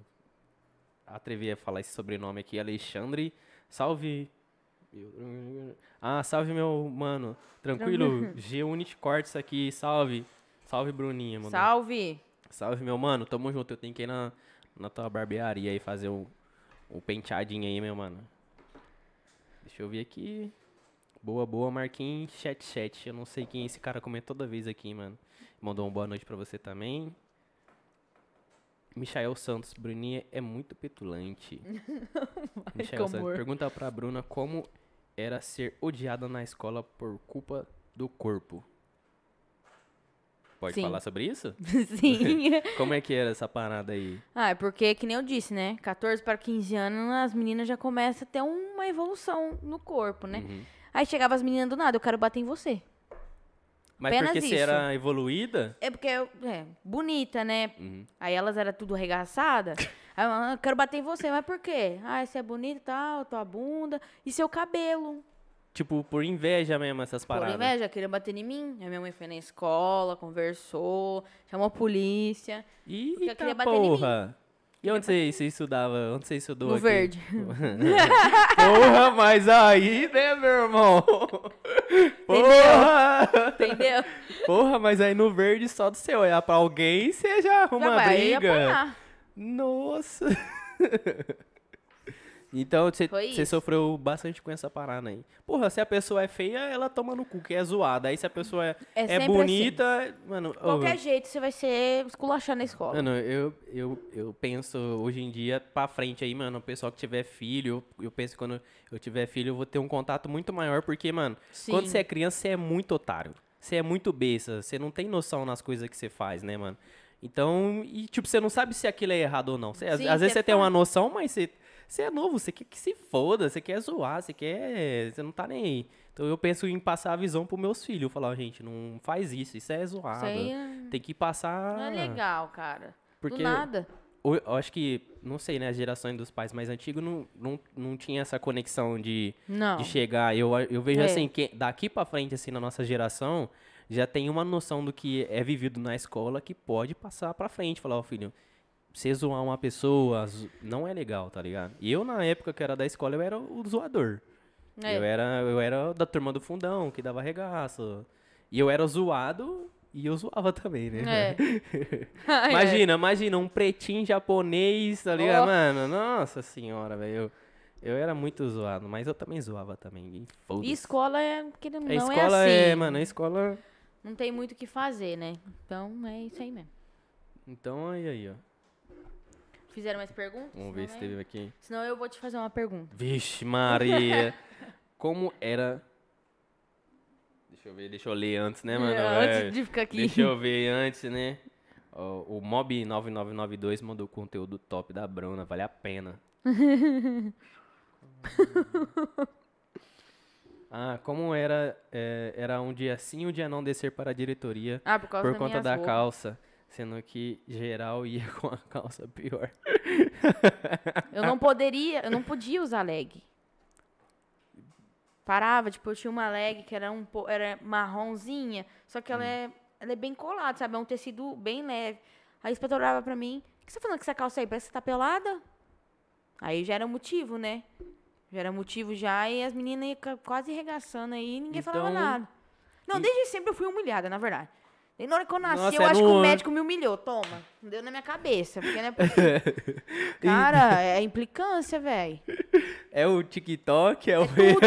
[SPEAKER 1] atrever a falar esse sobrenome aqui. Alexandre. Salve. Ah, salve, meu mano. Tranquilo? G-Unit Cortes aqui. Salve. Salve, Bruninha. Mandou.
[SPEAKER 2] Salve.
[SPEAKER 1] Salve, meu mano. Tamo junto. Eu tenho que ir na, na tua barbearia aí fazer o, o penteadinho aí, meu mano. Deixa eu ver aqui. Boa, boa, Marquinhos. Chat, chat. Eu não sei quem esse cara comenta toda vez aqui, mano. Mandou uma boa noite pra você também. Michael Santos. Bruninha é muito petulante. Michael Santos. Pergunta pra Bruna como era ser odiada na escola por culpa do corpo. Pode
[SPEAKER 2] Sim.
[SPEAKER 1] falar sobre isso?
[SPEAKER 2] Sim.
[SPEAKER 1] Como é que era essa parada aí?
[SPEAKER 2] ah, é porque, que nem eu disse, né? 14 para 15 anos, as meninas já começam a ter uma evolução no corpo, né?
[SPEAKER 1] Uhum.
[SPEAKER 2] Aí chegava as meninas do nada, eu quero bater em você.
[SPEAKER 1] Mas
[SPEAKER 2] Apenas
[SPEAKER 1] porque você
[SPEAKER 2] isso.
[SPEAKER 1] era evoluída?
[SPEAKER 2] É porque, eu- é, bonita, né?
[SPEAKER 1] Uhum.
[SPEAKER 2] Aí elas eram tudo arregaçadas. Aí eu, ah, quero bater em você, mas por quê? Ah, você é bonita e tal, tua bunda e seu cabelo.
[SPEAKER 1] Tipo, por inveja mesmo, essas
[SPEAKER 2] Por
[SPEAKER 1] paradas.
[SPEAKER 2] inveja, queria bater em mim. Aí minha mãe foi na escola, conversou, chamou a polícia. Porque eu queria bater em mim.
[SPEAKER 1] porra. E onde você, você estudava? Onde você estudou
[SPEAKER 2] No
[SPEAKER 1] aqui?
[SPEAKER 2] verde.
[SPEAKER 1] Porra, mas aí, né, meu irmão? Porra!
[SPEAKER 2] Entendeu?
[SPEAKER 1] Porra, mas aí no verde, só de você olhar pra alguém, você já arruma
[SPEAKER 2] Já
[SPEAKER 1] briga.
[SPEAKER 2] apanhar.
[SPEAKER 1] Nossa! Então, você sofreu bastante com essa parada aí. Porra, se a pessoa é feia, ela toma no cu, que é zoada. Aí se a pessoa é,
[SPEAKER 2] É
[SPEAKER 1] é
[SPEAKER 2] sempre assim.
[SPEAKER 1] bonita, mano...
[SPEAKER 2] Qualquer jeito você vai ser esculachado na escola.
[SPEAKER 1] Mano, eu, eu, eu penso hoje em dia pra frente aí, mano, o pessoal que tiver filho, eu, eu penso que quando eu tiver filho eu vou ter um contato muito maior, porque, mano, quando
[SPEAKER 2] Sim.
[SPEAKER 1] você é criança, você é muito otário. Você é muito besta, você não tem noção nas coisas que você faz, né, mano? Então, e tipo, você não sabe se aquilo é errado ou não. Às
[SPEAKER 2] Sim,
[SPEAKER 1] às vezes
[SPEAKER 2] você
[SPEAKER 1] você tem uma noção, mas você, você é novo, você quer que se foda, você quer zoar, você quer. Você não tá nem aí. Então eu penso em passar a visão pros meus filhos. Falar, gente, não faz isso, isso é zoado.
[SPEAKER 2] É-
[SPEAKER 1] Tem que passar.
[SPEAKER 2] não é legal, cara.
[SPEAKER 1] Porque
[SPEAKER 2] Do nada.
[SPEAKER 1] o- Eu acho que, não sei, né, as gerações dos pais mais antigos não, não, não tinha essa conexão de,
[SPEAKER 2] Não.
[SPEAKER 1] de chegar. Eu, eu vejo
[SPEAKER 2] É.
[SPEAKER 1] assim, que daqui pra frente, assim, na nossa geração, já tem uma noção do que é vivido na escola que pode passar pra frente. Falar, ó, filho, você zoar uma pessoa não é legal, tá ligado? E eu, na época que era da escola, eu era o zoador.
[SPEAKER 2] É.
[SPEAKER 1] Eu, era, eu era da turma do fundão, que dava regaço. E eu era zoado e eu zoava também, né?
[SPEAKER 2] É. Ai,
[SPEAKER 1] Imagina, imagina, um pretinho japonês, tá ligado,
[SPEAKER 2] Ó.
[SPEAKER 1] mano? Nossa senhora, velho. Eu, eu era muito zoado, mas eu também zoava também. E
[SPEAKER 2] E escola é. querendo ou
[SPEAKER 1] A
[SPEAKER 2] não
[SPEAKER 1] escola
[SPEAKER 2] é assim.
[SPEAKER 1] é, mano, a escola.
[SPEAKER 2] Não tem muito o que fazer, né? Então é isso aí mesmo.
[SPEAKER 1] Então, aí, aí, ó.
[SPEAKER 2] Fizeram mais perguntas?
[SPEAKER 1] Vamos ver se teve aqui.
[SPEAKER 2] Senão eu vou te fazer uma pergunta.
[SPEAKER 1] Vixe, Maria. Como era. Deixa eu ver, deixa eu ler antes, né, mano?
[SPEAKER 2] Antes
[SPEAKER 1] É,
[SPEAKER 2] de ficar aqui.
[SPEAKER 1] Deixa eu ver antes, né? O, o Mob 9992 mandou conteúdo top da Bruna, vale a pena. ah, como era, é, era um dia sim, um dia não descer para a diretoria
[SPEAKER 2] Ah, por causa
[SPEAKER 1] por conta da
[SPEAKER 2] roupas.
[SPEAKER 1] calça, sendo que geral ia com a calça pior.
[SPEAKER 2] Eu não poderia, eu não podia usar leg. Parava, tipo, eu tinha uma leg que era um era marronzinha, só que ela é, ela é bem colada, sabe? É um tecido bem leve. Aí a inspetora olhava pra mim, o que você tá falando com essa calça aí? Parece que você tá pelada. Aí já era motivo, né? Já era motivo já, e as meninas iam quase regaçando aí e ninguém falava
[SPEAKER 1] Então-
[SPEAKER 2] nada. Não,
[SPEAKER 1] E-
[SPEAKER 2] desde sempre eu fui humilhada, na verdade. E na hora que eu nasci,
[SPEAKER 1] Nossa,
[SPEAKER 2] eu
[SPEAKER 1] é
[SPEAKER 2] acho que o médico me humilhou. Toma, deu na minha cabeça. Porque, né? Cara, é implicância, velho.
[SPEAKER 1] É o TikTok, é o.
[SPEAKER 2] É tudo.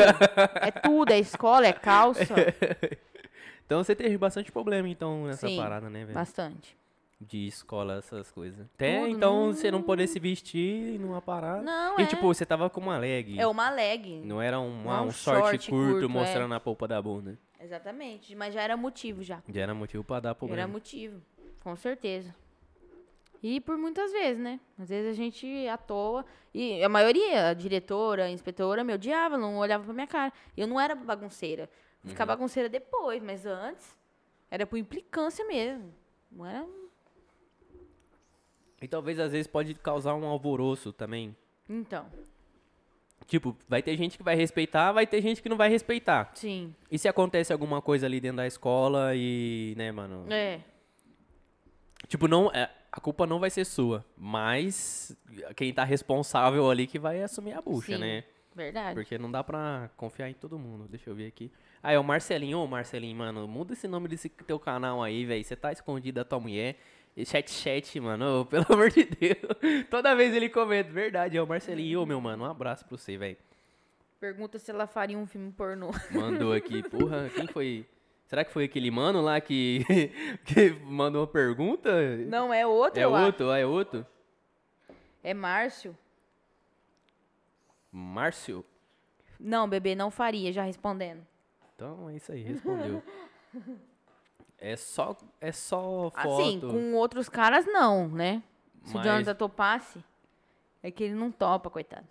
[SPEAKER 2] É tudo, é escola, é calça.
[SPEAKER 1] então você teve bastante problema, então, nessa
[SPEAKER 2] Sim,
[SPEAKER 1] parada, né, velho?
[SPEAKER 2] Bastante.
[SPEAKER 1] De escola, essas coisas. Até
[SPEAKER 2] Tudo,
[SPEAKER 1] então
[SPEAKER 2] não-
[SPEAKER 1] você não poder se vestir numa parada.
[SPEAKER 2] Não,
[SPEAKER 1] E
[SPEAKER 2] é.
[SPEAKER 1] tipo, você tava com uma leg.
[SPEAKER 2] É uma leg.
[SPEAKER 1] Não era um,
[SPEAKER 2] Não é um
[SPEAKER 1] um short,
[SPEAKER 2] short
[SPEAKER 1] curto,
[SPEAKER 2] curto, é.
[SPEAKER 1] mostrando a polpa da bunda.
[SPEAKER 2] Exatamente. Mas já era motivo já.
[SPEAKER 1] Já era motivo pra dar
[SPEAKER 2] Já
[SPEAKER 1] problema.
[SPEAKER 2] era motivo. Com certeza. E por muitas vezes, né? Às vezes a gente à toa. E a maioria, a diretora, a inspetora, me odiava, não olhava pra minha cara. Eu não era bagunceira.
[SPEAKER 1] Uhum.
[SPEAKER 2] Ficar bagunceira depois, mas antes era por implicância mesmo. Não era.
[SPEAKER 1] E talvez às vezes pode causar um alvoroço também.
[SPEAKER 2] Então,
[SPEAKER 1] Tipo, vai ter gente que vai respeitar, vai ter gente que não vai respeitar.
[SPEAKER 2] sim.
[SPEAKER 1] E se acontece alguma coisa ali dentro da escola e, né, mano?
[SPEAKER 2] É.
[SPEAKER 1] Tipo, não, é, a culpa não vai ser sua, mas quem tá responsável ali que vai assumir a bucha,
[SPEAKER 2] Sim.
[SPEAKER 1] né?
[SPEAKER 2] Verdade.
[SPEAKER 1] Porque não dá pra confiar em todo mundo. Deixa eu ver aqui. Ah, é o Marcelinho. Ô, Marcelinho, mano, muda esse nome desse teu canal aí, velho. Você tá escondido da tua mulher. Chat chat, mano, ô, pelo amor de Deus. Toda vez ele comenta, verdade, é o Marcelinho. Ô, meu mano, um abraço pra você, velho.
[SPEAKER 2] Pergunta se ela faria um filme pornô.
[SPEAKER 1] Mandou aqui, porra, quem foi? Será que foi aquele mano lá que, que mandou uma pergunta?
[SPEAKER 2] Não, é outro,
[SPEAKER 1] É
[SPEAKER 2] acho.
[SPEAKER 1] outro, ah, é outro?
[SPEAKER 2] É Márcio.
[SPEAKER 1] Márcio?
[SPEAKER 2] Não, bebê, não faria, já respondendo.
[SPEAKER 1] Então é isso aí, respondeu. É só, é só foto.
[SPEAKER 2] Assim, com outros caras não, né? Se
[SPEAKER 1] Mas-
[SPEAKER 2] o Jonathan topasse, é que ele não topa, coitado.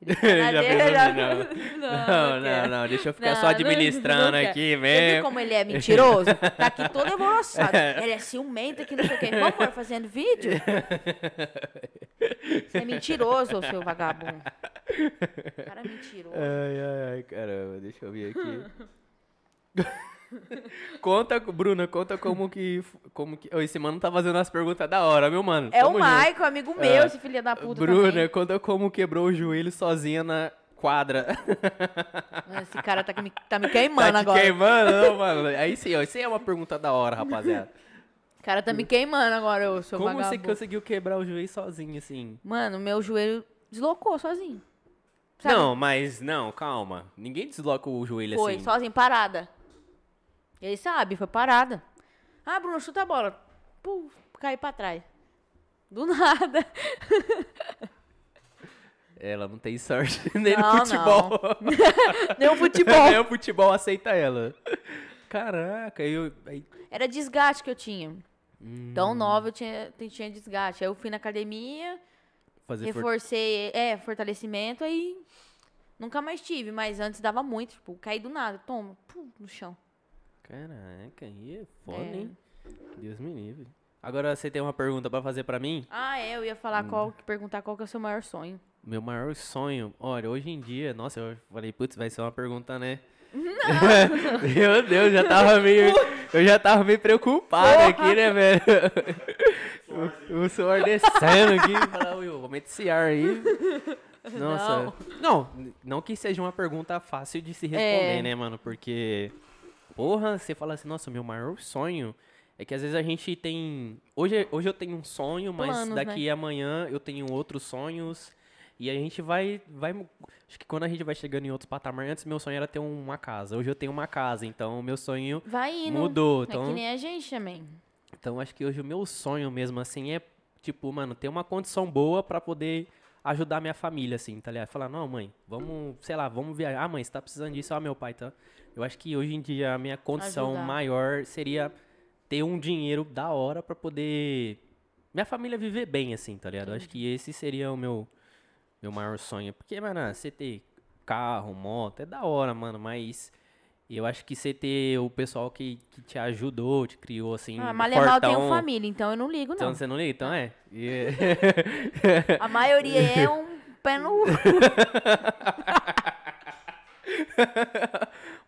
[SPEAKER 2] Ele
[SPEAKER 1] Já
[SPEAKER 2] dele,
[SPEAKER 1] pensou
[SPEAKER 2] já-
[SPEAKER 1] assim, não. Não, não,
[SPEAKER 2] quero.
[SPEAKER 1] não, deixa eu ficar
[SPEAKER 2] Não,
[SPEAKER 1] só
[SPEAKER 2] não-
[SPEAKER 1] administrando
[SPEAKER 2] não
[SPEAKER 1] aqui
[SPEAKER 2] Você viu
[SPEAKER 1] mesmo.
[SPEAKER 2] como ele é mentiroso? Tá aqui todo embolsado. Ele é ciumento aqui, não sei o quê. Vamos pôr fazendo vídeo? Você é mentiroso, seu vagabundo. Cara mentiroso.
[SPEAKER 1] Ai, ai, ai, caramba, deixa eu ver aqui. conta, Bruna, conta como que. Como que... Esse mano tá fazendo umas perguntas da hora, meu mano.
[SPEAKER 2] É o
[SPEAKER 1] Tamo junto.
[SPEAKER 2] Maico, amigo meu,
[SPEAKER 1] É.
[SPEAKER 2] esse filho da puta
[SPEAKER 1] Bruna,
[SPEAKER 2] também.
[SPEAKER 1] conta como quebrou o joelho sozinha na quadra.
[SPEAKER 2] Esse cara tá me, tá me queimando
[SPEAKER 1] tá
[SPEAKER 2] agora.
[SPEAKER 1] queimando, não, mano. Aí sim, ó. Isso aí é uma pergunta da hora, rapaziada.
[SPEAKER 2] O cara tá me queimando agora, ô seu
[SPEAKER 1] como você
[SPEAKER 2] vagabundo.
[SPEAKER 1] conseguiu quebrar o joelho sozinho, assim?
[SPEAKER 2] Mano, meu joelho deslocou sozinho. Sabe?
[SPEAKER 1] Não, mas não, calma. Ninguém desloca o joelho
[SPEAKER 2] Foi,
[SPEAKER 1] assim.
[SPEAKER 2] sozinho, parada. Ele sabe, foi parada. Ah, Bruno, chuta a bola. Pum, caí pra trás. Do nada.
[SPEAKER 1] Ela não tem sorte nem
[SPEAKER 2] Não,
[SPEAKER 1] no futebol.
[SPEAKER 2] Nem o futebol.
[SPEAKER 1] nem o futebol aceita ela. Caraca, eu. aí-
[SPEAKER 2] Era desgaste que eu tinha.
[SPEAKER 1] Hum.
[SPEAKER 2] Tão nova eu tinha, tinha desgaste. Aí eu fui na academia,
[SPEAKER 1] fazer for...
[SPEAKER 2] reforcei, é, fortalecimento, aí nunca mais tive. Mas antes dava muito, tipo, caí do nada, toma, pum, no chão.
[SPEAKER 1] Caraca, aí é foda,
[SPEAKER 2] É.
[SPEAKER 1] hein? Deus me livre. Agora você tem uma pergunta pra fazer pra mim?
[SPEAKER 2] Ah, é, eu ia
[SPEAKER 1] Hum.
[SPEAKER 2] falar qual, perguntar qual que é o seu maior sonho.
[SPEAKER 1] Meu maior sonho, olha, hoje em dia, nossa, eu falei, putz, vai ser uma pergunta, né? Meu Deus, já tava meio. Eu já tava meio preocupado
[SPEAKER 2] Porra!
[SPEAKER 1] aqui, né, velho? O, o suor descendo aqui. Falar, "Ui, aumenta esse ar aí. Nossa. Não. não, que seja uma pergunta fácil de se responder,
[SPEAKER 2] É.
[SPEAKER 1] né, mano? Porque. Porra, você fala assim, nossa, meu maior sonho é que às vezes a gente tem. Hoje, hoje eu tenho um sonho, mas
[SPEAKER 2] Planos,
[SPEAKER 1] daqui amanhã eu tenho outros sonhos. E a gente vai, vai. Acho que quando a gente vai chegando em outros patamares, antes meu sonho era ter uma casa. Hoje eu tenho uma casa, então o meu sonho mudou.
[SPEAKER 2] É
[SPEAKER 1] Então,
[SPEAKER 2] que nem a gente também.
[SPEAKER 1] então acho que hoje o meu sonho mesmo, assim, é, tipo, mano, ter uma condição boa pra poder ajudar minha família, assim, tá ligado? Falar, não, mãe, vamos, sei lá, vamos viajar. Ah, mãe, você tá precisando disso, ah, meu pai, tá? Eu acho que hoje em dia a minha condição
[SPEAKER 2] Ajudar.
[SPEAKER 1] maior seria ter um dinheiro da hora pra poder minha família viver bem, assim, tá ligado? Eu acho que esse seria o meu, meu maior sonho. Porque, mano, você ter carro, moto, é da hora, mano, mas eu acho que você ter o pessoal que, que te ajudou, te criou, assim,
[SPEAKER 2] Ah, tem
[SPEAKER 1] fortão.
[SPEAKER 2] um família, então eu não ligo,
[SPEAKER 1] Então
[SPEAKER 2] não.
[SPEAKER 1] você não liga? Então é. E-
[SPEAKER 2] A maioria é um pé no...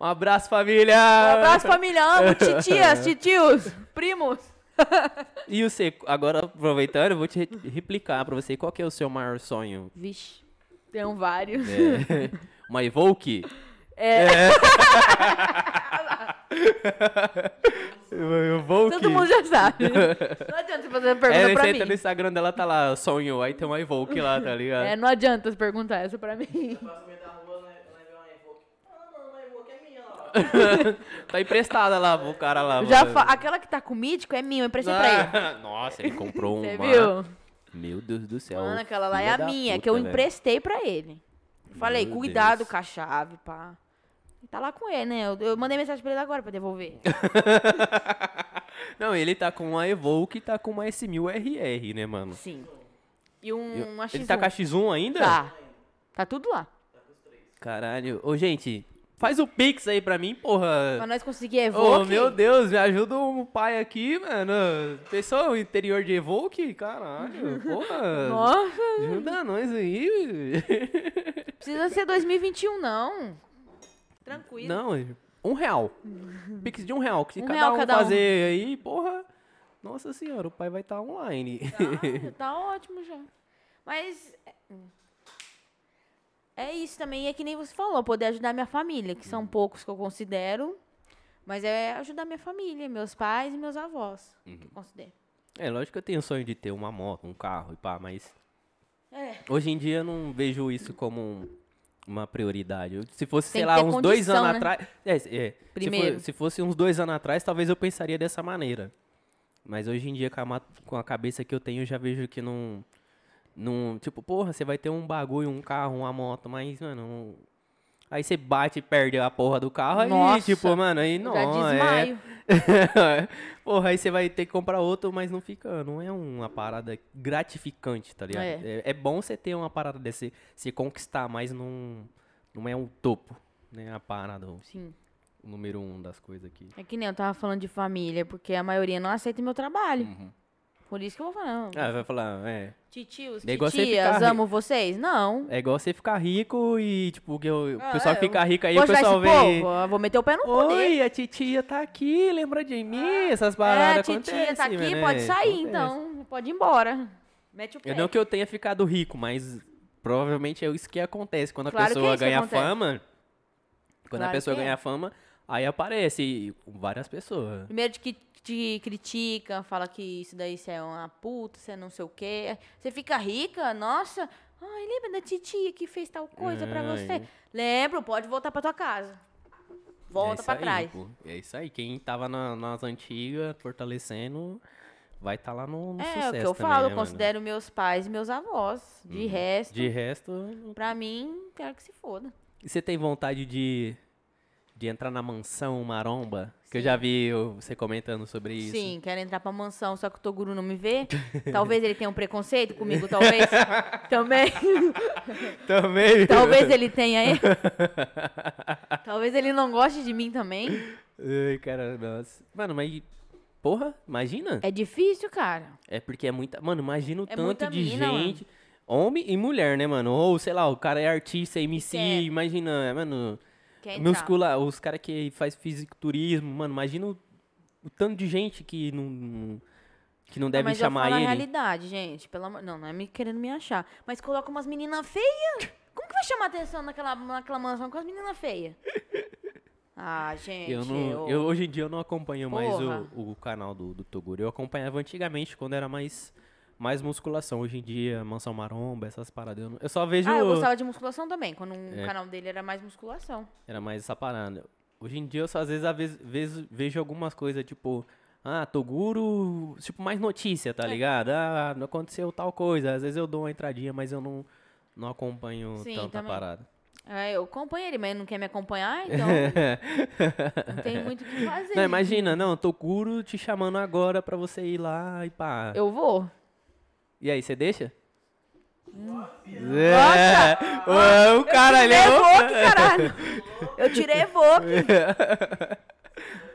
[SPEAKER 1] um abraço, família!
[SPEAKER 2] Um abraço, família. Amo, titias, titios, primos.
[SPEAKER 1] E você, agora aproveitando, eu vou te re- replicar pra você qual que é o seu maior sonho.
[SPEAKER 2] Vixe, tem vários.
[SPEAKER 1] É, uma Evoque?
[SPEAKER 2] É.
[SPEAKER 1] Uma Evoque?
[SPEAKER 2] Todo mundo já sabe. Não adianta você fazer pergunta
[SPEAKER 1] É,
[SPEAKER 2] pra
[SPEAKER 1] você
[SPEAKER 2] mim.
[SPEAKER 1] entra no Instagram dela, tá lá, sonho, aí tem uma Evoque lá, tá ligado?
[SPEAKER 2] É, não adianta você perguntar essa pra mim.
[SPEAKER 3] Né? Ah, é
[SPEAKER 1] tá emprestada lá pro cara lá.
[SPEAKER 2] Já fa- Aquela que tá com o mítico é minha, eu emprestei pra ele.
[SPEAKER 1] Ah, Nossa, ele comprou uma.
[SPEAKER 2] Você viu?
[SPEAKER 1] Meu Deus do céu.
[SPEAKER 2] Mano, aquela lá é a minha,
[SPEAKER 1] puta,
[SPEAKER 2] que eu
[SPEAKER 1] velho.
[SPEAKER 2] emprestei pra ele. Falei,
[SPEAKER 1] Meu
[SPEAKER 2] cuidado
[SPEAKER 1] Deus.
[SPEAKER 2] com a chave, pá. Tá lá com ele, né? Eu, eu mandei mensagem pra ele agora pra devolver.
[SPEAKER 1] Não, ele tá com uma Evoque e tá com uma S1000RR, né, mano?
[SPEAKER 2] Sim. E um, uma X1.
[SPEAKER 1] Ele tá com a X1 ainda?
[SPEAKER 2] Tá. Tá tudo lá.
[SPEAKER 1] Caralho. Ô, gente, faz o Pix aí pra mim, porra.
[SPEAKER 2] Pra nós conseguir
[SPEAKER 1] Ô,
[SPEAKER 2] Evoque.
[SPEAKER 1] meu Deus, me ajuda um pai aqui, mano. Pessoal, o interior de Evoque? Caralho, porra.
[SPEAKER 2] Nossa,
[SPEAKER 1] Ajuda nós aí.
[SPEAKER 2] precisa ser 2021, não. Tranquilo.
[SPEAKER 1] Não, um real. Pix de um real. Que
[SPEAKER 2] Um
[SPEAKER 1] cada
[SPEAKER 2] real
[SPEAKER 1] um
[SPEAKER 2] cada um.
[SPEAKER 1] fazer aí, porra. Nossa senhora, o pai vai estar online.
[SPEAKER 2] Tá, tá ótimo já. Mas. é, hum. É isso também, é que nem você falou, poder ajudar minha família, que
[SPEAKER 1] Uhum.
[SPEAKER 2] são poucos que eu considero. Mas é ajudar minha família, meus pais e meus avós,
[SPEAKER 1] Uhum.
[SPEAKER 2] que eu considero.
[SPEAKER 1] É, lógico que eu tenho sonho de ter uma moto, um carro e pá, mas
[SPEAKER 2] É.
[SPEAKER 1] hoje em dia eu não vejo isso como um- uma prioridade. Se fosse,
[SPEAKER 2] Tem
[SPEAKER 1] sei lá, uns dois
[SPEAKER 2] condição,
[SPEAKER 1] anos
[SPEAKER 2] né?
[SPEAKER 1] atrás. É, é, se,
[SPEAKER 2] Primeiro.
[SPEAKER 1] for- se fosse uns dois anos atrás, talvez eu pensaria dessa maneira. Mas hoje em dia, com a, com a cabeça que eu tenho, eu já vejo que não. não tipo, porra, você vai ter um bagulho, um carro, uma moto, mas, mano. Aí você bate e perde a porra do carro, aí,
[SPEAKER 2] Nossa,
[SPEAKER 1] tipo, mano, aí não.
[SPEAKER 2] já
[SPEAKER 1] é-
[SPEAKER 2] desmaio.
[SPEAKER 1] Porra, aí você vai ter que comprar outro, mas não fica. Não é uma parada gratificante, tá ligado?
[SPEAKER 2] É.
[SPEAKER 1] É, é bom você ter uma parada desse. Se conquistar, mas não, não é um topo, né? A parada, o
[SPEAKER 2] Sim.
[SPEAKER 1] número um das coisas aqui.
[SPEAKER 2] É que nem eu tava falando de família, porque a maioria não aceita meu trabalho.
[SPEAKER 1] Uhum.
[SPEAKER 2] Por isso que eu vou falar.
[SPEAKER 1] Ah, vai falar, é.
[SPEAKER 2] Titios,
[SPEAKER 1] É igual você
[SPEAKER 2] titias,
[SPEAKER 1] ficar
[SPEAKER 2] amo vocês? Não.
[SPEAKER 1] É igual você ficar rico e, tipo, que o,
[SPEAKER 2] Ah,
[SPEAKER 1] pessoal
[SPEAKER 2] é,
[SPEAKER 1] fica rico aí, o pessoal vem.
[SPEAKER 2] povo, vou meter o pé no cu.
[SPEAKER 1] Oi, a titia tá aqui, lembra de mim? Essas
[SPEAKER 2] É,
[SPEAKER 1] paradas
[SPEAKER 2] a titia tá aqui,
[SPEAKER 1] mano,
[SPEAKER 2] pode
[SPEAKER 1] é,
[SPEAKER 2] sair
[SPEAKER 1] acontece.
[SPEAKER 2] então. Pode ir embora. Mete o pé.
[SPEAKER 1] Eu não que eu tenha ficado rico, mas provavelmente é isso que acontece. Quando a
[SPEAKER 2] Claro que é
[SPEAKER 1] pessoa
[SPEAKER 2] que
[SPEAKER 1] ganha fama, quando
[SPEAKER 2] Claro
[SPEAKER 1] a pessoa
[SPEAKER 2] que é.
[SPEAKER 1] ganha fama, aí aparece várias pessoas.
[SPEAKER 2] Primeiro de que te critica, fala que isso daí você é uma puta, você é não sei o quê. Você fica rica, nossa. Ai, lembra da titia que fez tal coisa pra
[SPEAKER 1] Ai.
[SPEAKER 2] você? Lembro, pode voltar pra tua casa. Volta
[SPEAKER 1] é aí,
[SPEAKER 2] trás.
[SPEAKER 1] pô. É isso aí. Quem tava na- nas antigas, fortalecendo, vai estar lá no, no
[SPEAKER 2] É,
[SPEAKER 1] sucesso
[SPEAKER 2] o que eu
[SPEAKER 1] também,
[SPEAKER 2] falo,
[SPEAKER 1] né,
[SPEAKER 2] eu
[SPEAKER 1] mano?
[SPEAKER 2] considero meus pais e meus avós. De resto,
[SPEAKER 1] De resto,
[SPEAKER 2] pra mim, quero que se foda.
[SPEAKER 1] E você tem vontade de, de entrar na mansão maromba? Que eu já vi você comentando sobre isso.
[SPEAKER 2] Sim, quero entrar pra mansão, só que o Toguro não me vê. talvez ele tenha um preconceito comigo, talvez. Também.
[SPEAKER 1] Também.
[SPEAKER 2] talvez ele tenha aí. talvez ele não goste de mim também.
[SPEAKER 1] Ai, cara, nossa. Mano, mas. Porra, imagina.
[SPEAKER 2] É difícil, cara.
[SPEAKER 1] É porque é muita. Mano, imagina o
[SPEAKER 2] É
[SPEAKER 1] tanto de
[SPEAKER 2] mina, mano.
[SPEAKER 1] gente. Homem e mulher, né, mano? Ou, sei lá, o cara é artista, MC,
[SPEAKER 2] Quer.
[SPEAKER 1] imagina, mano.
[SPEAKER 2] Quer.
[SPEAKER 1] Muscula, os caras que faz fisiculturismo, mano, imagina o, o tanto de gente que não. Que não
[SPEAKER 2] Não,
[SPEAKER 1] deve
[SPEAKER 2] mas
[SPEAKER 1] chamar
[SPEAKER 2] eu falo
[SPEAKER 1] ele.
[SPEAKER 2] a realidade, gente. Pelo amor... Não, não é me querendo me achar. Mas coloca umas meninas feias. Como que vai chamar atenção naquela, naquela mansão com as meninas feias? Ah, gente.
[SPEAKER 1] Eu não, eu, hoje em dia eu não acompanho mais
[SPEAKER 2] Porra.
[SPEAKER 1] o, o canal do, do Toguro. Eu acompanhava antigamente quando era mais, mais musculação. Hoje em dia, Mansão Maromba, essas paradas. Eu, não- eu só vejo.
[SPEAKER 2] Ah, eu gostava de musculação também, quando o
[SPEAKER 1] É.
[SPEAKER 2] canal dele era mais musculação.
[SPEAKER 1] Era mais essa parada. Hoje em dia eu só às vezes, às vezes, vejo, algumas coisas, tipo, ah, Toguro, tipo, mais notícia,
[SPEAKER 2] É.
[SPEAKER 1] tá ligado? Ah, não aconteceu tal coisa. Às vezes eu dou uma entradinha, mas eu não, não acompanho
[SPEAKER 2] Sim,
[SPEAKER 1] tanta
[SPEAKER 2] também.
[SPEAKER 1] parada.
[SPEAKER 2] É, eu acompanho ele, mas ele não quer me acompanhar, então não tem muito o que fazer.
[SPEAKER 1] Não, imagina, não, Toguro te chamando agora pra você ir lá e pá.
[SPEAKER 2] Eu vou.
[SPEAKER 1] E aí, você deixa?
[SPEAKER 2] Hum.
[SPEAKER 1] É. Ué, o cara ali
[SPEAKER 2] tirei
[SPEAKER 1] é
[SPEAKER 2] Evoque, caralho. Eu tirei Evoque.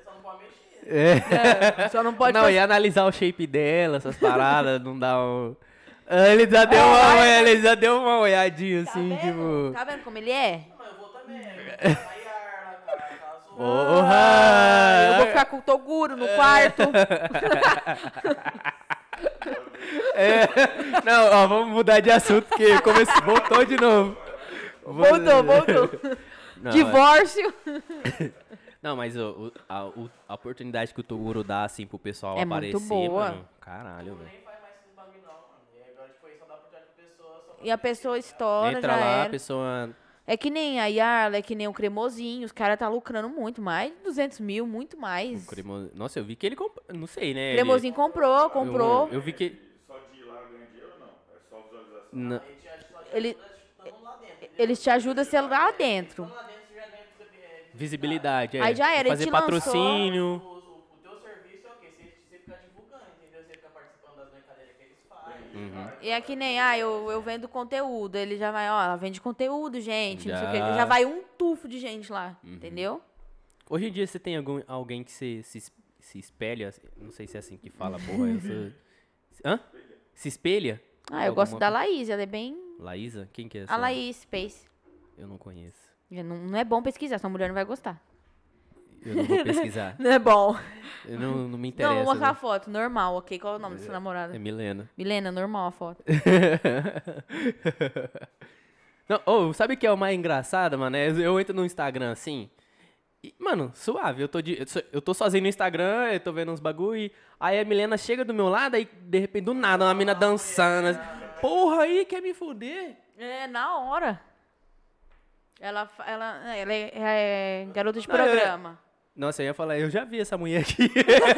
[SPEAKER 3] Só não pode mexer.
[SPEAKER 1] É.
[SPEAKER 2] Só não pode
[SPEAKER 1] Não,
[SPEAKER 2] fazer.
[SPEAKER 1] e analisar o shape dela, essas paradas, não dá um. Ah, Ele já deu uma, ele já deu uma olhadinha
[SPEAKER 2] Tá
[SPEAKER 1] assim,
[SPEAKER 2] vendo?
[SPEAKER 1] tipo.
[SPEAKER 2] Tá vendo como ele é?
[SPEAKER 3] Mas eu vou também. Eu. Tá.
[SPEAKER 1] Porra!
[SPEAKER 2] Ah, eu vou ficar com o Toguro no quarto.
[SPEAKER 1] É. Não, ó, vamos mudar de assunto, porque começou, voltou de novo.
[SPEAKER 2] Voltou, voltou.
[SPEAKER 1] Não, é-
[SPEAKER 2] Divórcio.
[SPEAKER 1] Não, mas o, a, a oportunidade que o Toguro dá, assim, pro pessoal
[SPEAKER 2] É muito
[SPEAKER 1] aparecer,
[SPEAKER 2] boa.
[SPEAKER 1] mano, caralho, velho.
[SPEAKER 3] E
[SPEAKER 2] a pessoa estoura,
[SPEAKER 1] Entra
[SPEAKER 2] já
[SPEAKER 1] lá, a
[SPEAKER 2] era.
[SPEAKER 1] pessoa...
[SPEAKER 2] É que nem a Yarla, é que nem o Cremosinho. Os caras tá lucrando muito, mais de 200 mil, muito mais.
[SPEAKER 1] cremo- Nossa, eu vi que ele comprou, não sei, né? ele-
[SPEAKER 2] Cremosinho comprou, comprou.
[SPEAKER 1] Eu, eu vi que...
[SPEAKER 4] Só de ir lá ganha dinheiro ou não? É
[SPEAKER 3] tinha
[SPEAKER 2] Ele-? Eles te ajudam a ser lá dentro.
[SPEAKER 3] Já é,
[SPEAKER 1] Visibilidade, é.
[SPEAKER 2] Aí já era,
[SPEAKER 1] Fazer patrocínio.
[SPEAKER 3] O, teu serviço é o quê? Você, divulgando, entendeu? Você fica participando das brincadeiras que eles fazem.
[SPEAKER 1] Uhum.
[SPEAKER 2] E é que nem, ah, eu, eu vendo conteúdo. Ele já vai, ó, ela vende conteúdo, gente. Não sei o quê.
[SPEAKER 1] Já. Uhum.
[SPEAKER 2] Já vai um tufo de gente lá, entendeu?
[SPEAKER 1] Hoje em dia você tem algum, alguém que se, se, es- se espelha, não sei se é assim que fala, porra. Sou... Hã? Se espelha?
[SPEAKER 2] Ah, eu gosto da? Laís, ela é bem.
[SPEAKER 1] Laísa? Quem que é essa?
[SPEAKER 2] A Laís Space.
[SPEAKER 1] Eu não conheço.
[SPEAKER 2] Não, não é bom pesquisar, sua mulher não vai gostar.
[SPEAKER 1] Eu não vou pesquisar.
[SPEAKER 2] Não é bom.
[SPEAKER 1] Eu não, não me interessa.
[SPEAKER 2] não, vou mostrar a
[SPEAKER 1] né?
[SPEAKER 2] foto, normal, ok? Qual é o nome da sua namorada?
[SPEAKER 1] É Milena.
[SPEAKER 2] Milena, normal a foto.
[SPEAKER 1] não, ô, sabe o que é o mais engraçado, mano? É, Eu entro no Instagram assim. E, mano, suave. Eu tô, de- eu eu tô sozinho no Instagram, eu tô vendo uns bagulho. e Aí a Milena chega do meu lado, aí de repente do nada, uma mina dançando. assim, Porra, aí quer me fuder?
[SPEAKER 2] É, na hora. Ela, ela, ela é, é garota de
[SPEAKER 1] Não, eu-
[SPEAKER 2] programa.
[SPEAKER 1] Nossa, eu ia falar, eu já vi essa mulher aqui.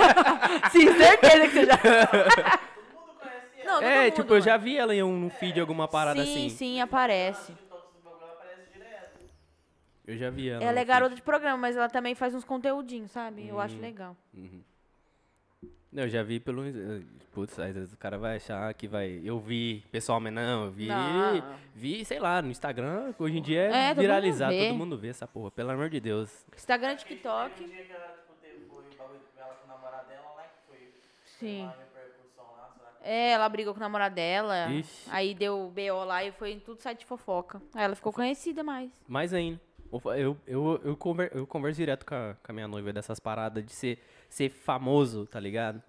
[SPEAKER 2] Sim, certeza que você já.
[SPEAKER 3] Todo mundo conhece ela.
[SPEAKER 2] Não, todo
[SPEAKER 1] é,
[SPEAKER 2] mundo,
[SPEAKER 1] tipo, eu já
[SPEAKER 2] mano.
[SPEAKER 1] vi ela em um feed, alguma parada
[SPEAKER 2] sim,
[SPEAKER 1] assim.
[SPEAKER 2] sim, aparece.
[SPEAKER 3] TikTok, esses bagulho, ela aparece direto.
[SPEAKER 1] Eu já vi ela.
[SPEAKER 2] Ela é garota de programa, mas ela também faz uns conteúdinhos, sabe? Eu acho legal.
[SPEAKER 1] Não, eu já vi pelo. Putz, às vezes o cara vai achar que vai. Eu vi pessoalmente, não, eu vi.
[SPEAKER 2] Não.
[SPEAKER 1] Vi, sei lá, no Instagram, hoje em dia
[SPEAKER 2] É,
[SPEAKER 1] é,
[SPEAKER 2] todo mundo
[SPEAKER 1] viralizar, todo mundo vê essa porra, pelo amor de Deus.
[SPEAKER 2] Instagram,
[SPEAKER 3] Um
[SPEAKER 2] TikTok.
[SPEAKER 3] dia que ela, tipo, teve, bagulho dela com o namorado dela lá, que foi
[SPEAKER 2] Sim.
[SPEAKER 3] que
[SPEAKER 2] É, ela brigou com o namorado dela.
[SPEAKER 1] Ixi.
[SPEAKER 2] Aí deu BO lá e foi em tudo site de fofoca. Aí ela ficou conhecida mais.
[SPEAKER 1] Mais ainda. Eu, eu, eu, eu, conver, eu converso direto com a, com a minha noiva dessas paradas de ser, ser famoso, tá ligado?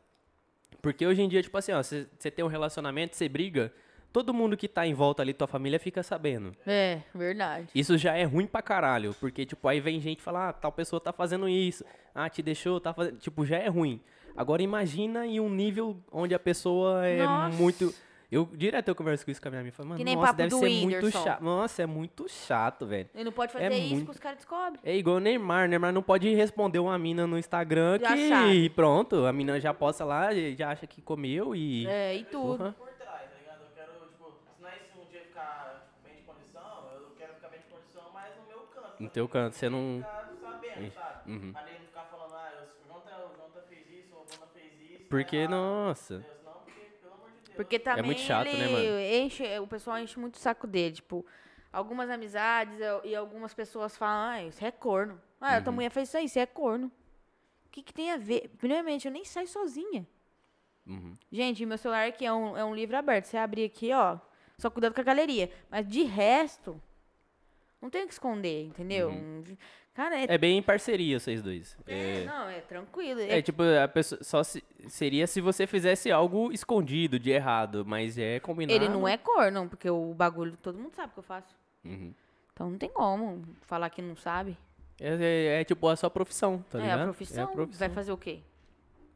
[SPEAKER 1] Porque hoje em dia, tipo assim, ó, você tem um relacionamento, você briga, todo mundo que tá em volta ali, tua família, fica sabendo.
[SPEAKER 2] É, verdade.
[SPEAKER 1] Isso já é ruim pra caralho, porque, tipo, aí vem gente falar, ah, tal pessoa tá fazendo isso, ah, te deixou, tá fazendo... Tipo, já é ruim. Agora imagina em um nível onde a pessoa é
[SPEAKER 2] Nossa.
[SPEAKER 1] muito... Eu, direto eu converso com isso com a minha amiga, falo, mano,
[SPEAKER 2] Que nem
[SPEAKER 1] nossa,
[SPEAKER 2] papo
[SPEAKER 1] deve
[SPEAKER 2] do
[SPEAKER 1] ser muito chato. Nossa, é muito chato, velho.
[SPEAKER 2] Ele não pode
[SPEAKER 1] É
[SPEAKER 2] fazer isso
[SPEAKER 1] muito-
[SPEAKER 2] que os caras descobrem.
[SPEAKER 1] É igual o Neymar, Neymar não pode responder uma mina no Instagram
[SPEAKER 2] Já
[SPEAKER 1] que
[SPEAKER 2] sabe.
[SPEAKER 1] pronto, a mina já posta lá, já acha que comeu e...
[SPEAKER 2] É, e tudo.
[SPEAKER 1] Porra.
[SPEAKER 3] por trás, tá ligado? Eu quero, tipo, se nós um dia ficar tipo, bem de condição, eu quero ficar bem de condição, mas no meu canto.
[SPEAKER 1] No teu canto, você não...
[SPEAKER 3] Ficar sabendo, sabe?
[SPEAKER 1] Uhum.
[SPEAKER 3] Ali não ficar falando, ah, o o Jonta fez isso, o Jonta fez isso.
[SPEAKER 1] Porque, nossa...
[SPEAKER 3] Porque,
[SPEAKER 2] também
[SPEAKER 1] muito chato, né,
[SPEAKER 2] ele
[SPEAKER 1] mano?
[SPEAKER 2] enche, o pessoal enche muito o saco dele. Tipo, algumas amizades e- e algumas pessoas falam, ah, isso é corno. Ah,
[SPEAKER 1] Uhum.
[SPEAKER 2] tua mulher fez isso aí, isso é corno. O que, que tem a ver? Primeiramente, eu nem saio sozinha.
[SPEAKER 1] Uhum.
[SPEAKER 2] Gente, meu celular aqui é um, é um livro aberto. Você abrir aqui, ó. Só cuidado com a galeria. Mas de resto, não tem o que esconder, entendeu? Um- Cara, é.
[SPEAKER 1] É bem em parceria vocês dois.
[SPEAKER 2] é, Não, é tranquilo.
[SPEAKER 1] É, tipo, a pessoa só se- seria se você fizesse algo escondido, de errado, mas é combinado.
[SPEAKER 2] ele não é corno, porque o bagulho todo mundo sabe que eu faço.
[SPEAKER 1] Uhum.
[SPEAKER 2] Então não tem como falar que não sabe.
[SPEAKER 1] É, é- é, tipo a sua profissão, tá
[SPEAKER 2] é
[SPEAKER 1] ligado?
[SPEAKER 2] a profissão.
[SPEAKER 1] É a profissão.
[SPEAKER 2] Vai fazer o quê?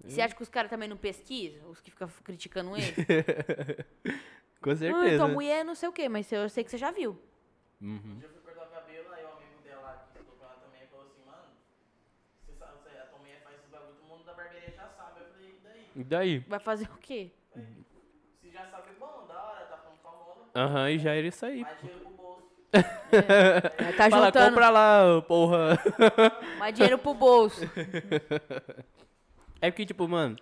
[SPEAKER 2] Você acha que os caras também não pesquisam? Os que ficam criticando ele?
[SPEAKER 1] Com
[SPEAKER 2] ah,
[SPEAKER 1] certeza.
[SPEAKER 2] tua mulher é não sei o quê, mas eu sei que você já viu.
[SPEAKER 1] Uhum.
[SPEAKER 3] Um dia eu fui cortar o cabelo, aí o amigo dela que estudou com ela também falou assim, mano, você sabe, você, a tua mulher faz esses bagulho, todo mundo da barbearia já sabe. Eu falei, e daí?
[SPEAKER 2] Vai fazer o quê?
[SPEAKER 3] Se já sabe, bom, da hora, tá ficando famosa,
[SPEAKER 1] Aham, e já era isso aí.
[SPEAKER 3] mais dinheiro pro bolso.
[SPEAKER 2] É, tá
[SPEAKER 1] Fala,
[SPEAKER 2] juntando
[SPEAKER 1] compra lá, porra.
[SPEAKER 2] mais dinheiro pro bolso.
[SPEAKER 1] É porque, tipo, mano,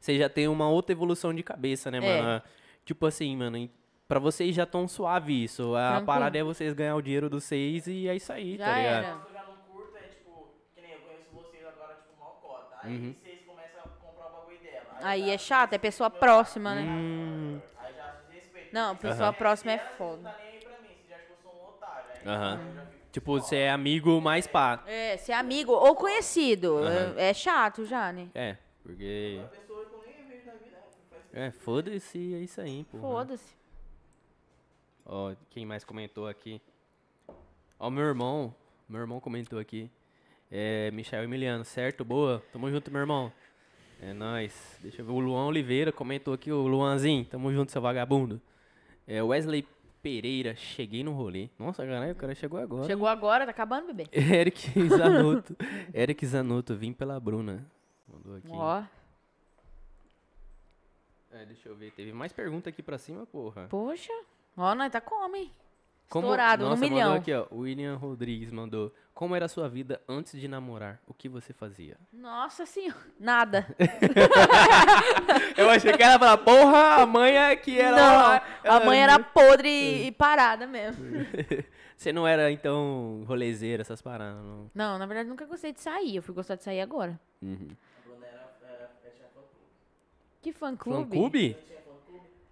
[SPEAKER 1] você já tem uma outra evolução de cabeça, né,
[SPEAKER 2] É.
[SPEAKER 1] mano? Tipo assim, mano, em- pra vocês já tão suave isso. A
[SPEAKER 2] Tranquilo.
[SPEAKER 1] parada é vocês ganhar o dinheiro dos seis e é isso aí,
[SPEAKER 2] Já
[SPEAKER 1] tá ligado?
[SPEAKER 2] era.
[SPEAKER 3] Que eu já não curto é, tipo, que nem eu conheço vocês agora, tipo, mal cota. Aí
[SPEAKER 1] Uhum.
[SPEAKER 2] Aí é chato, é pessoa próxima, né?
[SPEAKER 1] Hum.
[SPEAKER 2] Não, pessoa próxima é foda.
[SPEAKER 3] tá nem aí pra mim, você já acha que eu sou um otário. Aí
[SPEAKER 1] Aham.
[SPEAKER 3] eu já fico
[SPEAKER 1] tipo, você é amigo mais pá.
[SPEAKER 2] É, ser amigo ou conhecido.
[SPEAKER 1] Aham.
[SPEAKER 2] É, é chato já, né?
[SPEAKER 1] É, porque.
[SPEAKER 3] uma pessoa que eu nem vejo na vida. Faz
[SPEAKER 1] É, foda-se, é isso aí, pô.
[SPEAKER 2] Foda-se.
[SPEAKER 1] Ó, quem mais comentou aqui? Ó, meu irmão. Meu irmão comentou aqui. É, Michel Emiliano, certo? Boa. Tamo junto, meu irmão. É nóis. Deixa eu ver. O Luan Oliveira comentou aqui. O Luanzinho, tamo junto, seu vagabundo. É, Wesley Pereira, cheguei no rolê. Nossa, caralho, o cara chegou agora.
[SPEAKER 2] Chegou agora, tá acabando, bebê?
[SPEAKER 1] Eric Zanotto. Eric Zanotto, vim pela Bruna. Mandou aqui.
[SPEAKER 2] Ó,
[SPEAKER 1] É, deixa eu ver. Teve mais pergunta aqui pra cima, porra.
[SPEAKER 2] poxa. Ó, nós tá como, hein?
[SPEAKER 1] Como-
[SPEAKER 2] Estourado,
[SPEAKER 1] Nossa,
[SPEAKER 2] no
[SPEAKER 1] mandou
[SPEAKER 2] milhão.
[SPEAKER 1] aqui, ó. O William Rodrigues mandou. Como era a sua vida antes de namorar? O que você fazia?
[SPEAKER 2] Nossa senhora. Nada.
[SPEAKER 1] Eu achei que ela ia falar, porra, a mãe é que era.
[SPEAKER 2] Não,
[SPEAKER 1] ela-
[SPEAKER 2] a mãe era podre e, e parada mesmo.
[SPEAKER 1] Você não era, então, rolezeira, essas paradas, não.
[SPEAKER 2] Não, na verdade, nunca gostei de sair. Eu fui gostar de sair agora.
[SPEAKER 1] Uhum.
[SPEAKER 3] Era, era, era.
[SPEAKER 2] Que fã
[SPEAKER 1] Fã
[SPEAKER 2] clube?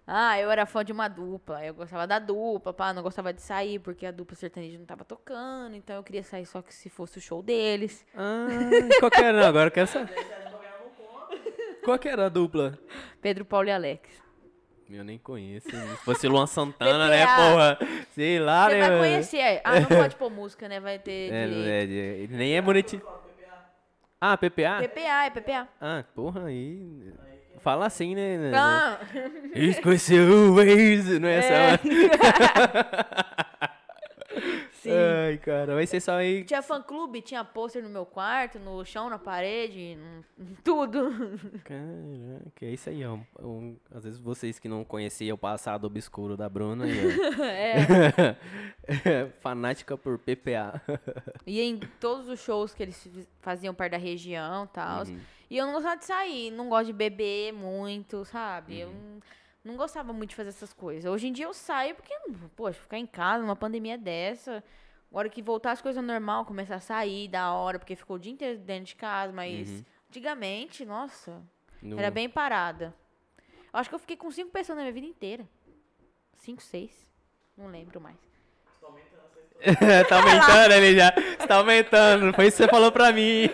[SPEAKER 2] Ah, eu era fã de uma dupla. Eu gostava da dupla, pá, não gostava de sair porque a dupla sertaneja não tava tocando. Então eu queria sair só que se fosse o show deles.
[SPEAKER 1] Ah, qual que era? Não, agora eu quero saber.
[SPEAKER 3] Você.
[SPEAKER 1] Qual que era a dupla?
[SPEAKER 2] Pedro, Paulo e Alex.
[SPEAKER 1] Eu nem conheço. Se fosse Luan Santana, né, porra? Sei lá,
[SPEAKER 2] Você
[SPEAKER 1] né?
[SPEAKER 2] vai conhecer. Ah, não pode pôr música, né? Vai ter
[SPEAKER 1] É,
[SPEAKER 2] direito.
[SPEAKER 1] é, de- ele nem é bonitinho. Ah, PPA?
[SPEAKER 2] PPA, é PPA.
[SPEAKER 1] Ah, porra, aí. Fala assim, né? né?
[SPEAKER 2] Ah,
[SPEAKER 1] Esqueceu o Waze, não é, essa?
[SPEAKER 2] sim.
[SPEAKER 1] Ai, cara, vai ser só aí.
[SPEAKER 2] Tinha fã clube, tinha pôster no meu quarto, no chão, na parede, tudo.
[SPEAKER 1] Caraca, é isso aí, ó. Um- às vezes vocês que não conheciam o passado obscuro da Bruna, ó.
[SPEAKER 2] é.
[SPEAKER 1] fanática por PPA.
[SPEAKER 2] E em todos os shows que eles faziam perto da região e tal.
[SPEAKER 1] Uhum.
[SPEAKER 2] E eu não gostava de sair, não gosto de beber muito, sabe? Eu
[SPEAKER 1] Uhum.
[SPEAKER 2] não, não gostava muito de fazer essas coisas. Hoje em dia eu saio porque, poxa, ficar em casa numa pandemia dessa. Agora que voltar as coisas ao normal, começar a sair da hora, porque ficou o dia inteiro dentro de casa, mas
[SPEAKER 1] Uhum.
[SPEAKER 2] antigamente, nossa,
[SPEAKER 1] No-
[SPEAKER 2] era bem parada. Eu acho que eu fiquei com cinco pessoas na minha vida inteira. Cinco, seis. Não lembro mais.
[SPEAKER 1] tá aumentando ele já. Tá aumentando. Foi isso que você falou pra mim.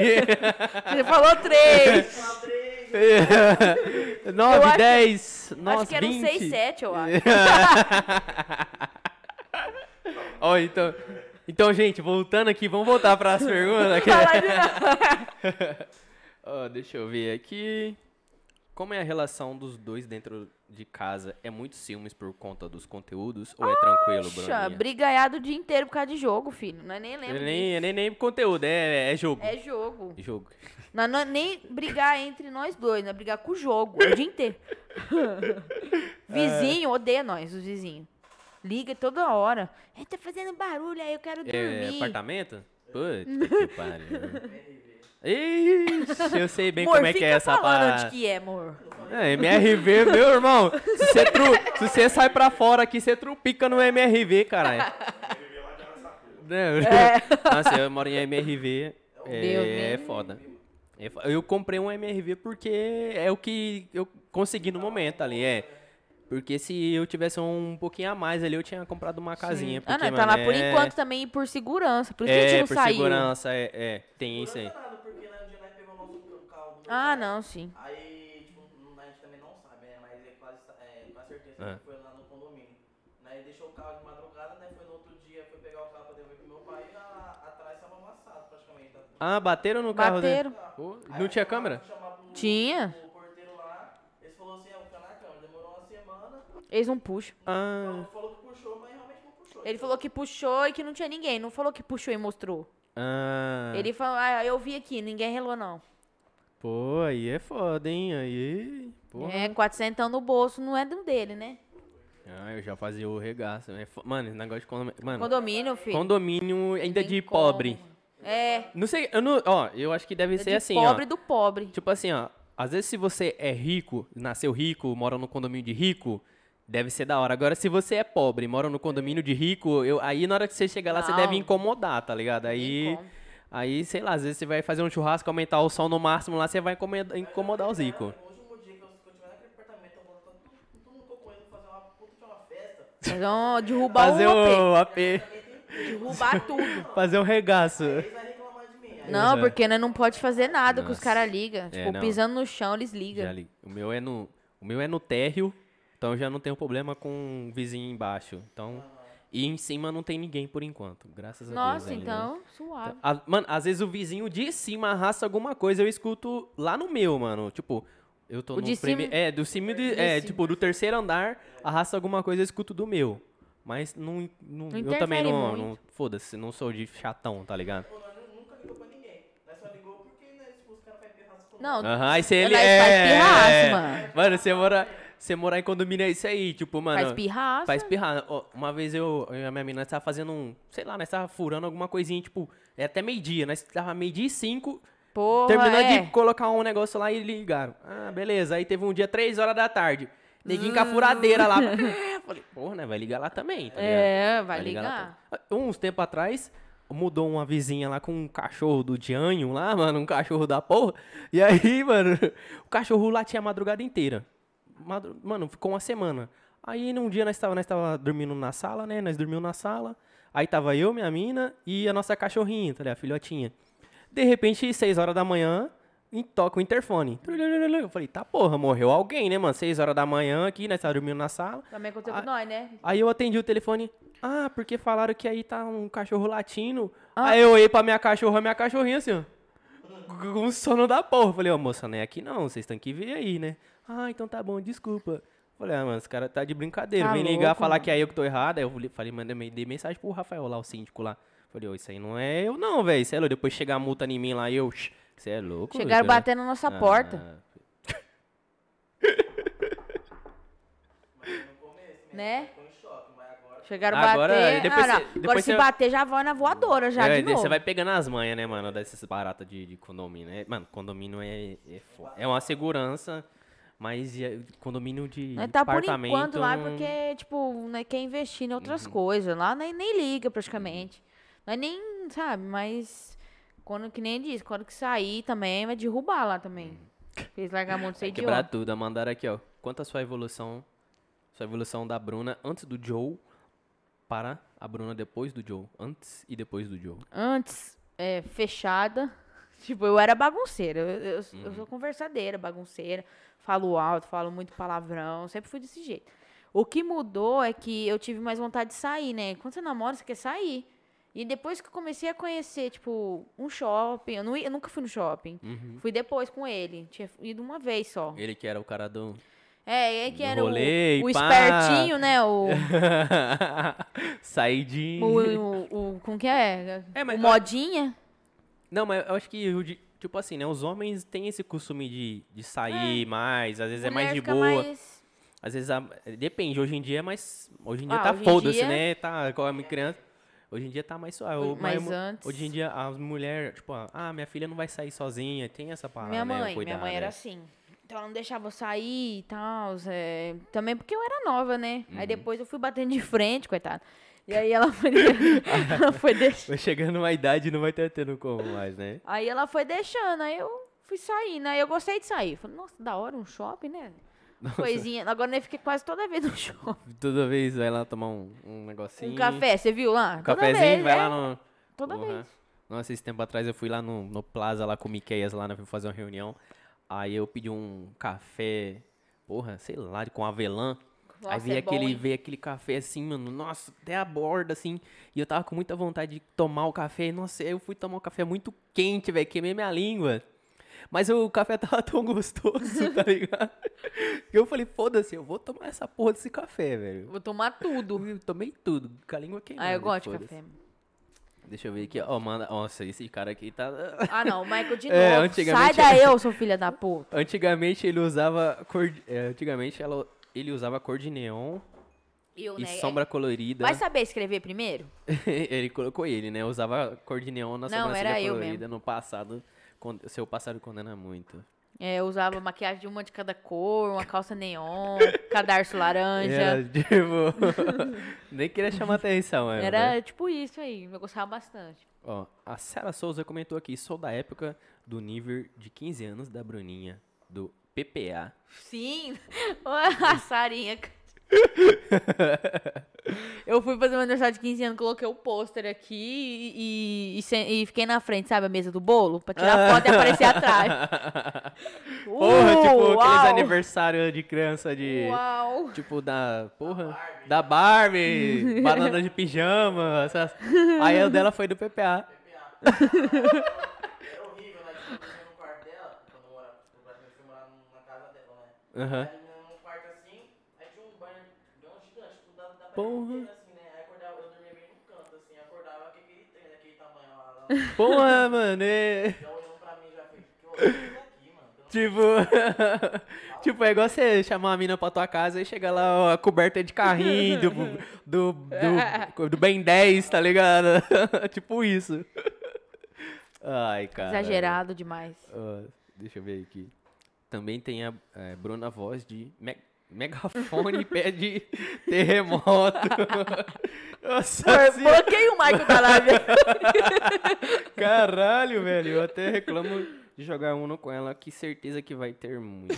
[SPEAKER 2] Você falou três!
[SPEAKER 1] 9,
[SPEAKER 2] acho-
[SPEAKER 1] 10, nossa,
[SPEAKER 2] acho que era um
[SPEAKER 1] 20.
[SPEAKER 2] seis, sete, eu acho.
[SPEAKER 1] Ó, então, então, gente, voltando aqui, vamos voltar para as perguntas. Ó, deixa eu ver aqui. Como é a relação dos dois dentro de casa? É muito ciúmes por conta dos conteúdos ou é tranquilo,
[SPEAKER 2] Poxa,
[SPEAKER 1] Bruninha?
[SPEAKER 2] brigaiado o dia inteiro por causa de jogo, filho. Não é nem lembro
[SPEAKER 1] É nem, é nem, nem conteúdo, é, é jogo.
[SPEAKER 2] disso. É jogo.
[SPEAKER 1] Jogo.
[SPEAKER 2] Não, não é nem brigar entre nós dois, não é brigar com o jogo. É o dia inteiro. Vizinho odeia nós, os vizinhos. Liga toda hora. Ele tá fazendo barulho aí, eu quero
[SPEAKER 1] É
[SPEAKER 2] dormir.
[SPEAKER 1] apartamento? Puta que pariu. Ixi, eu sei bem
[SPEAKER 2] Amor,
[SPEAKER 1] como é que é essa parada.
[SPEAKER 2] onde que é, amor.
[SPEAKER 1] É, MRV, meu irmão. Se você, tru... se você sai pra fora aqui, você trupica no MRV, caralho. Não, Nossa, eu moro em MRV. É,
[SPEAKER 2] Deus
[SPEAKER 1] é foda. É Eu comprei um MRV porque é o que eu consegui no momento ali, é. Porque se eu tivesse um pouquinho a mais ali, eu tinha comprado uma casinha.
[SPEAKER 2] Ah,
[SPEAKER 1] Porque,
[SPEAKER 2] não, tá lá
[SPEAKER 1] mano,
[SPEAKER 2] por
[SPEAKER 1] é-
[SPEAKER 2] enquanto também por segurança. Por isso que a
[SPEAKER 1] É,
[SPEAKER 2] gente não
[SPEAKER 1] por
[SPEAKER 2] saiu.
[SPEAKER 1] segurança, é, é, tem isso aí.
[SPEAKER 3] Nada, porque né, um dia nós pegamos o nosso carro do meu
[SPEAKER 2] Ah, não, sim.
[SPEAKER 3] Aí, tipo, a gente também não sabe, né? Mas é quase, é, quase certeza
[SPEAKER 1] Ah.
[SPEAKER 3] que foi lá no condomínio. Né? Deixou o carro de madrugada, né? Foi no outro dia, foi pegar o carro pra devolver pro meu pai e a- atrás tava amassado praticamente. Tá?
[SPEAKER 1] Ah, bateram no carro
[SPEAKER 2] Bateram.
[SPEAKER 1] dele? Pô, não tinha câmera?
[SPEAKER 3] Pro,
[SPEAKER 2] Tinha.
[SPEAKER 3] porteiro lá, eles falou assim, é, fica na câmera. Demorou uma semana,
[SPEAKER 2] Eles não puxam.
[SPEAKER 1] Ah,
[SPEAKER 3] falou, falou que puxou, mas realmente não puxou.
[SPEAKER 2] Ele falou que puxou e que não tinha ninguém. Não falou que puxou e mostrou.
[SPEAKER 1] ah.
[SPEAKER 2] Ele falou, ah, eu vi aqui, ninguém relou não.
[SPEAKER 1] Pô, aí é foda, hein? Aí. Porra.
[SPEAKER 2] É, 400 no bolso não é do dele, né?
[SPEAKER 1] Ah, eu já fazia o regaço. né? Mano, esse negócio de condomínio. Mano,
[SPEAKER 2] Condomínio, filho.
[SPEAKER 1] condomínio ainda de
[SPEAKER 2] como.
[SPEAKER 1] pobre.
[SPEAKER 2] É.
[SPEAKER 1] Não sei, eu não. Ó, eu acho que deve
[SPEAKER 2] é
[SPEAKER 1] ser
[SPEAKER 2] de
[SPEAKER 1] assim,
[SPEAKER 2] pobre
[SPEAKER 1] ó.
[SPEAKER 2] do pobre.
[SPEAKER 1] Tipo assim, ó. Às vezes, se você é rico, nasceu rico, mora no condomínio de rico, deve ser da hora. Agora, se você é pobre, mora no condomínio de rico, eu, aí na hora que você chegar lá, você
[SPEAKER 2] Não.
[SPEAKER 1] deve incomodar, tá ligado? Aí.
[SPEAKER 2] como.
[SPEAKER 1] Aí, sei lá, às vezes você vai fazer um churrasco, aumentar o som no máximo lá, você vai incomodar, incomodar
[SPEAKER 3] uma festa.
[SPEAKER 2] Fazer um, derrubar
[SPEAKER 1] Fazer
[SPEAKER 2] o AP.
[SPEAKER 1] o AP,
[SPEAKER 2] Derrubar tudo.
[SPEAKER 1] fazer um regaço.
[SPEAKER 2] Não,
[SPEAKER 1] É.
[SPEAKER 2] porque nós não pode fazer nada que os caras ligam. Tipo,
[SPEAKER 1] não.
[SPEAKER 2] pisando no chão, eles ligam.
[SPEAKER 1] Já li- O meu é no, o meu é no térreo, então eu já não tenho problema com o vizinho embaixo. Então, e em cima não tem ninguém por enquanto, graças a Deus.
[SPEAKER 2] Nossa,
[SPEAKER 1] ainda, né?
[SPEAKER 2] então, suave.
[SPEAKER 1] A- mano, às vezes o vizinho de cima arrasta alguma coisa, eu escuto lá no meu, mano. Tipo, eu tô
[SPEAKER 2] O
[SPEAKER 1] no
[SPEAKER 2] de
[SPEAKER 1] prime-
[SPEAKER 2] cima-
[SPEAKER 1] É, do cima de,
[SPEAKER 2] De
[SPEAKER 1] é,
[SPEAKER 2] cima.
[SPEAKER 1] tipo, do terceiro andar, arrasta alguma coisa, eu escuto do meu. Mas não, não, eu também não,
[SPEAKER 2] muito.
[SPEAKER 1] não foda-se, não sou de chatão, tá ligado?
[SPEAKER 3] Pô, nós nu- nunca ligou pra ninguém. Nós só ligou porque, né, tipo,
[SPEAKER 2] Não,
[SPEAKER 1] Aham, aí você ele é,
[SPEAKER 2] faz pirraça,
[SPEAKER 1] é.
[SPEAKER 2] mano.
[SPEAKER 1] Mano, você mora, você morar em condomínio é isso aí, tipo, mano.
[SPEAKER 2] faz pirraça.
[SPEAKER 1] Faz pirrar. Ó, Uma vez eu, eu e a minha menina tava fazendo um, sei lá, nós tava furando alguma coisinha, tipo, é até meio-dia, nós tava meio-dia e cinco,
[SPEAKER 2] Porra,
[SPEAKER 1] terminando
[SPEAKER 2] é.
[SPEAKER 1] de colocar um negócio lá e ligaram. Ah, beleza. Aí teve um dia, três horas da tarde. Neguinho com a furadeira lá. Falei, porra, né? Vai ligar lá também, tá?
[SPEAKER 2] É, vai
[SPEAKER 1] lá
[SPEAKER 2] ligar.
[SPEAKER 1] também. Uns tempos atrás, mudou uma vizinha lá com um cachorro do Dianho lá, mano, um cachorro da porra. E aí, mano, o cachorro latia a madrugada inteira. Mano, ficou uma semana. Aí num dia nós tava, nós tava dormindo na sala, né? Nós dormimos na sala. Aí tava eu, minha mina e a nossa cachorrinha, tá ligado? A filhotinha. De repente, seis horas da manhã, toca o interfone. Eu falei, tá porra, morreu alguém, né, mano? Seis horas da manhã aqui, nós tava dormindo na sala.
[SPEAKER 2] Também aconteceu com nós, né?
[SPEAKER 1] Aí eu atendi o telefone. Ah, porque falaram que aí tá um cachorro latindo.
[SPEAKER 2] Ah.
[SPEAKER 1] Aí eu olhei pra minha cachorra, minha cachorrinha assim, ó. Com sono da porra. Falei, ó, moça, não é aqui não, vocês têm que ver aí, né? Ah, então tá bom, desculpa. Falei, ah, mano, esse cara tá de brincadeira.
[SPEAKER 2] Tá
[SPEAKER 1] Vem ligar,
[SPEAKER 2] louco,
[SPEAKER 1] falar
[SPEAKER 2] mano.
[SPEAKER 1] que é eu que tô errado. Aí eu falei- mandei dei mensagem pro Rafael lá, o síndico lá. Falei, ó, isso aí não é eu não, velho. Isso é louco. Depois chegar a multa em mim lá, eu, você é louco.
[SPEAKER 2] Chegaram batendo na nossa porta,
[SPEAKER 1] Ah,
[SPEAKER 3] minha
[SPEAKER 2] né?
[SPEAKER 3] choque, mas agora...
[SPEAKER 2] Chegaram
[SPEAKER 1] Agora,
[SPEAKER 2] bater.
[SPEAKER 1] depois
[SPEAKER 2] ah, não.
[SPEAKER 1] cê-
[SPEAKER 2] Agora
[SPEAKER 1] depois
[SPEAKER 2] se
[SPEAKER 1] cê-
[SPEAKER 2] bater já vai na voadora já
[SPEAKER 1] É,
[SPEAKER 2] de novo.
[SPEAKER 1] Você vai pegando as manhas, né, mano, dessas baratas de, de condomínio. É, mano, condomínio é, é, é uma segurança, mas é- condomínio de
[SPEAKER 2] Nós tá por
[SPEAKER 1] apartamento...
[SPEAKER 2] enquanto lá
[SPEAKER 1] não-
[SPEAKER 2] porque, tipo, nós quer investir em outras
[SPEAKER 1] Uhum.
[SPEAKER 2] coisas. Lá nós nem liga praticamente. Nós nem, sabe, mas quando que nem diz, quando que sair também vai derrubar lá também. Fez largar a mão de ser
[SPEAKER 1] quebrar tudo. Mandaram aqui, ó. Quanto a sua evolução, sua evolução da Bruna antes do Joe para a Bruna depois do Joe. Antes e depois do Joe.
[SPEAKER 2] Antes, é, fechada. Tipo, eu era bagunceira. Eu, eu- eu
[SPEAKER 1] Uhum.
[SPEAKER 2] sou conversadeira, bagunceira. Falo alto, falo muito palavrão. Sempre fui desse jeito. O que mudou é que eu tive mais vontade de sair, né? Quando você namora, você quer sair. E depois que eu comecei a conhecer, tipo, um shopping. Eu, não eu nunca fui no shopping.
[SPEAKER 1] Uhum.
[SPEAKER 2] Fui depois com ele. Tinha ido uma vez só.
[SPEAKER 1] Ele que era o cara do...
[SPEAKER 2] É, é que era o-
[SPEAKER 1] rolê
[SPEAKER 2] o,
[SPEAKER 1] pá.
[SPEAKER 2] espertinho, né? O,
[SPEAKER 1] de...
[SPEAKER 2] o, o, o- Como que é?
[SPEAKER 1] É,
[SPEAKER 2] o modinha.
[SPEAKER 1] Não, mas eu acho que, de- tipo assim, né? Os homens têm esse costume de, de sair mais, às vezes é mais
[SPEAKER 2] Mulher
[SPEAKER 1] de
[SPEAKER 2] fica
[SPEAKER 1] boa.
[SPEAKER 2] mais-
[SPEAKER 1] Às vezes, a- depende, hoje em dia é mais... Hoje em dia
[SPEAKER 2] Ah,
[SPEAKER 1] tá foda-se,
[SPEAKER 2] dia-
[SPEAKER 1] né? Tá, como criança... Hoje em dia tá mais suave.
[SPEAKER 2] Mas antes-
[SPEAKER 1] Hoje em dia as mulheres, tipo, ah, minha filha não vai sair sozinha, tem essa parada,
[SPEAKER 2] Minha
[SPEAKER 1] né?
[SPEAKER 2] mãe,
[SPEAKER 1] cuidar,
[SPEAKER 2] minha mãe era
[SPEAKER 1] né?
[SPEAKER 2] assim. Então ela não deixava eu sair e tal. é, Também porque eu era nova, né?
[SPEAKER 1] Uhum.
[SPEAKER 2] Aí depois eu fui batendo de frente, coitada. E aí ela foi, ela foi deixando.
[SPEAKER 1] Chegando uma idade não vai ter tendo como mais, né?
[SPEAKER 2] Aí ela foi deixando, aí eu fui saindo. Aí eu gostei de sair. Falei, nossa, da hora um shopping, né? Coisinha. Agora eu fiquei quase toda vez no shopping.
[SPEAKER 1] Toda vez vai lá tomar um, um negocinho.
[SPEAKER 2] Um café, você viu lá?
[SPEAKER 1] Um
[SPEAKER 2] Toda
[SPEAKER 1] cafezinho,
[SPEAKER 2] vez,
[SPEAKER 1] vai
[SPEAKER 2] é,
[SPEAKER 1] lá no...
[SPEAKER 2] Toda
[SPEAKER 1] Porra.
[SPEAKER 2] vez.
[SPEAKER 1] Nossa, esse tempo atrás eu fui lá no, no Plaza, lá com o Miqueias, lá, né, fui fazer uma reunião. Aí eu pedi um café, porra, sei lá, com avelã. Aí
[SPEAKER 2] Nossa,
[SPEAKER 1] veio,
[SPEAKER 2] é bom,
[SPEAKER 1] aquele,
[SPEAKER 2] hein?
[SPEAKER 1] veio aquele café assim, mano, nossa, até a borda, assim. E eu tava com muita vontade de tomar o café. Nossa, eu fui tomar um café muito quente, velho, queimei minha língua. Mas o café tava tão gostoso, tá ligado? que eu falei, foda-se, eu vou tomar essa porra desse café, velho.
[SPEAKER 2] Vou tomar tudo.
[SPEAKER 1] Eu tomei tudo, com a língua queimada.
[SPEAKER 2] Ah, eu gosto de café.
[SPEAKER 1] Deixa eu ver aqui, ó, manda. Nossa, esse cara aqui tá.
[SPEAKER 2] Ah, não, o Michael de
[SPEAKER 1] É,
[SPEAKER 2] novo. Sai
[SPEAKER 1] antigamente-
[SPEAKER 2] daí, eu sou filha da puta.
[SPEAKER 1] Antigamente ele usava cor. é, antigamente ela- ele usava cor de neon.
[SPEAKER 2] Eu,
[SPEAKER 1] e
[SPEAKER 2] né?
[SPEAKER 1] sombra colorida.
[SPEAKER 2] Vai saber escrever primeiro?
[SPEAKER 1] ele colocou ele, né? Usava cor de neon na
[SPEAKER 2] Não,
[SPEAKER 1] sobrancelha
[SPEAKER 2] era eu
[SPEAKER 1] colorida no passado. Seu passado condena muito.
[SPEAKER 2] É, eu usava maquiagem de uma de cada cor, uma calça neon, cadarço laranja.
[SPEAKER 1] Era, tipo... Nem queria chamar atenção, é.
[SPEAKER 2] Era tipo isso aí, eu gostava bastante.
[SPEAKER 1] Ó, a Sara Souza comentou aqui, sou da época do nível de 15 anos da Bruninha, do PPA.
[SPEAKER 2] Sim, a Sarinha. Eu fui fazer meu aniversário de 15 anos, coloquei o pôster aqui e, e, e e fiquei na frente, sabe, a mesa do bolo? Pra tirar foto e aparecer atrás.
[SPEAKER 1] Porra, tipo aqueles
[SPEAKER 2] Uau!
[SPEAKER 1] aniversários de criança de...
[SPEAKER 2] Uau!
[SPEAKER 1] Tipo, da. Porra. Da Barbie, banana de pijama. Essas... Aí o dela foi do PPA.
[SPEAKER 3] Era horrível, né? Tipo, eu no quarto dela, quando eu morava, tipo, praticamente fui morar num- na casa
[SPEAKER 1] Aham.
[SPEAKER 3] Aí num quarto assim, aí tinha um banho grão gigante, tipo, da, da
[SPEAKER 1] Porra.
[SPEAKER 3] inteira, assim, né? Aí acordava, eu dormia bem no canto, assim, acordava com aquele trem daquele tamanho lá, lá
[SPEAKER 1] Porra, mano. é-
[SPEAKER 3] já olhando pra mim, já fez, que horror é
[SPEAKER 1] Tipo. tipo, é igual você chamar uma mina pra tua casa e chega lá ó, a coberta de carrinho do, do, do, do Ben 10, tá ligado? tipo isso. Ai, cara.
[SPEAKER 2] Exagerado demais.
[SPEAKER 1] Ó, deixa eu ver aqui. Também tem a é, Bruna Voz de me- megafone pede terremoto. Nossa senhora.
[SPEAKER 2] Bloqueei o Michael da live.
[SPEAKER 1] Caralho, velho. Eu até reclamo de jogar Uno com ela, que certeza que vai ter muita.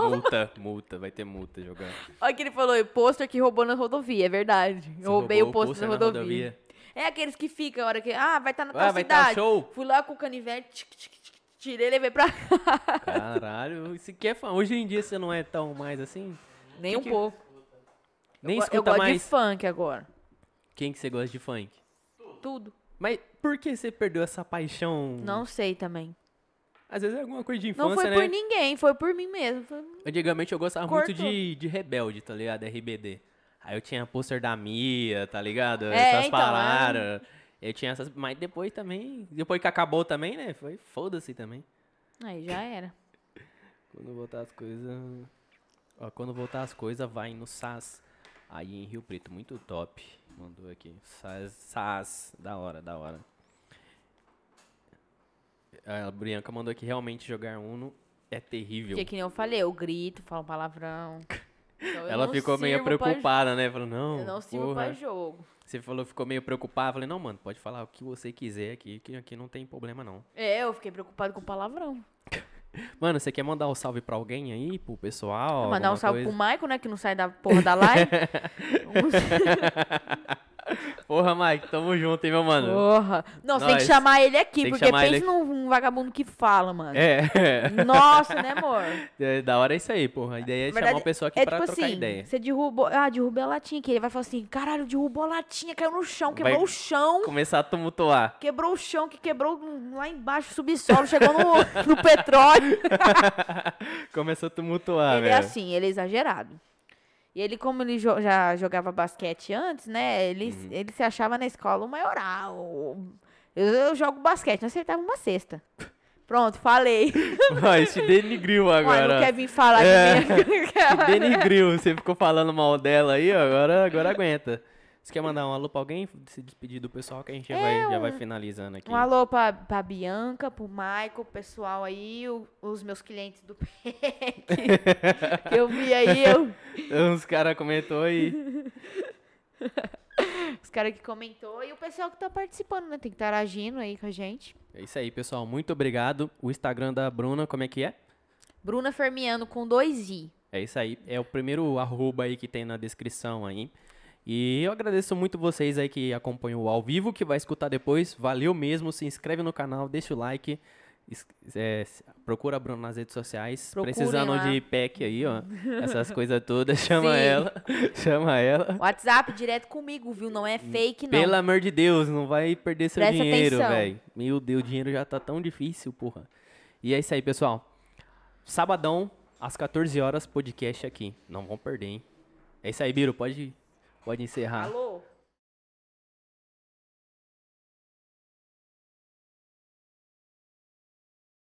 [SPEAKER 1] Multa, multa, vai ter multa jogar.
[SPEAKER 2] Olha que ele falou, pôster que roubou na rodovia, é verdade. Eu roubei o pôster na
[SPEAKER 1] na
[SPEAKER 2] rodovia. É aqueles que ficam, a hora que. Ah, vai estar na
[SPEAKER 1] Ah,
[SPEAKER 2] tua
[SPEAKER 1] vai tá
[SPEAKER 2] cidade.
[SPEAKER 1] show?
[SPEAKER 2] Fui lá com o canivete, tic, tic, tirei e levei pra cá.
[SPEAKER 1] Caralho, isso aqui é fã. Hoje em dia você não é tão mais assim?
[SPEAKER 2] Nem um
[SPEAKER 1] que-
[SPEAKER 2] pouco.
[SPEAKER 1] Nem
[SPEAKER 2] eu,
[SPEAKER 1] escuta
[SPEAKER 2] eu gosto
[SPEAKER 1] mais.
[SPEAKER 2] de funk agora.
[SPEAKER 1] Quem que você gosta de funk?
[SPEAKER 2] Tudo.
[SPEAKER 1] Mas por que você perdeu essa paixão?
[SPEAKER 2] Não sei também.
[SPEAKER 1] Às vezes é alguma coisa de
[SPEAKER 2] Não
[SPEAKER 1] infância,
[SPEAKER 2] foi
[SPEAKER 1] né?
[SPEAKER 2] por ninguém, foi por mim mesmo. Foi-
[SPEAKER 1] Antigamente eu gostava muito
[SPEAKER 2] Cortou.
[SPEAKER 1] de, de Rebelde, tá ligado? RBD. Aí eu tinha pôster da Mia, tá ligado?
[SPEAKER 2] É,
[SPEAKER 1] essas
[SPEAKER 2] então, é.
[SPEAKER 1] Eu tinha essas. Mas depois também. Depois que acabou também, né? Foi foda-se também.
[SPEAKER 2] Aí já era.
[SPEAKER 1] Quando voltar as coisas. Ó, quando voltar as coisas, vai no SAS. Aí em Rio Preto, muito top. Mandou aqui. SAS, SAS. Da hora, da hora. A Brianca mandou aqui realmente jogar Uno é terrível.
[SPEAKER 2] Porque que nem eu falei, eu grito, falo palavrão. Então,
[SPEAKER 1] Ela ficou meio preocupada, né? Falou, não.
[SPEAKER 2] Eu não sirvo
[SPEAKER 1] porra.
[SPEAKER 2] pra jogo.
[SPEAKER 1] Você falou, ficou meio preocupada. Falei, não, mano, pode falar o que você quiser aqui, que aqui não tem problema, não.
[SPEAKER 2] É, eu fiquei preocupado com palavrão.
[SPEAKER 1] Mano, você quer mandar um salve pra alguém aí, pro pessoal?
[SPEAKER 2] Mandar um salve
[SPEAKER 1] coisa?
[SPEAKER 2] pro Michael, né? Que não sai da porra da live.
[SPEAKER 1] Porra, Mike, tamo junto, hein, meu mano?
[SPEAKER 2] Porra. Não, você tem que chamar ele aqui,
[SPEAKER 1] que
[SPEAKER 2] porque pensa
[SPEAKER 1] ele
[SPEAKER 2] num um vagabundo que fala, mano.
[SPEAKER 1] É.
[SPEAKER 2] Nossa, né, amor?
[SPEAKER 1] é. Da hora é isso aí, porra. A ideia é chamar uma pessoa aqui
[SPEAKER 2] é
[SPEAKER 1] pra
[SPEAKER 2] tipo
[SPEAKER 1] trocar
[SPEAKER 2] assim,
[SPEAKER 1] ideia.
[SPEAKER 2] Você derrubou. Ah, derrubei a latinha aqui. Ele vai falar assim: caralho, derrubou a latinha, caiu no chão, quebrou
[SPEAKER 1] Vai-
[SPEAKER 2] o chão.
[SPEAKER 1] Começar a tumultuar.
[SPEAKER 2] Quebrou o chão, que quebrou lá embaixo, subsolo, chegou no, no petróleo.
[SPEAKER 1] Começou a tumultuar,
[SPEAKER 2] ele é
[SPEAKER 1] velho.
[SPEAKER 2] assim, ele é exagerado. E ele, como ele jo- já jogava basquete antes, né? Ele,
[SPEAKER 1] Uhum.
[SPEAKER 2] ele se achava na escola o maioral. Eu, eu jogo basquete, não acertava uma cesta. Pronto, falei.
[SPEAKER 1] Vai, te denigriu agora.
[SPEAKER 2] não quer vir falar
[SPEAKER 1] É.
[SPEAKER 2] de mim.
[SPEAKER 1] Te denigriu. Você ficou falando mal dela aí, agora, agora aguenta. Você quer mandar um alô pra alguém? Se despedir do pessoal que a gente já, vai, já vai finalizando aqui.
[SPEAKER 2] Um alô pra, pra Bianca, pro Michael, pessoal aí, o- os meus clientes do PEC. que eu vi aí, eu,
[SPEAKER 1] Uns caras comentou aí.
[SPEAKER 2] os caras que comentou e o pessoal que tá participando, né? Tem que estar agindo aí com a gente.
[SPEAKER 1] É isso aí, pessoal. Muito obrigado. O Instagram da Bruna, como é que é?
[SPEAKER 2] Bruna Fermiano com dois i.
[SPEAKER 1] É isso aí. É o primeiro arroba aí que tem na descrição aí. E eu agradeço muito vocês aí que acompanham o ao vivo, que vai escutar depois. Valeu mesmo. Se inscreve no canal, deixa o like. é, procura a Bruna nas redes sociais.
[SPEAKER 2] Procurem
[SPEAKER 1] Precisando
[SPEAKER 2] lá.
[SPEAKER 1] de pack aí, ó. Essas coisas todas. Chama
[SPEAKER 2] Sim.
[SPEAKER 1] ela. Chama ela.
[SPEAKER 2] WhatsApp direto comigo, viu? Não é fake, não.
[SPEAKER 1] Pelo amor de Deus, não vai perder seu
[SPEAKER 2] Presta
[SPEAKER 1] dinheiro, velho. Meu Deus, o dinheiro já tá tão difícil, porra. E é isso aí, pessoal. Sabadão, às 14 horas, podcast aqui. Não vão perder, hein? É isso aí, Biro. Pode, pode encerrar.
[SPEAKER 2] Alô?